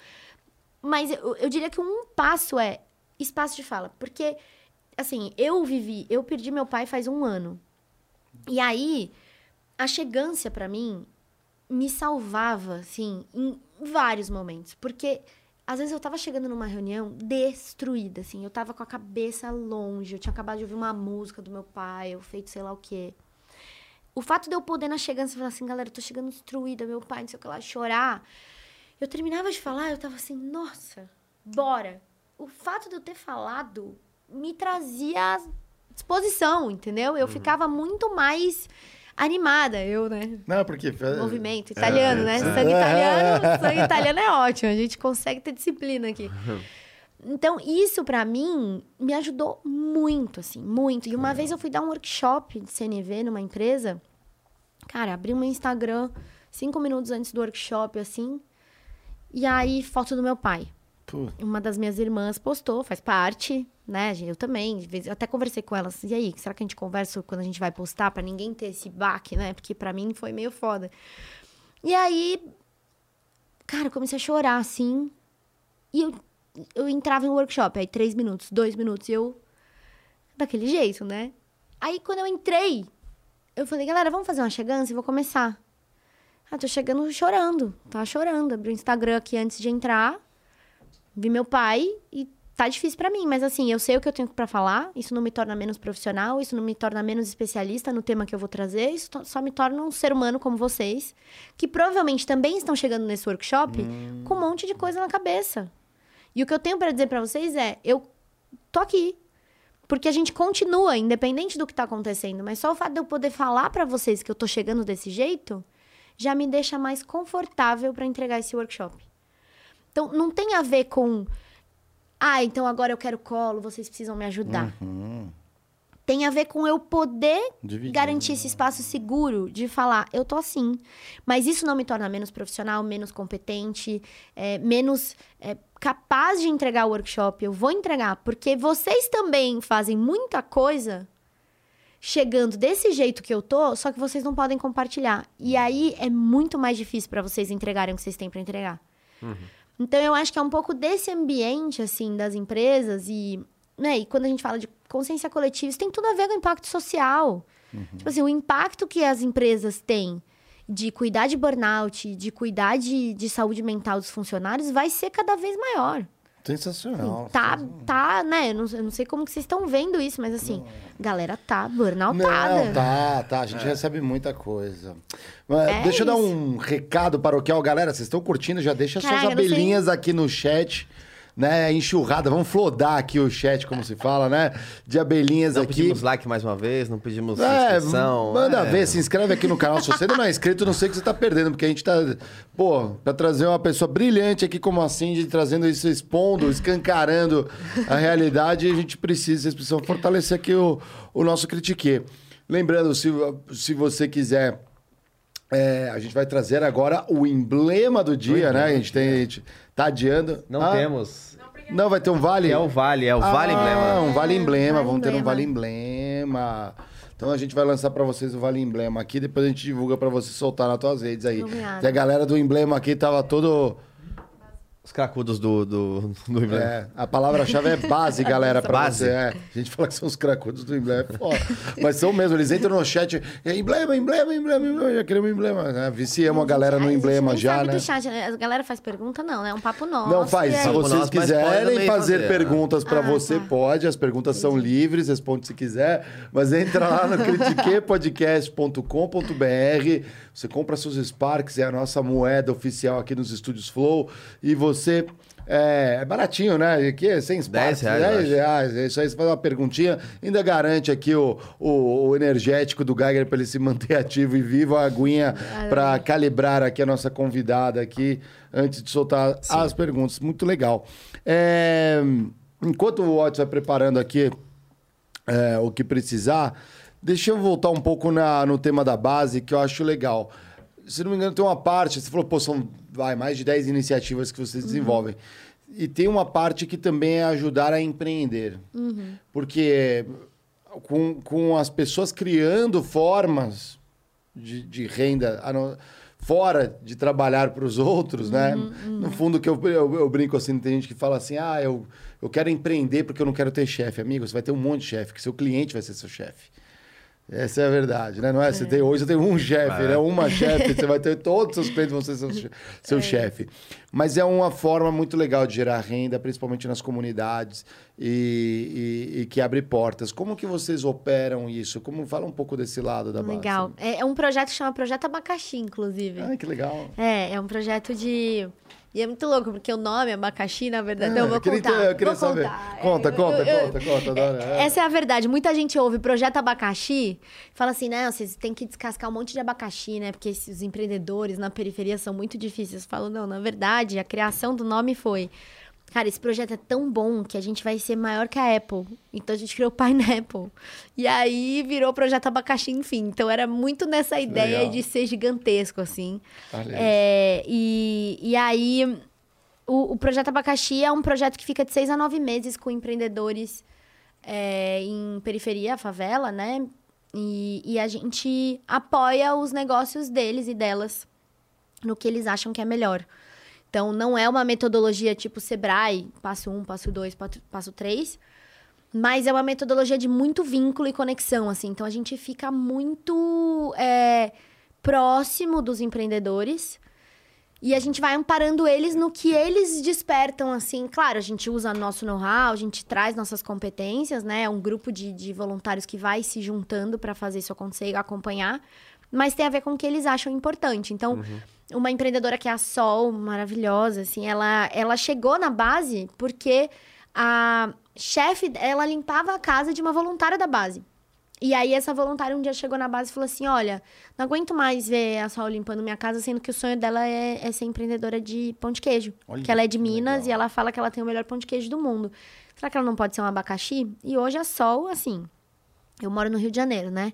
Mas eu, eu diria que um passo é espaço de fala, porque assim, eu vivi, eu perdi meu pai faz um ano. E aí, a chegância pra mim me salvava, assim, em vários momentos. Porque às vezes eu tava chegando numa reunião destruída, assim. Eu tava com a cabeça longe. Eu tinha acabado de ouvir uma música do meu pai, eu feito sei lá o quê. O fato de eu poder na chegância falar assim, galera, eu tô chegando destruída, meu pai, não sei o que lá, chorar. Eu terminava de falar, eu tava assim, nossa, bora. O fato de eu ter falado me trazia disposição, entendeu? Eu ficava muito mais animada, eu, né? Não, porque... Movimento italiano, né? Sangue italiano, sangue italiano é ótimo. A gente consegue ter disciplina aqui. Então, isso pra mim me ajudou muito, assim, muito. E uma vez eu fui dar um workshop de CNV numa empresa. Cara, abri meu Instagram cinco minutos antes do workshop, assim. E aí, foto do meu pai. Uma das minhas irmãs postou, faz parte, né? Eu também. Eu até conversei com elas. E aí, será que a gente conversa quando a gente vai postar? Pra ninguém ter esse baque, né? Porque pra mim foi meio foda. E aí, cara, eu comecei a chorar, assim. E eu, eu entrava em workshop, aí três minutos, dois minutos, e eu. Daquele jeito, né? Aí quando eu entrei, eu falei, galera, vamos fazer uma chegança e vou começar. Ah, tô chegando chorando. Tava chorando. Abri o Instagram aqui antes de entrar. Vi meu pai e tá difícil pra mim, mas assim, eu sei o que eu tenho pra falar. Isso não me torna menos profissional, isso não me torna menos especialista no tema que eu vou trazer. Isso só me torna um ser humano como vocês, que provavelmente também estão chegando nesse workshop com um monte de coisa na cabeça. E o que eu tenho pra dizer pra vocês é, eu tô aqui. Porque a gente continua, independente do que tá acontecendo, mas só o fato de eu poder falar pra vocês que eu tô chegando desse jeito já me deixa mais confortável pra entregar esse workshop. Então, não tem a ver com. Ah, então agora eu quero colo, vocês precisam me ajudar. Tem a ver com eu poder Dividir, garantir esse espaço seguro de falar, eu tô assim. Mas isso não me torna menos profissional, menos competente, é, menos é, capaz de entregar o workshop. Eu vou entregar, porque vocês também fazem muita coisa chegando desse jeito que eu tô, só que vocês não podem compartilhar. E aí é muito mais difícil pra vocês entregarem o que vocês têm pra entregar. Então eu acho que é um pouco desse ambiente assim das empresas e, né, e quando a gente fala de consciência coletiva, isso tem tudo a ver com o impacto social. Tipo assim, o impacto que as empresas têm de cuidar de burnout, de cuidar de, de saúde mental dos funcionários vai ser cada vez maior. Sensacional. Tá, tá, né? Eu não, eu não sei como que vocês estão vendo isso, mas assim, galera tá burnoutada. Não, tá, tá. A gente recebe muita coisa. Mas É deixa eu dar isso. um recado paroquial. Galera, vocês estão curtindo? Já deixa suas não sei abelhinhas aqui no chat. Né, enxurrada, vamos flodar aqui o chat, como se fala, né? De abelhinhas Não aqui. pedimos like mais uma vez, não pedimos É, inscrição. manda é. ver, se inscreve aqui no canal. Se você não é inscrito, não sei o que você tá perdendo, porque a gente tá, pô, pra trazer uma pessoa brilhante aqui como a Cindy, trazendo isso, expondo, escancarando a realidade, a gente precisa, vocês precisam fortalecer aqui o, o nosso critique. Lembrando, se, se você quiser, é, a gente vai trazer agora o emblema do dia, né? A gente tem, a gente tá adiando. Não Ah, temos. Não, vai ter um vale? É o Vale, é o Vale ah, Emblema. um Vale Emblema. Vale Vamos ter um Emblema. Vale Emblema. Então a gente vai lançar pra vocês o Vale Emblema aqui, depois a gente divulga pra você soltar nas tuas redes aí. Que a galera do Emblema aqui tava todo Os cracudos do, do, do emblema. É, a palavra-chave é base, galera, pra Base. você. É, a gente fala que são os cracudos do emblema, é foda. Mas são mesmo, eles entram no chat, é emblema, emblema, emblema, emblema, já queremos emblema. Né? Viciamos a galera no emblema já, né? chat, né? A galera faz pergunta, não, né? É um papo nosso. Não, faz. Se vocês quiserem fazer fazer, né? perguntas pra Ah, você, tá. pode. As perguntas são livres, responde se quiser. Mas entra lá no critiquepodcast.com.br. Você compra seus Sparks, é a nossa moeda oficial aqui nos Estúdios Flow. E você... É, é baratinho, né? Aqui é 100 Sparks. 10 reais, eu 10 acho. reais. É Isso aí, você faz uma perguntinha, ainda garante aqui o, o, o energético do Geiger para ele se manter ativo e vivo, a aguinha para calibrar aqui a nossa convidada aqui antes de soltar as perguntas. Muito legal. É, enquanto o Otis vai preparando aqui é, o que precisar, deixa eu voltar um pouco na, no tema da base, que eu acho legal. Se não me engano, tem uma parte, você falou, pô, são vai, mais de 10 iniciativas que vocês desenvolvem. E tem uma parte que também é ajudar a empreender. Porque com, com as pessoas criando formas de, de renda fora de trabalhar para os outros, né? No fundo, que eu, eu, eu brinco assim, tem gente que fala assim, ah, eu, eu quero empreender porque eu não quero ter chefe. Amigo, você vai ter um monte de chefe, que seu cliente vai ser seu chefe. Essa é a verdade, né? Não é? Você tem, hoje você tem um chefe, É. né? Uma chefe, você vai ter todos os seus clientes vão ser seu, seu chefe. Mas é uma forma muito legal de gerar renda, principalmente nas comunidades e, e- e que abre portas. Como que vocês operam isso? Como fala um pouco desse lado da base? Legal. É, é um projeto que chama Projeto Abacaxi, inclusive. Ah, que legal. É, é um projeto de. E é muito louco, porque o nome abacaxi, na verdade. Ah, eu vou eu queria contar. eu queria vou saber. contar. Conta, É, conta, eu- eu- conta, conta, adoro. É. Essa é a verdade. Muita gente ouve projeto abacaxi, fala assim, não, vocês têm que descascar um monte de abacaxi, né? Porque esses empreendedores na periferia são muito difíceis. Eu falo, não, na verdade, a criação do nome foi. Cara, esse projeto é tão bom que a gente vai ser maior que a Apple. Então a gente criou o Pineapple. E aí virou o projeto abacaxi, enfim. Então era muito nessa ideia Legal. de ser gigantesco, assim. É, e, e aí, o, o Projeto Abacaxi é um projeto que fica de seis a nove meses com empreendedores é, em periferia, favela, né? E, e a gente apoia os negócios deles e delas no que eles acham que é melhor. Então, não é uma metodologia tipo Sebrae, passo um, passo dois, passo- três, mas é uma metodologia de muito vínculo e conexão, assim. Então, a gente fica muito é, próximo dos empreendedores e a gente vai amparando eles no que eles despertam, assim. Claro, a gente usa nosso know-how, a gente traz nossas competências, né? É um grupo de, de voluntários que vai se juntando para fazer isso acontecer e acompanhar. Mas tem a ver com o que eles acham importante. Então, uma empreendedora que é a Sol, maravilhosa, assim, ela, ela chegou na base porque a chefe, ela limpava a casa de uma voluntária da base. E aí, essa voluntária um dia chegou na base e falou assim: Olha, não aguento mais ver a Sol limpando minha casa, sendo que o sonho dela é, é ser empreendedora de pão de queijo. Olha, que ela é de Minas legal. e ela fala que ela tem o melhor pão de queijo do mundo. Será que ela não pode ser um abacaxi? E hoje a Sol, assim. Eu moro no Rio de Janeiro, né?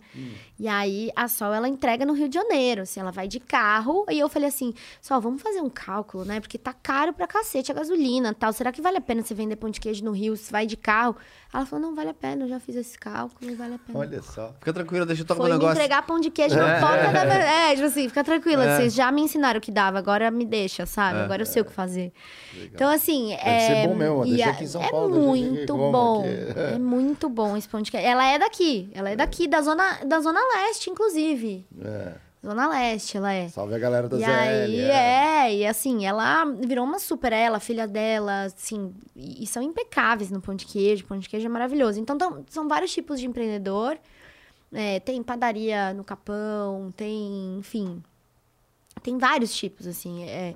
E aí a Sol ela entrega no Rio de Janeiro, assim, ela vai de carro. E eu falei assim: Sol, vamos fazer um cálculo, né? Porque tá caro pra cacete a gasolina tal. Será que vale a pena você vender pão de queijo no Rio se vai de carro? Ela falou: não, vale a pena, eu já fiz esse cálculo, vale a pena. Olha só. Fica tranquilo, deixa eu tocar um negócio. entregar pão de queijo na É. porta da. É, tipo assim, fica tranquila. É. Vocês já me ensinaram o que dava, agora me deixa, sabe? Agora eu sei o que fazer. Então, assim. Deve é, ser bom mesmo, deixa aqui em São é Paulo, aqui muito bom. É muito bom esse pão de queijo. Ela é daqui. Ela é daqui, da zona, da zona leste, inclusive. É. Zona leste, ela é. Salve a galera da E ZL. aí, é, e assim, ela virou uma super, ela, a filha dela, assim, e, e são impecáveis no pão de queijo, pão de queijo é maravilhoso. Então, tão- são vários tipos de empreendedor, é, tem padaria no Capão, tem, enfim, tem vários tipos, assim, é.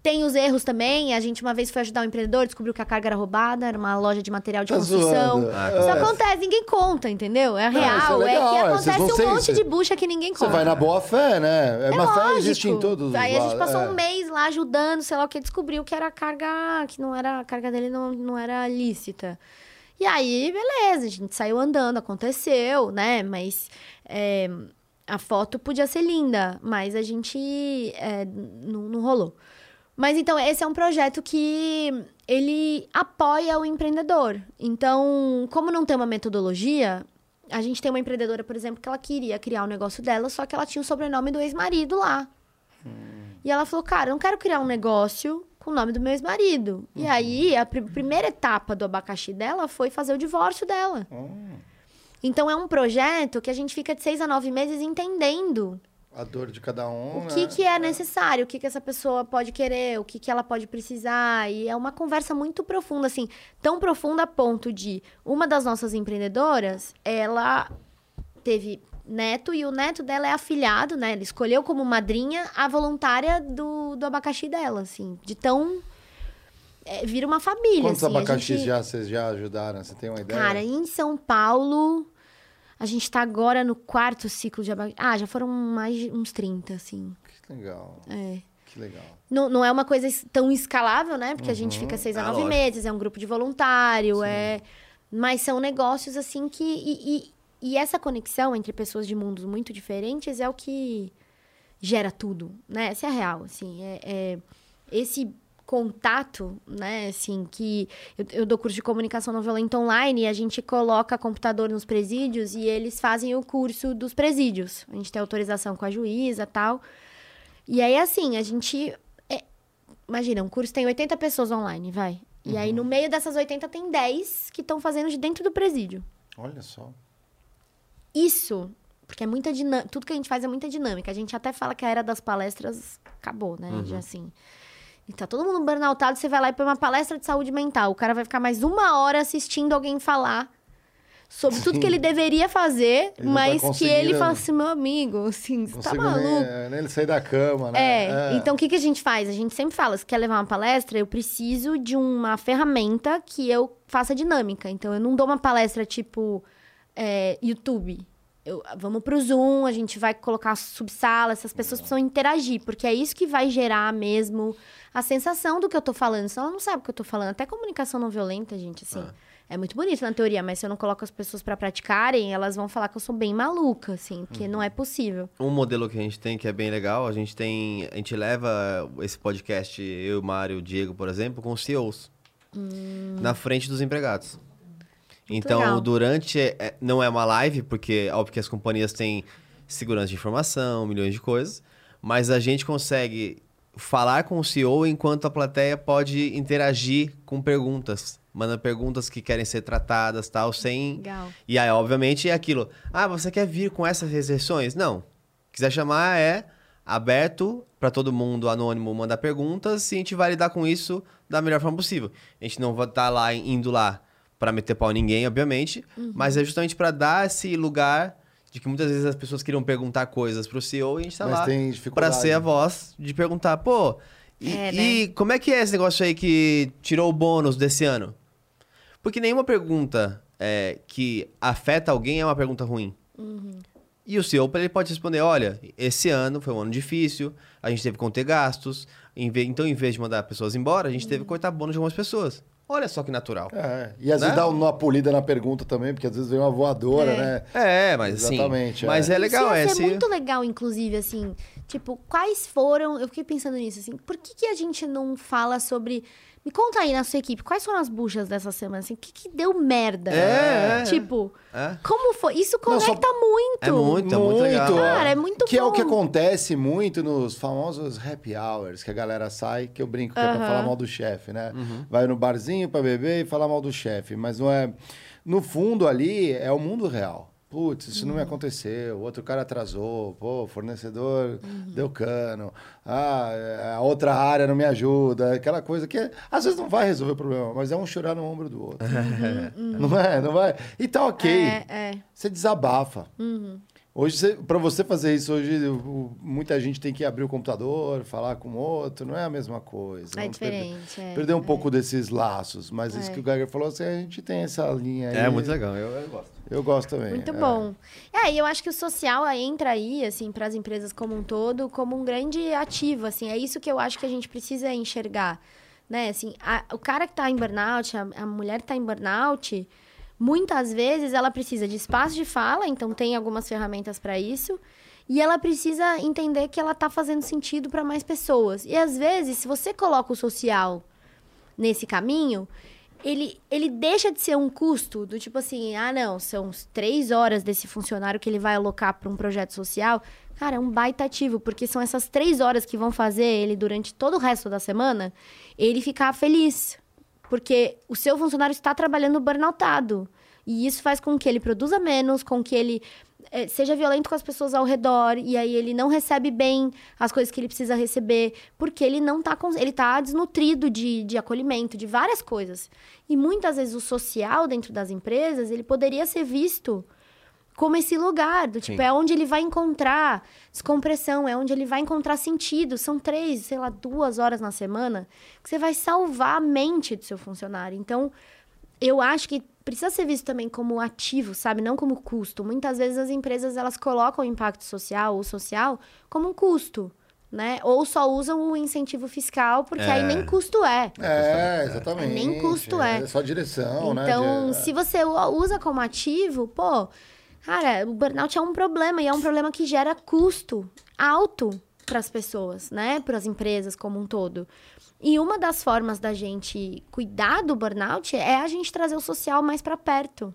Tem os erros também, a gente uma vez foi ajudar um empreendedor, descobriu que a carga era roubada, era uma loja de material de Tá construção. zoando. Ah, Isso É. acontece, ninguém conta, entendeu? É Não, é real, é, legal, que é, vocês acontece não um sei monte se- de bucha que ninguém conta. Você vai na boa fé, né? É, uma fé Lógico. existe em todos os Aí a gente passou é. um mês lá ajudando, sei lá o que, descobriu que era carga, que não era, a carga dele não, não era lícita. E aí, beleza, a gente saiu andando, aconteceu, né? Mas é, a foto podia ser linda, mas a gente é, não, não rolou. Mas então, esse é um projeto que ele apoia o empreendedor. Então, como não tem uma metodologia, a gente tem uma empreendedora, por exemplo, que ela queria criar o negócio dela, só que ela tinha o sobrenome do ex-marido lá. E ela falou, cara, eu não quero criar um negócio com o nome do meu ex-marido. E Uhum. aí, a pri- primeira etapa do abacaxi dela foi fazer o divórcio dela. Hum, Então, é um projeto que a gente fica de seis a nove meses entendendo a dor de cada um. o né? que, que é necessário, o que, que essa pessoa pode querer, o que, que ela pode precisar. E é uma conversa muito profunda, assim, tão profunda a ponto de uma das nossas empreendedoras, ela teve neto e o neto dela é afilhado, né? Ele escolheu como madrinha a voluntária do, do abacaxi dela, assim, de tão. É, vira uma família. Quantos assim, abacaxis gente- já vocês já ajudaram? Você tem uma ideia? Cara, em São Paulo, a gente tá agora no quarto ciclo de abacaxi. Ah, já foram mais de uns 30, assim. Que legal. É. Que legal. Não, não é uma coisa tão escalável, né? Porque a gente fica seis a Ah, nove lógico. meses, é um grupo de voluntário, é... Mas são negócios, assim, que... E, e- e essa conexão entre pessoas de mundos muito diferentes é o que gera tudo, né? Essa é a real, assim. É, é esse contato, né? Assim, que... Eu, eu dou curso de comunicação não violenta online e a gente coloca computador nos presídios e eles fazem o curso dos presídios. A gente tem autorização com a juíza e tal... E aí, assim, a gente. é- Imagina, um curso tem 80 pessoas online, vai. E aí, no meio dessas 80, tem 10 que estão fazendo de dentro do presídio. Olha só. Isso, porque é muita dinâmica. Tudo que a gente faz é muita dinâmica. A gente até fala que a era das palestras acabou, né? Já assim. E tá todo mundo burnoutado, você vai lá e põe uma palestra de saúde mental. O cara vai ficar mais uma hora assistindo alguém falar sobre tudo que ele deveria fazer, Ele tá mas que ele fala assim, meu amigo, assim, você tá maluco. nem, nem ele sair da cama, né? É, então o que, que a gente faz? A gente sempre fala, se quer levar uma palestra, eu preciso de uma ferramenta que eu faça dinâmica. Então eu não dou uma palestra tipo é, YouTube. Eu- vamos pro Zoom, a gente vai colocar subsala, essas pessoas precisam interagir, porque é isso que vai gerar mesmo a sensação do que eu tô falando. Senão ela não sabe o que eu tô falando. Até comunicação não violenta, gente, assim. É muito bonito na teoria, mas se eu não coloco as pessoas pra praticarem, elas vão falar que eu sou bem maluca, assim, porque não é possível. Um modelo que a gente tem que é bem legal, a gente tem. A gente leva esse podcast, eu, Mário, Diego, por exemplo, com CEOs. Na frente dos empregados. Então, legal. durante. é, não é uma live, porque óbvio que as companhias têm segurança de informação, milhões de coisas. Mas a gente consegue falar com o CEO enquanto a plateia pode interagir com perguntas. Manda perguntas que querem ser tratadas, tal, sem. Legal. E aí, obviamente, é aquilo. Ah, você quer vir com essas restrições? Não. Quiser chamar, é aberto para todo mundo anônimo mandar perguntas e a gente vai lidar com isso da melhor forma possível. A gente não vai estar lá indo lá para meter pau em ninguém, obviamente, mas é justamente para dar esse lugar de que muitas vezes as pessoas queriam perguntar coisas pro CEO e a gente tá Mas lá tem para ser a voz de perguntar, pô, e, É, e como é que é esse negócio aí que tirou o bônus desse ano? Porque nenhuma pergunta é, que afeta alguém é uma pergunta ruim. E o CEO ele pode responder: olha, esse ano foi um ano difícil, a gente teve que conter gastos, então em vez de mandar pessoas embora, a gente teve que cortar bônus de algumas pessoas. Olha só que natural. É, e às vezes Né? dá uma polida na pergunta também, porque às vezes vem uma voadora, né? É, mas assim. Exatamente, Mas é. é, legal, Isso ia é esse. muito legal, inclusive, assim. Tipo, quais foram. Eu fiquei pensando nisso, assim. Por que, que a gente não fala sobre. Me conta aí na sua equipe, quais foram as buchas dessa semana? Assim, o que, que deu merda? É, é. Tipo, É. como foi? Isso Não, só- conecta muito. É muito, é muito legal. Cara, é muito Que é o que bom. acontece muito nos famosos happy hours, que a galera sai, que eu brinco que é pra falar mal do chefe, né? Uhum. Vai no barzinho pra beber e falar mal do chefe, mas não é... No fundo ali é o mundo real. Putz, isso não Uhum. me aconteceu, outro cara atrasou, pô, fornecedor Uhum. deu cano, ah, é, a outra área não me ajuda, aquela coisa que é- às vezes não vai resolver o problema, mas é um chorar no ombro do outro. Não é? Não vai? E tá ok. É, é. Você desabafa. Hoje, para você fazer isso, hoje muita gente tem que abrir o computador, falar com o outro, não é a mesma coisa. É Vamos perder- diferente. é, Perder um é. pouco desses laços, mas isso É. que o Geiger falou, assim, a gente tem essa linha aí. É muito legal, eu, eu gosto. Eu gosto também. Muito é. bom. É, e eu acho que o social entra aí, assim, para as empresas como um todo, como um grande ativo, assim. É isso que eu acho que a gente precisa enxergar, né? Assim, a- o cara que tá em burnout, a, a mulher que tá em burnout, muitas vezes ela precisa de espaço de fala, então tem algumas ferramentas para isso. E ela precisa entender que ela tá fazendo sentido para mais pessoas. E às vezes, se você coloca o social nesse caminho, ele, ele deixa de ser um custo do tipo assim, ah, não, são três horas desse funcionário que ele vai alocar para um projeto social. Cara, é um baita ativo, porque são essas três horas que vão fazer ele, durante todo o resto da semana, ele ficar feliz. Porque o seu funcionário está trabalhando burnoutado. E isso faz com que ele produza menos, com que ele eh, seja violento com as pessoas ao redor, e aí ele não recebe bem as coisas que ele precisa receber, porque ele não tá, ele tá desnutrido de, de acolhimento, de várias coisas. E muitas vezes o social dentro das empresas, ele poderia ser visto como esse lugar, do tipo, Sim. é onde ele vai encontrar descompressão, é onde ele vai encontrar sentido. São três, sei lá, duas horas na semana que você vai salvar a mente do seu funcionário. Então, eu acho que precisa ser visto também como ativo, sabe? Não como custo. Muitas vezes as empresas, elas colocam o impacto social ou social como um custo, né? Ou só usam o incentivo fiscal, porque aí É. nem custo é. É, exatamente. Nem custo é. É só direção, né? Então, de- se você usa como ativo, pô, cara, o burnout é um problema e é um problema que gera custo alto para as pessoas, né? Para as empresas como um todo. E uma das formas da gente cuidar do burnout é a gente trazer o social mais para perto,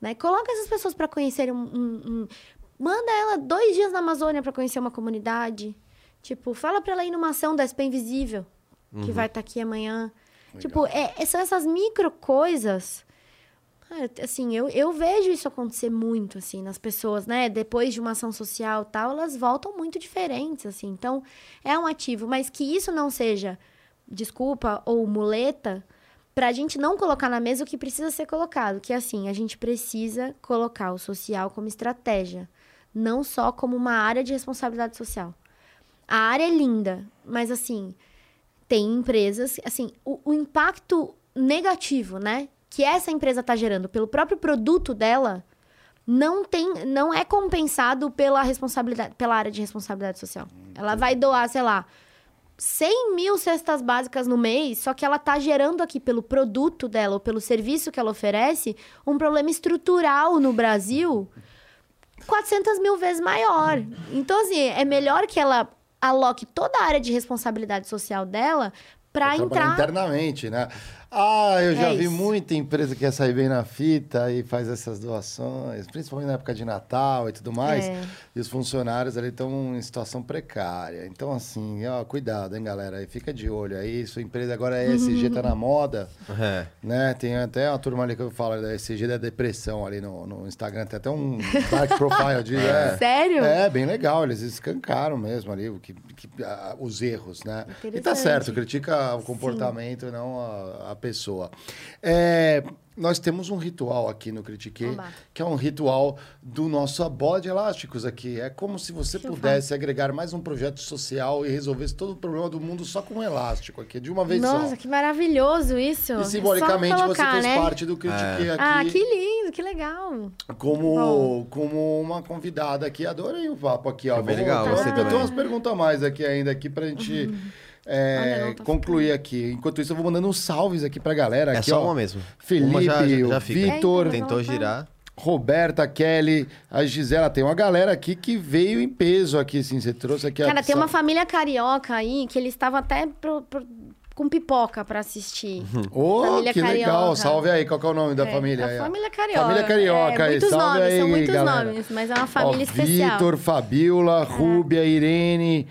né? Coloca essas pessoas para conhecerem um, um- um- manda ela dois dias na Amazônia para conhecer uma comunidade. Tipo, fala para ela ir numa ação da SP Invisível, que vai estar aqui amanhã. Tipo, é, é- são essas micro coisas. Assim, eu, eu vejo isso acontecer muito, assim, nas pessoas, né? Depois de uma ação social tal, elas voltam muito diferentes, assim. Então, é um ativo. Mas que isso não seja desculpa ou muleta pra gente não colocar na mesa o que precisa ser colocado. Que, assim, a gente precisa colocar o social como estratégia. Não só como uma área de responsabilidade social. A área é linda, mas, assim, tem empresas, assim, o, o impacto negativo, né, que essa empresa está gerando pelo próprio produto dela, não tem, não é compensado pela responsabilidade, pela área de responsabilidade social. Ela vai doar, sei lá, 100 mil cestas básicas no mês, só que ela tá gerando aqui pelo produto dela ou pelo serviço que ela oferece um problema estrutural no Brasil 400 mil vezes maior. Então, assim, é melhor que ela aloque toda a área de responsabilidade social dela para entrar. internamente, né? Ah, eu já É vi isso. muita empresa que quer sair bem na fita e faz essas doações, principalmente na época de Natal e tudo mais. É. E os funcionários ali estão em situação precária. Então, assim, ó, cuidado, hein, galera? Aí fica de olho aí. Sua empresa agora é ESG, tá na moda, É. né? Tem até uma turma ali que eu falo da ESG da depressão ali no, no Instagram. Tem até um dark profile de. é. Sério? É, bem legal. Eles escancaram mesmo ali o que, que- ah, os erros, né? E tá certo, critica o comportamento e não a, a pessoa. É, nós temos um ritual aqui no Critique, que é um ritual do nosso a bola de elásticos aqui. É como se você Deixa pudesse agregar mais um projeto social e resolvesse todo o problema do mundo só com um elástico aqui, de uma vez Nossa, só. que maravilhoso isso. E É simbolicamente só você colocar, fez né? parte do Critique aqui. Ah, que lindo, que legal. Como, Bom. como uma convidada aqui. Adorei o papo aqui, ó. Foi bem legal, eu gostei tenho- eu também. tenho umas perguntas a mais aqui ainda aqui pra gente é, Olha, não, tá concluir aqui. Enquanto isso, eu vou mandando uns salves aqui pra galera. É aqui, só ó. uma mesmo. Felipe, Uma já, já, já. Vitor, É, então, Tentou girar. Roberta, Kelly, a Gisela. Tem uma galera aqui que veio em peso aqui, assim. Você trouxe aqui Cara, a... tem uma família carioca aí que eles estavam até pro- pro- com pipoca pra assistir. Ô, Família que legal. carioca. Salve aí. Qual que é o nome da É, família? A família carioca. Família carioca É, aí. muitos Salve nomes, aí, são muitos galera. nomes, mas é uma família Ó, especial. Vitor, Fabiola, Rúbia, Irene,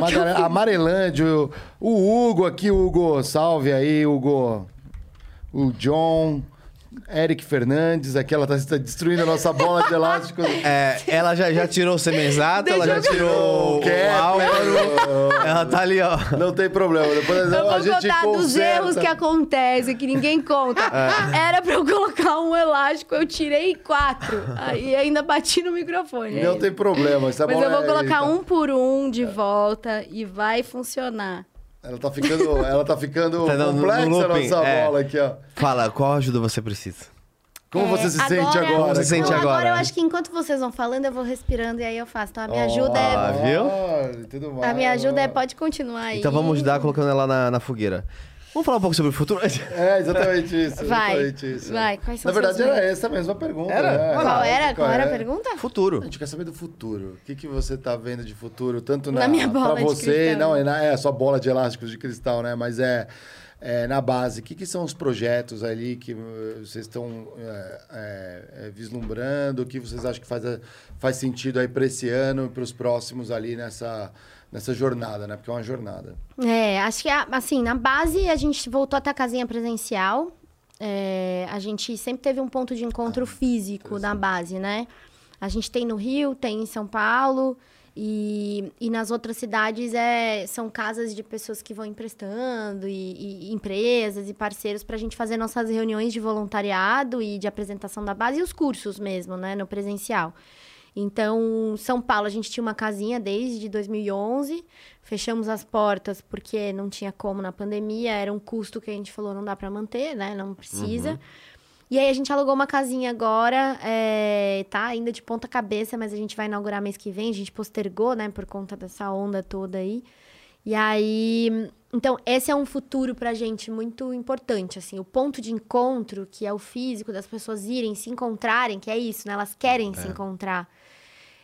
Magare- fiz? Amarelândio, o Hugo aqui, Hugo. Salve aí, Hugo. O John, Eric Fernandes. Aqui ela tá, tá destruindo a nossa bola de elástico. É, ela já, já tirou o semenzato, ela já tirou o Cap, álvaro. Ela tá ali, ó. Não tem problema. Depois Eu a vou gente contar dos conserta. erros que acontecem, que ninguém conta. É. Era pra eu colocar um elástico, eu tirei quatro. Aí ainda bati no microfone. Não é tem problema. Essa Mas bola eu vou é- colocar tá- um por um de volta e vai funcionar. Ela tá ficando, ela tá ficando Tá no- no complexa a looping, nossa é. bola aqui, ó. Fala, qual ajuda você precisa? Como É, você se sente agora? Como você se sente Não, agora? eu acho que enquanto vocês vão falando, eu vou respirando e aí eu faço. Então a minha ajuda Ah, é. viu? Olha, tudo A minha ajuda é pode continuar aí. Então vamos ajudar colocando ela na, na fogueira. Vamos falar um pouco sobre o futuro? É, exatamente isso. Vai, exatamente isso. vai, quais são Na verdade, seus era essa a mesma pergunta. Era? né? Qual Qual era? Qual era a é? pergunta? Futuro. A gente quer saber do futuro. O que, que você tá vendo de futuro, tanto na, Na minha bola pra de você, cristal. não, é, na, é a sua bola de elásticos de cristal, né? Mas é, é, na base, o que, que são os projetos ali que uh, vocês estão é, é, é, vislumbrando? O que vocês acham que faz, faz sentido aí para esse ano e para os próximos ali nessa, nessa jornada, né? Porque é uma jornada. É, acho que, assim, na base a gente voltou até a casinha presencial. É, a gente sempre teve um ponto de encontro físico na base, né? A gente tem no Rio, tem em São Paulo. E, e nas outras cidades é, são casas de pessoas que vão emprestando, e, e empresas e parceiros para a gente fazer nossas reuniões de voluntariado e de apresentação da base e os cursos mesmo, né, no presencial. Então, São Paulo, a gente tinha uma casinha desde 2011, fechamos as portas porque não tinha como na pandemia, era um custo que a gente falou não dá para manter, né, não precisa. E aí a gente alugou uma casinha agora, é, tá ainda de ponta cabeça, mas a gente vai inaugurar mês que vem, a gente postergou, né, por conta dessa onda toda aí. E aí, então esse é um futuro pra gente muito importante, assim, o ponto de encontro, que é o físico das pessoas irem se encontrarem, que é isso, né, elas querem se encontrar.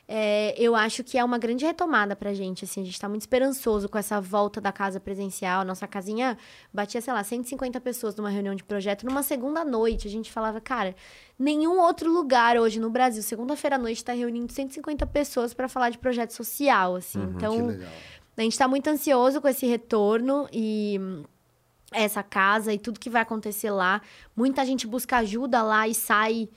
É, eu acho que é uma grande retomada pra gente, assim, a gente tá muito esperançoso com essa volta da casa presencial. Nossa casinha batia, sei lá, 150 pessoas numa reunião de projeto numa segunda noite. A gente falava, cara, nenhum outro lugar hoje no Brasil, segunda-feira à noite, tá reunindo 150 pessoas pra falar de projeto social, assim. que então, a gente tá muito ansioso com esse retorno e essa casa e tudo que vai acontecer lá. Muita gente busca ajuda lá e sai,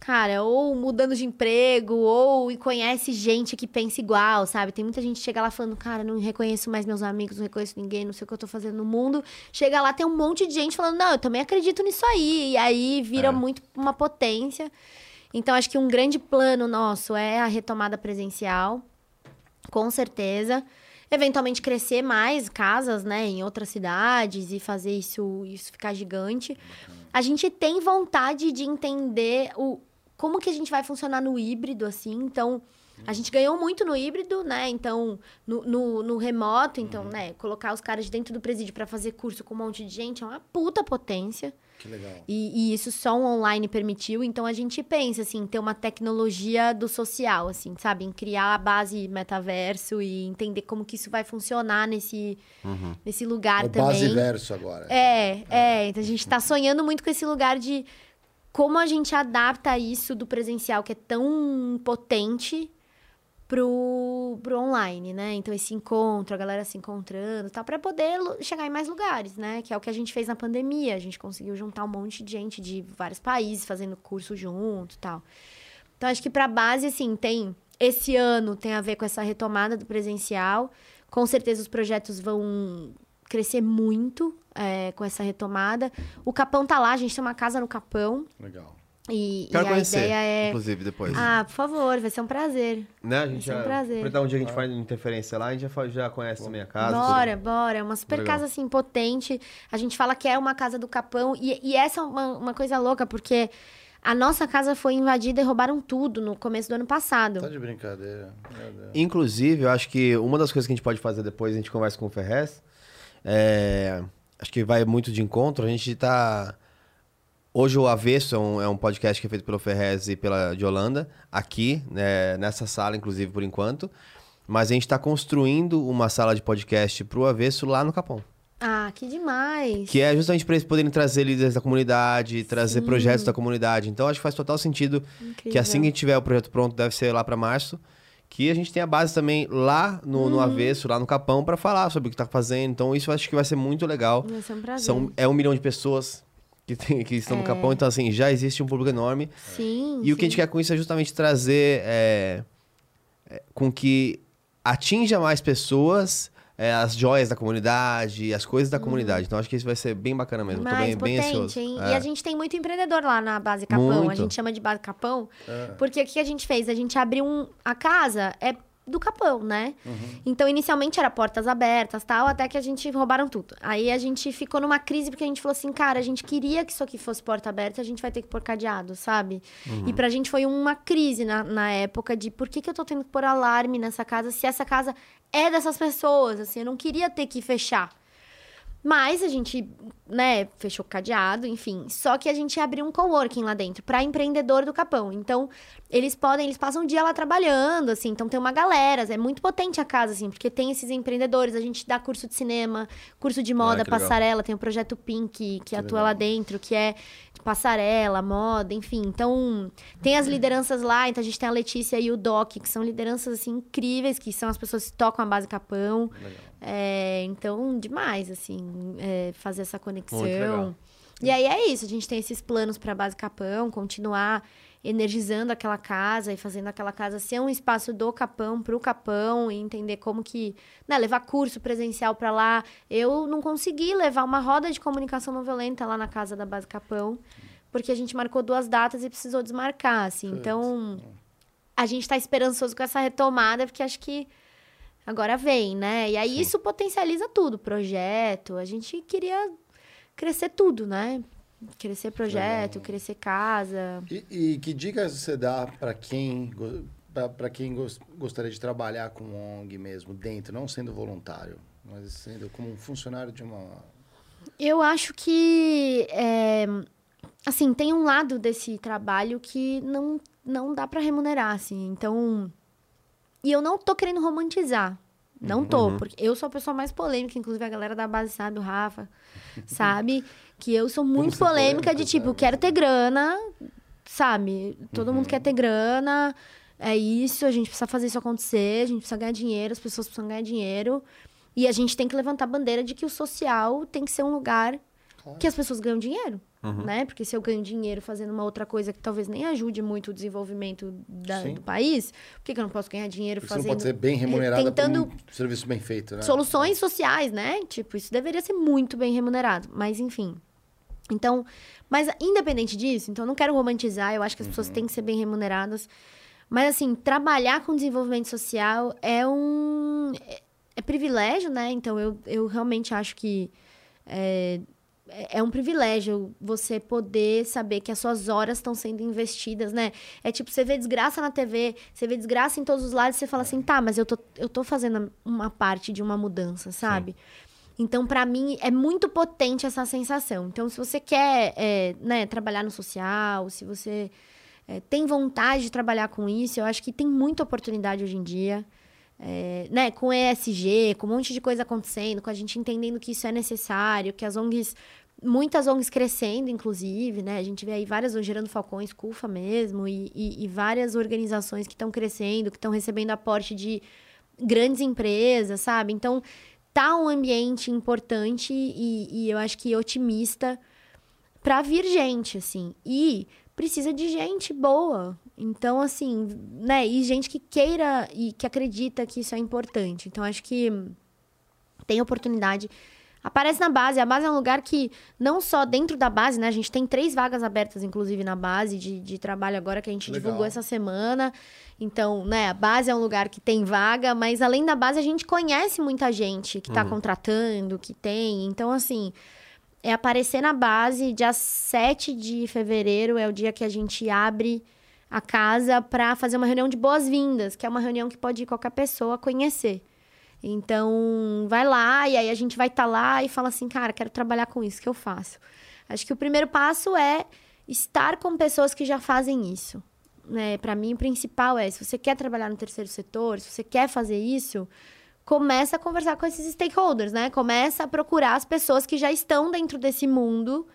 cara, ou mudando de emprego, ou e conhece gente que pensa igual, sabe? Tem muita gente que chega lá falando, cara, não reconheço mais meus amigos, não reconheço ninguém, não sei o que eu tô fazendo no mundo. Chega lá, tem um monte de gente falando, não, eu também acredito nisso aí. E aí vira É. muito uma potência. Então, acho que um grande plano nosso é a retomada presencial com certeza. Eventualmente crescer mais casas, né, em outras cidades e fazer isso, isso ficar gigante. A gente tem vontade de entender o, como que a gente vai funcionar no híbrido, assim. Então, a gente ganhou muito no híbrido, né? Então, no, no, no remoto, então, né, colocar os caras de dentro do presídio para fazer curso com um monte de gente é uma puta potência. Que legal. E, e isso só um online permitiu, então a gente pensa, assim, ter uma tecnologia do social, assim, sabe? Em criar a base metaverso e entender como que isso vai funcionar nesse, nesse lugar É o também. base verso agora. É, é. Então a gente tá sonhando muito com esse lugar de como a gente adapta isso do presencial, que é tão potente, pro, pro online, né? Então esse encontro, a galera se encontrando, tal, para poder chegar em mais lugares, né? Que é o que a gente fez na pandemia. A gente conseguiu juntar um monte de gente de vários países fazendo curso junto, tal. Então acho que para base assim, tem esse ano tem a ver com essa retomada do presencial. Com certeza os projetos vão crescer muito é, com essa retomada. O Capão tá lá, a gente tem uma casa no Capão Legal. E, Quero e a conhecer, ideia é inclusive, depois. ah, por favor, vai ser um prazer. né? A gente vai ser um já, prazer. aproveitar um dia que a gente faz interferência lá, a gente já, já conhece também a casa. bora, bora. É uma super Legal. casa, assim, potente. A gente fala que é uma casa do Capão. E, e essa é uma, uma coisa louca, porque a nossa casa foi invadida e roubaram tudo no começo do ano passado. Tá de brincadeira. Meu Deus. Inclusive, eu acho que uma das coisas que a gente pode fazer depois, a gente conversa com o Ferrez, é, acho que vai muito de encontro. A gente tá. Hoje o Avesso é um, é um podcast que é feito pelo Ferrez e pela de Holanda, aqui, né, nessa sala, inclusive, por enquanto. Mas a gente está construindo uma sala de podcast pro Avesso lá no Capão. Ah, que demais. Que é justamente para eles poderem trazer líderes da comunidade, trazer Sim. projetos da comunidade. Então acho que faz total sentido Incrível. que assim que tiver o projeto pronto, deve ser lá para março, que a gente tem a base também lá no, Uhum. no avesso, lá no Capão, para falar sobre o que tá fazendo. Então isso eu acho que vai ser muito legal. Vai ser um prazer. São, é um milhão de pessoas que, tem, que estão no É. Capão, então assim, já existe um público enorme. Sim. E o que a gente sim. quer com isso é justamente trazer é, é, com que atinja mais pessoas é, as joias da comunidade, as coisas da comunidade. Então acho que isso vai ser bem bacana mesmo. Tô. Mais bem, bem potente, ansioso. hein? É. E a gente tem muito empreendedor lá na base Capão. A Muito. gente chama de base Capão. É. Porque o que a gente fez? A gente abriu um... A casa é do Capão, né? Uhum. Então, inicialmente era portas abertas tal, até que a gente roubaram tudo. Aí a gente ficou numa crise porque a gente falou assim, cara, a gente queria que isso aqui fosse porta aberta, a gente vai ter que pôr cadeado, sabe? E pra gente foi uma crise na, na época de por que, que eu tô tendo que pôr alarme nessa casa se essa casa é dessas pessoas, assim, eu não queria ter que fechar. Mas a gente, né, fechou o cadeado, enfim. Só que a gente abriu um coworking lá dentro para empreendedor do Capão. Então, eles podem, eles passam o dia lá trabalhando, assim. Então, tem uma galera. É muito potente a casa, assim, porque tem esses empreendedores. A gente dá curso de cinema, curso de moda, Ah, que legal. passarela. Tem o projeto Pink, que atua lá dentro, que é passarela, moda, enfim. Então, tem as lideranças lá. Então, a gente tem a Letícia e o Doc, que são lideranças, assim, incríveis, que são as pessoas que tocam a base Capão. É, então, demais, assim, é, fazer essa conexão. E aí é isso, a gente tem esses planos para base Capão, continuar energizando aquela casa e fazendo aquela casa ser um espaço do Capão para o Capão e entender como que, né, levar curso presencial para lá. Eu não consegui levar uma roda de comunicação não violenta lá na casa da base Capão, porque a gente marcou duas datas e precisou desmarcar, assim. Então, a gente está esperançoso com essa retomada, porque acho que agora vem, né? E aí isso potencializa tudo, projeto. A gente queria crescer tudo, né? Crescer projeto, crescer casa. E, e que dicas você dá para quem pra quem gos- gostaria de trabalhar com ONG mesmo dentro, não sendo voluntário, mas sendo como um funcionário de uma Eu acho que, é, assim, tem um lado desse trabalho que não, não dá pra remunerar, assim. Então, e eu não tô querendo romantizar. Não tô, porque eu sou a pessoa mais polêmica, inclusive a galera da base sabe, o Rafa, sabe? Que eu sou muito ser polêmica de polêmica, tipo, sabe? quero ter grana, sabe? Todo mundo quer ter grana, é isso, a gente precisa fazer isso acontecer, a gente precisa ganhar dinheiro, as pessoas precisam ganhar dinheiro. E a gente tem que levantar a bandeira de que o social tem que ser um lugar que as pessoas ganham dinheiro, né? Porque se eu ganho dinheiro fazendo uma outra coisa que talvez nem ajude muito o desenvolvimento da- do país, por que, que eu não posso ganhar dinheiro Porque você não fazendo pode ser bem remunerada tentando por um serviço bem feito, né? soluções sociais, né? Tipo, isso deveria ser muito bem remunerado, mas enfim. Então, mas independente disso, então eu não quero romantizar, eu acho que as pessoas têm que ser bem remuneradas. Mas assim, trabalhar com desenvolvimento social é um é, é privilégio, né? Então eu, eu realmente acho que é, é um privilégio você poder saber que as suas horas estão sendo investidas, né? É tipo, você vê desgraça na TV, você vê desgraça em todos os lados, você fala assim, tá, mas eu tô, eu tô fazendo uma parte de uma mudança, sabe? Então, pra mim, é muito potente essa sensação. Então, se você quer é, né, trabalhar no social, se você é, tem vontade de trabalhar com isso, eu acho que tem muita oportunidade hoje em dia. É, né, com ESG, com um monte de coisa acontecendo, com a gente entendendo que isso é necessário, que as ONGs, muitas ONGs crescendo, inclusive, né? A gente vê aí várias ONGs gerando falcões, CUFA mesmo, e, e- e várias organizações que estão crescendo, que estão recebendo aporte de grandes empresas, sabe? Então, tá um ambiente importante e, e eu acho que otimista pra vir gente, assim. E precisa de gente boa. Então, assim, né? E gente que queira e que acredita que isso é importante. Então, acho que tem oportunidade. Aparece na base. A base é um lugar que, não só dentro da base, né? A gente tem três vagas abertas, inclusive, na base de, de trabalho agora que a gente Legal. divulgou essa semana. Então, né, a base é um lugar que tem vaga, mas além da base, a gente conhece muita gente que tá contratando, que tem. Então, assim, é aparecer na base. Dia 7 de fevereiro é o dia que a gente abre a casa para fazer uma reunião de boas-vindas, que é uma reunião que pode ir qualquer pessoa conhecer. Então, vai lá e aí a gente vai estar lá e fala assim, cara, quero trabalhar com isso, que eu faço? Acho que o primeiro passo é estar com pessoas que já fazem isso. Né? Para mim, o principal é, se você quer trabalhar no terceiro setor, se você quer fazer isso, começa a conversar com esses stakeholders, né? Começa a procurar as pessoas que já estão dentro desse mundo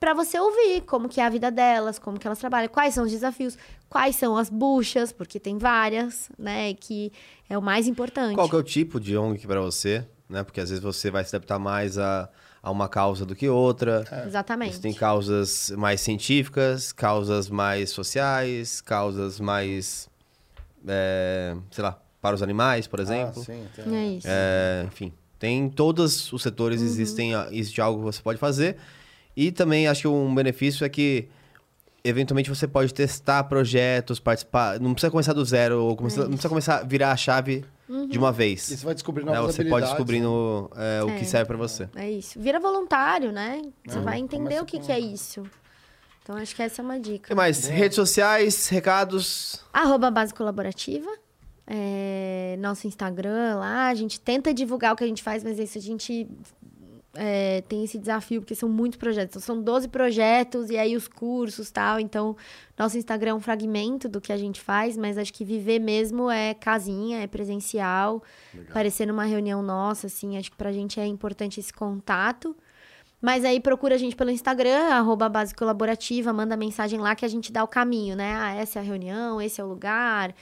para você ouvir como que é a vida delas, como que elas trabalham, quais são os desafios, quais são as buchas, porque tem várias, né? Que é o mais importante. Qual que é o tipo de ONG para você? Né? Porque às vezes você vai se adaptar mais a, a uma causa do que outra. Exatamente. Você tem causas mais científicas, causas mais sociais, causas mais, é, sei lá, para os animais, por exemplo. Ah, sim, tem. É isso. É, enfim, tem todos os setores Uhum. existem existe algo que você pode fazer e também acho que um benefício é que eventualmente você pode testar projetos, participar, não precisa começar do zero ou começar- não precisa começar a virar a chave Uhum. de uma vez. E você vai descobrir né? novas Você pode descobrindo é, o É. que serve para você. É isso. Vira voluntário, né? Você É, vai entender começa o que, com- que é isso. Então, acho que essa é uma O dica. que mais? Redes sociais, recados. Arroba Base Colaborativa. É, nosso Instagram lá. A gente tenta divulgar o que a gente faz, mas isso a gente é, tem esse desafio, porque são muitos projetos. Então, são 12 projetos e aí os cursos tal. Então, nosso Instagram é um fragmento do que a gente faz, mas acho que viver mesmo é casinha, é presencial, parecer numa reunião nossa, assim. Acho que pra gente é importante esse contato. Mas aí procura a gente pelo Instagram, arroba base colaborativa, manda mensagem lá que a gente dá o caminho, né? Ah, essa é a reunião, esse é o lugar.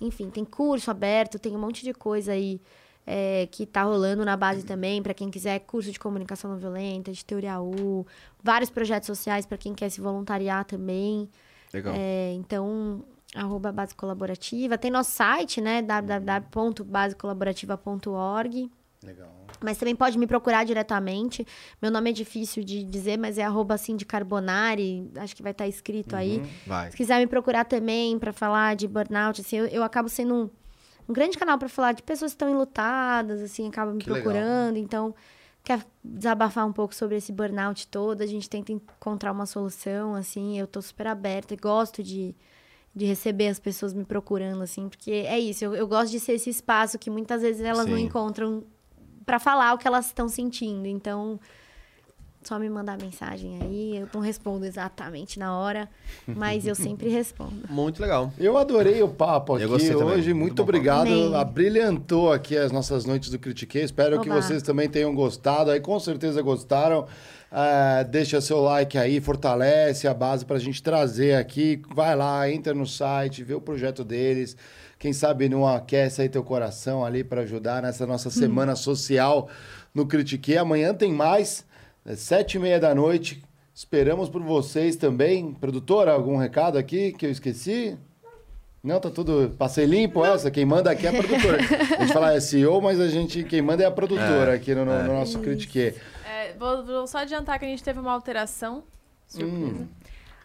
Enfim, tem curso aberto, tem um monte de coisa aí é, que tá rolando na base também, para quem quiser curso de comunicação não violenta, de teoria U, vários projetos sociais para quem quer se voluntariar também. Legal. É, então, arroba base colaborativa. Tem nosso site, né? www.basecolaborativa.org. Legal. Mas também pode me procurar diretamente. Meu nome é difícil de dizer, mas é arroba Cindy Carbonari. Acho que vai estar escrito aí. Vai. Se quiser me procurar também para falar de burnout, assim, eu, eu acabo sendo um, grande canal para falar de pessoas que estão enlutadas, assim, acaba me Que legal. procurando. Então, quer desabafar um pouco sobre esse burnout todo, a gente tenta encontrar uma solução, assim. Eu tô super aberta e gosto de, de receber as pessoas me procurando, assim, porque é isso. Eu, eu gosto de ser esse espaço que muitas vezes elas não Sim. encontram para falar o que elas estão sentindo. Então, só me mandar mensagem aí. Eu não respondo exatamente na hora, mas eu sempre respondo. Muito legal. Eu adorei o papo aqui hoje. Muito Muito, obrigado. Abrilhantou aqui as nossas noites do Critiquei. Espero que Oba. vocês também tenham gostado. Aí com certeza gostaram. Ah, deixa seu like aí, fortalece a base pra gente trazer aqui. Vai lá, entra no site, vê o projeto deles. Quem sabe não aquece aí teu coração ali pra ajudar nessa nossa Hum. semana social no Critiquei. Amanhã tem mais, sete e meia da noite. Esperamos por vocês também. Produtora, algum recado aqui que eu esqueci? Não, tá tudo. Passei limpo essa. Quem manda aqui é a produtora. A gente fala SEO, mas a gente. Quem manda é a produtora aqui no, no- no nosso Critique. É, vou, vou só adiantar que a gente teve uma alteração. Surpresa. Hum.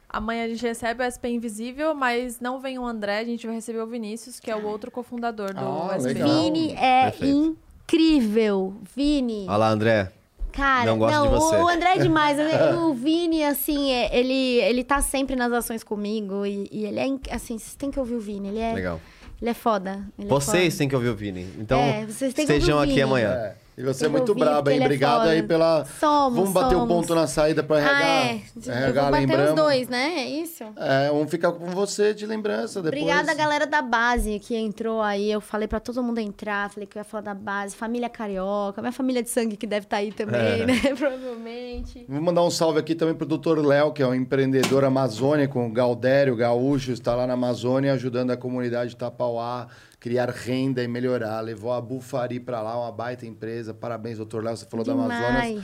Amanhã a gente recebe o SP Invisível, mas não vem o André, a gente vai receber o Vinícius, que é o outro cofundador do Ah, SP. legal. Vini é Perfeito. incrível. Vini. Olha lá, André. Cara, Não gosto de você. O, André é demais. o Vini, assim, é- ele, ele tá sempre nas ações comigo. E, e ele é. Assim, vocês têm que ouvir o Vini. Ele é, Legal. ele é foda. ele é Vocês foda. têm que ouvir o Vini. Então, É, vocês têm que ouvir estejam o aqui Vini. amanhã. É. E você é muito braba, hein? é Obrigado aí pela. Somos, Vamos bater o somos. ponto na saída pra RH. Ah, é. Eu RH, vou bater lembramos. os dois, né? É isso. É, vamos ficar com você de lembrança depois. Obrigada, galera da base que entrou aí. Eu falei pra todo mundo entrar, falei que eu ia falar da base. Família carioca, minha família de sangue que deve estar aí também, É. né? Provavelmente. Vou mandar um salve aqui também pro Dr. Léo, que é um empreendedor amazônico, um Galdério, gaúcho, está lá na Amazônia ajudando a comunidade de Tapauá criar renda e melhorar. Levou a Bufari para lá, uma baita empresa. Parabéns, Dr. Léo, você falou da Amazonas. Demais.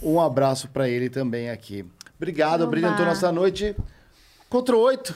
Um abraço para ele também aqui. Obrigado, Oba. brilhantou nossa noite. Contra oito.